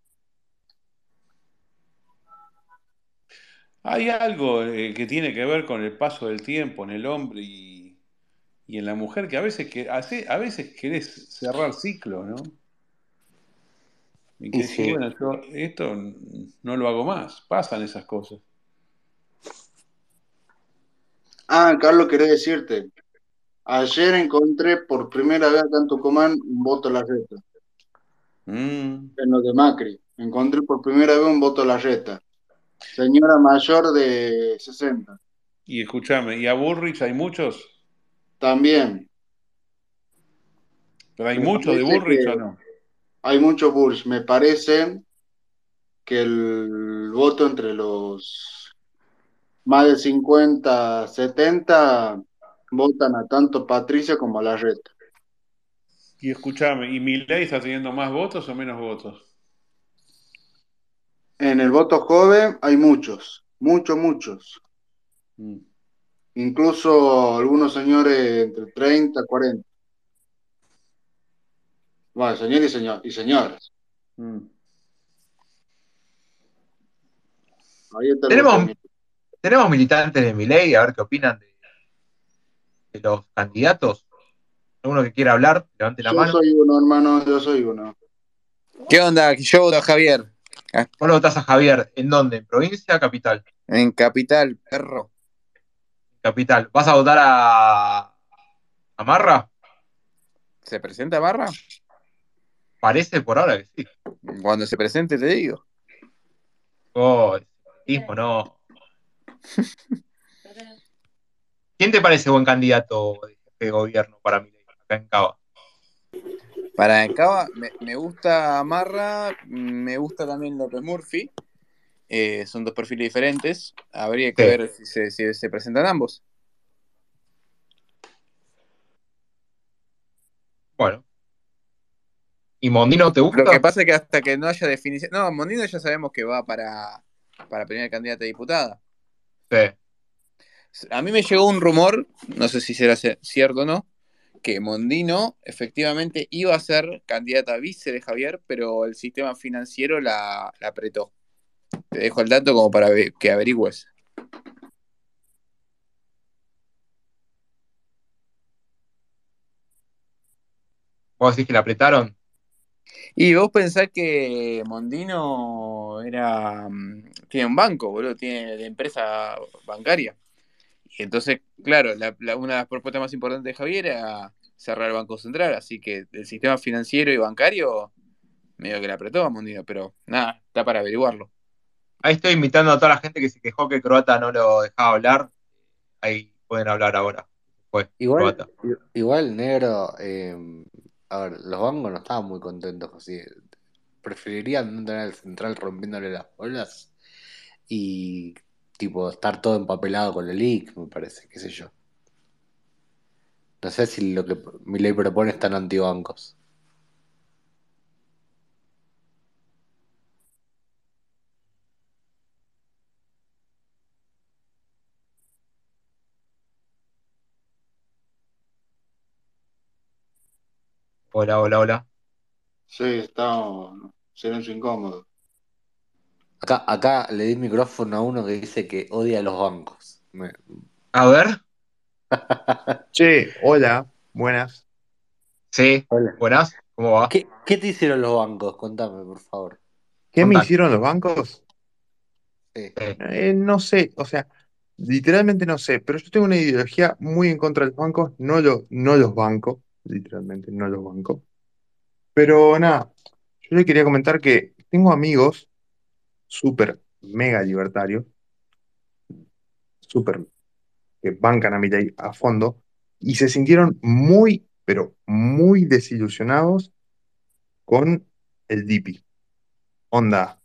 Hay algo eh, que tiene que ver con el paso del tiempo en el hombre y, y en la mujer que a veces que a veces querés cerrar ciclo, ¿no? Y que Y sí. bueno, yo esto no lo hago más. Pasan esas cosas. Ah, Carlos, quería decirte, ayer encontré por primera vez acá en Tucumán un voto a la reta, Mm. en lo de Macri. Encontré por primera vez un voto a la reta. Señora mayor de 60. Y escúchame, ¿y a Burrich hay muchos? También. ¿Pero hay muchos de Burrich que o no? Hay mucho Bush. Me parece que el voto entre los más de 50, 70 votan a tanto Patricia como a la reta. Y escúchame, ¿y Milei está teniendo más votos o menos votos? En el voto joven hay muchos, muchos, muchos. Mm. Incluso algunos señores entre 30 y 40. Bueno, señores y, señor, y señoras. Mm. Tenemos, tenemos militantes de Milei, a ver qué opinan de, de los candidatos. ¿Alguno que quiera hablar? Levante la Yo mano. soy uno, hermano, yo soy uno. ¿Qué onda? Yo voto a Javier. Ah, Vos lo votás a Javier. ¿En dónde? ¿En provincia o capital? En Capital, perro. Capital. ¿Vas a votar a, a Marra? ¿Se presenta Barra? Parece por ahora que sí. Cuando se presente te digo. Oh, el separatismo, no. ¿Quién te parece buen candidato de de gobierno para mí acá en Cava? Para Cava, me, me gusta Marra, me gusta también López Murphy. Eh, son dos perfiles diferentes. Habría que Sí. ver si se, si se presentan ambos. Bueno. ¿Y Mondino te gusta? Lo que pasa es que hasta que no haya definición. No, Mondino ya sabemos que va para, para primera candidata a diputada. Sí. A mí me llegó un rumor, no sé si será cierto o no, que Mondino efectivamente iba a ser candidata a vice de Javier, pero el sistema financiero la, la apretó. Te dejo el dato como para que averigües. ¿Vos decís que la apretaron? Y vos pensás que Mondino era mm, tiene un banco, boludo, tiene de empresa bancaria. Y entonces, claro, la- la- una de las propuestas más importantes de Javier era cerrar el Banco Central, así que el sistema financiero y bancario medio que le apretó a Mondino, pero nada, está para averiguarlo. Ahí estoy invitando a toda la gente que se quejó que Croata no lo dejaba hablar. Ahí pueden hablar ahora. Fue Igual, Croata. i- igual negro, eh, a ver, los bancos no estaban muy contentos así. Preferirían no tener el central rompiéndole las bolas y tipo estar todo empapelado con el leak, me parece, qué sé yo. No sé si lo que mi ley propone es tan antibancos. Hola, hola, hola. Sí, estamos. Silencio incómodo. Acá, acá le di micrófono a uno que dice que odia a los bancos. Me- A ver. <laughs> Che, hola, buenas. Sí, Hola. buenas. ¿Cómo va? ¿Qué, qué te hicieron los bancos? Contame, por favor. ¿Qué me Contá. hicieron los bancos? Sí. Eh, no sé, o sea, literalmente no sé, pero yo tengo una ideología muy en contra de los bancos, no, lo, no los banco, literalmente no los banco. Pero nada, yo le quería comentar que tengo amigos súper mega libertarios, súper que bancan a Milei a fondo, y se sintieron muy, pero muy desilusionados con el DIPI. Onda,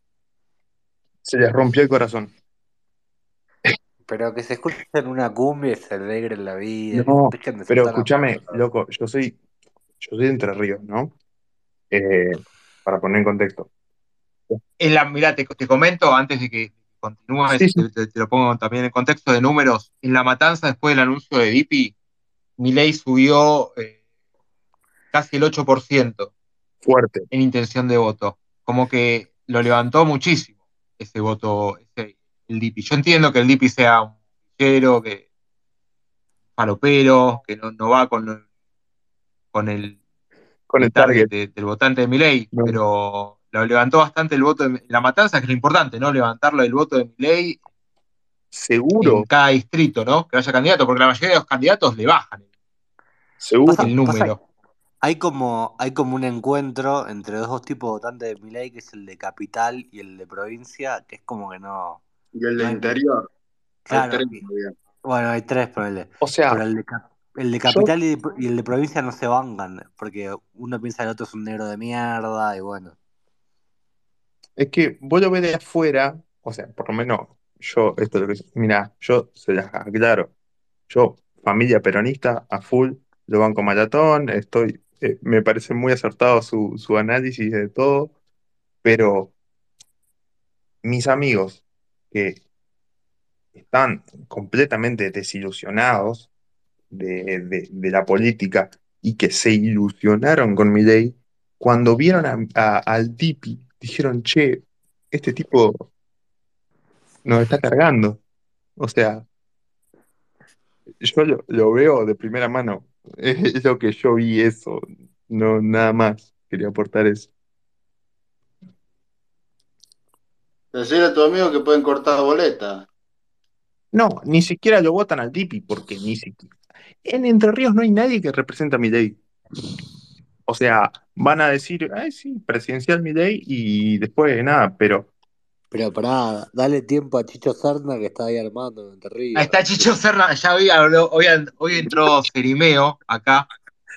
se les rompió el corazón. Pero que se escuchen una cumbia y se alegren la vida, No, pero escúchame, loco, yo soy, yo soy de Entre Ríos, ¿no? Eh, para poner en contexto. En la, mirá, te, te comento antes de que continúes, Sí, sí. te, te- te lo pongo también en contexto de números. En la matanza, después del anuncio de Dipi, Milei subió eh, casi el 8% Fuerte. en intención de voto. Como que lo levantó muchísimo ese voto, ese, el Dipi. Yo entiendo que el Dipi sea un villero, que falopero, que no, no va con, con el, Con el el target target. de- del votante de Milei, No. pero lo levantó bastante el voto de la matanza, que es lo importante, ¿no? Levantarlo el voto de Milei Seguro, en cada distrito, ¿no? Que haya candidato, porque la mayoría de los candidatos le bajan seguro. Pasa, el pasa, número. hay como, hay como un encuentro entre los dos tipos de votantes de Milei, que es el de capital y el de provincia, que es como que no, Y el de interior. Hay claro, tres bueno, hay tres, ponele. O sea, Pero el de, el capital y el de provincia no se bancan, porque uno piensa que el otro es un negro de mierda, y bueno. es que vos lo ves de afuera, o sea, por lo menos yo, esto es lo que, mira, yo se las aclaro, yo, familia peronista, a full, lo banco maratón, estoy, eh, me parece muy acertado su, su análisis de todo, pero mis amigos que están completamente desilusionados de, de- la política y que se ilusionaron con Milei, cuando vieron a- a- al Dipi, dijeron, che, este tipo nos está cargando. O sea, yo lo, lo veo de primera mano <laughs> Es lo que yo vi eso. No, nada más. Quería aportar eso. Decirle a tu amigo que pueden cortar boleta. No, ni siquiera lo votan al Dipi, porque ni siquiera. En Entre Ríos no hay nadie que represente a Milei. O sea, van a decir, ay, sí, presidencial Milei y después nada, pero Pero pará, dale tiempo a Chicho Serna que está ahí armando en Entre Ríos. Ahí está Chicho Serna, ya vi, habló- hoy, hoy entró Cerimeo acá,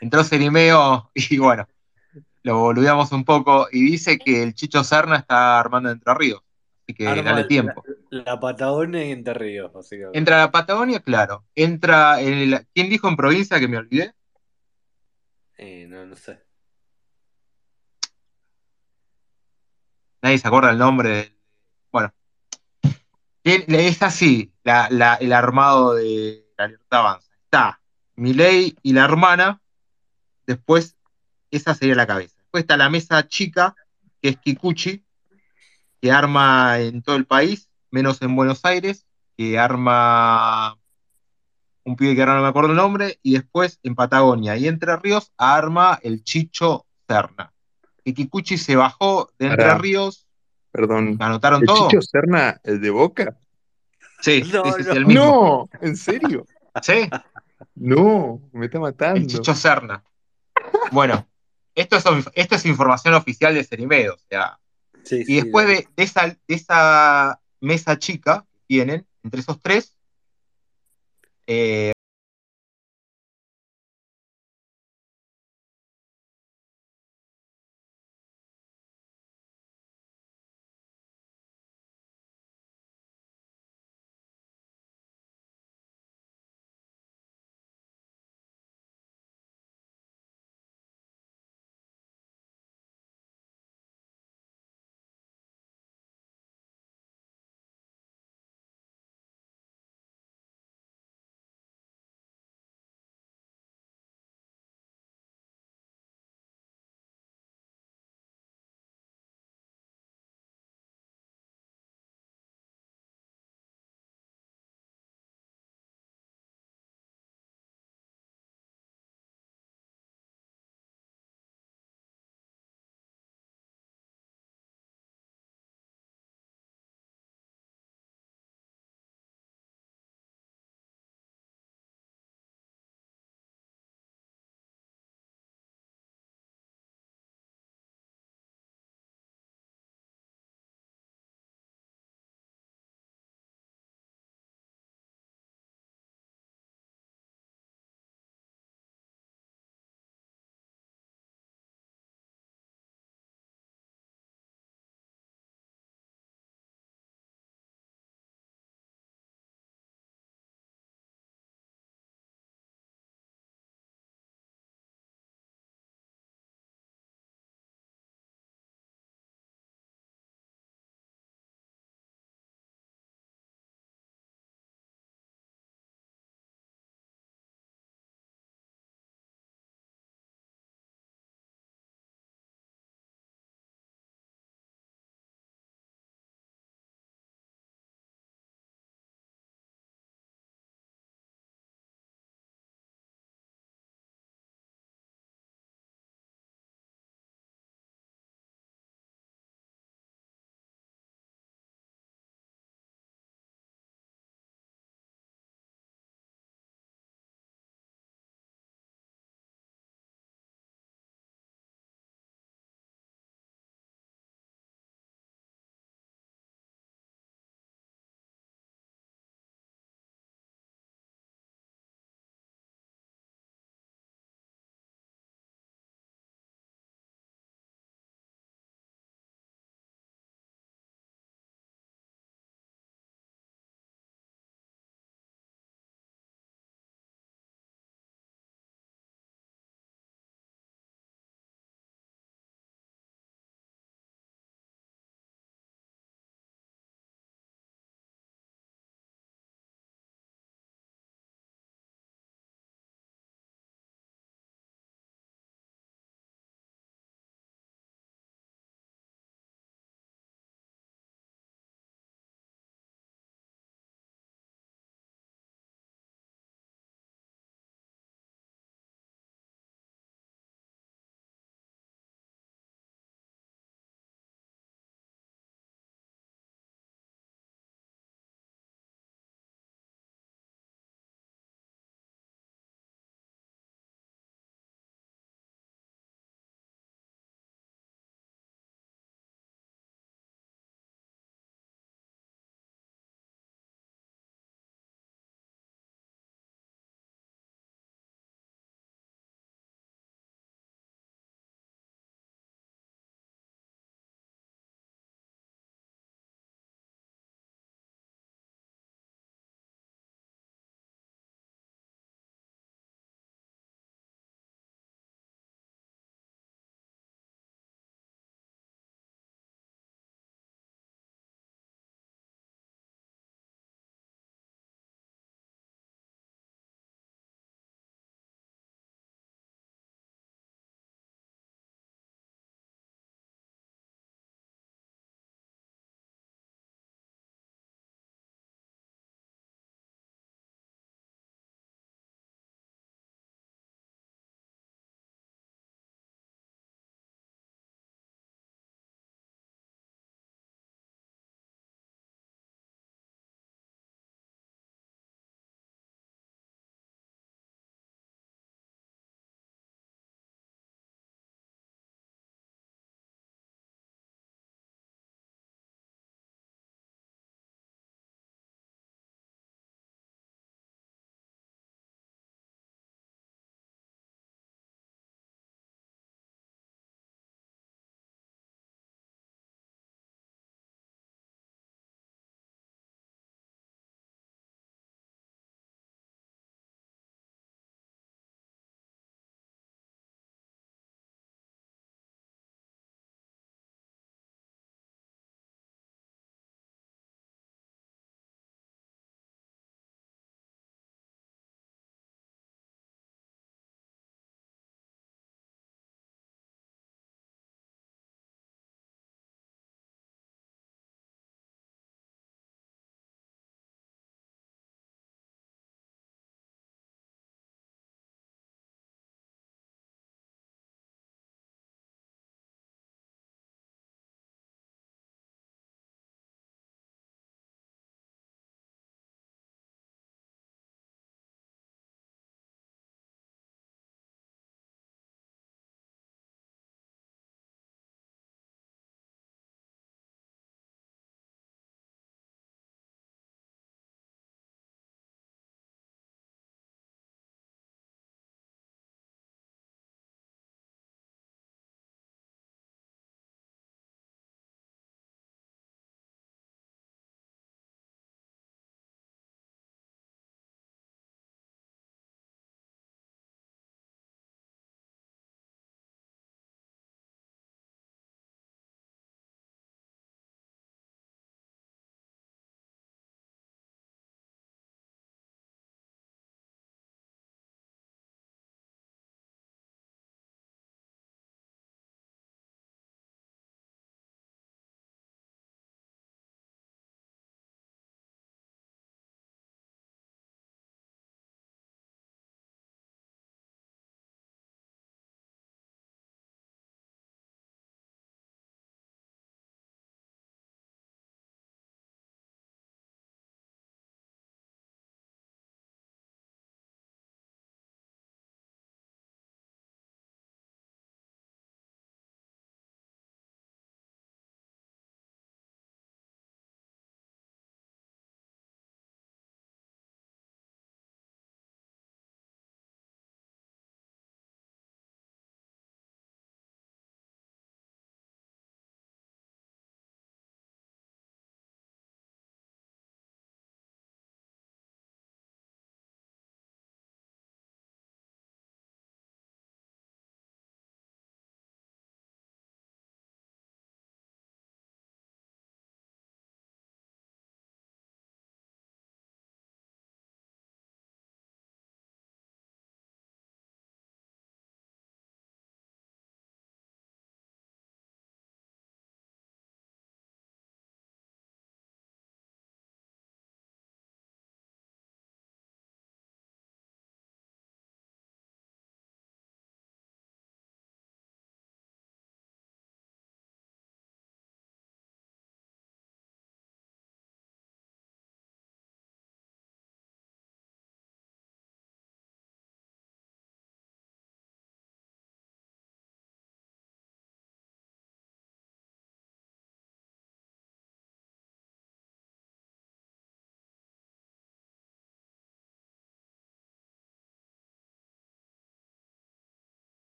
entró Cerimeo y bueno, lo boludeamos un poco y dice que el Chicho Serna está armando Entre Ríos, así que Arma dale tiempo. la Patagonia y Entre Ríos, básicamente. Entra la Patagonia, claro, entra el... ¿Quién dijo en provincia que me olvidé? Eh, no, no sé. Nadie se acuerda el nombre. Bueno, es así la- la- el armado de la Libertad Avanza. Está Milei y la hermana, después esa sería la cabeza. Después está la mesa chica, que es Kikuchi, que arma en todo el país, menos en Buenos Aires, que arma un pibe que ahora no me acuerdo el nombre, y después en Patagonia y Entre Ríos arma el Chicho Serna. Y Kikuchi se bajó de Entre. Ríos, perdón. ¿anotaron ¿El todo? Chicho Serna, el de Boca? Sí, No, sí, sí, no. el mismo. No, ¿en serio? Sí, No, me está el matando. Chicho Serna. Bueno, esto es, esto es información oficial de Cerimedo, o sea, Sí, y después de esa, de esa mesa chica que tienen, entre esos tres, eh,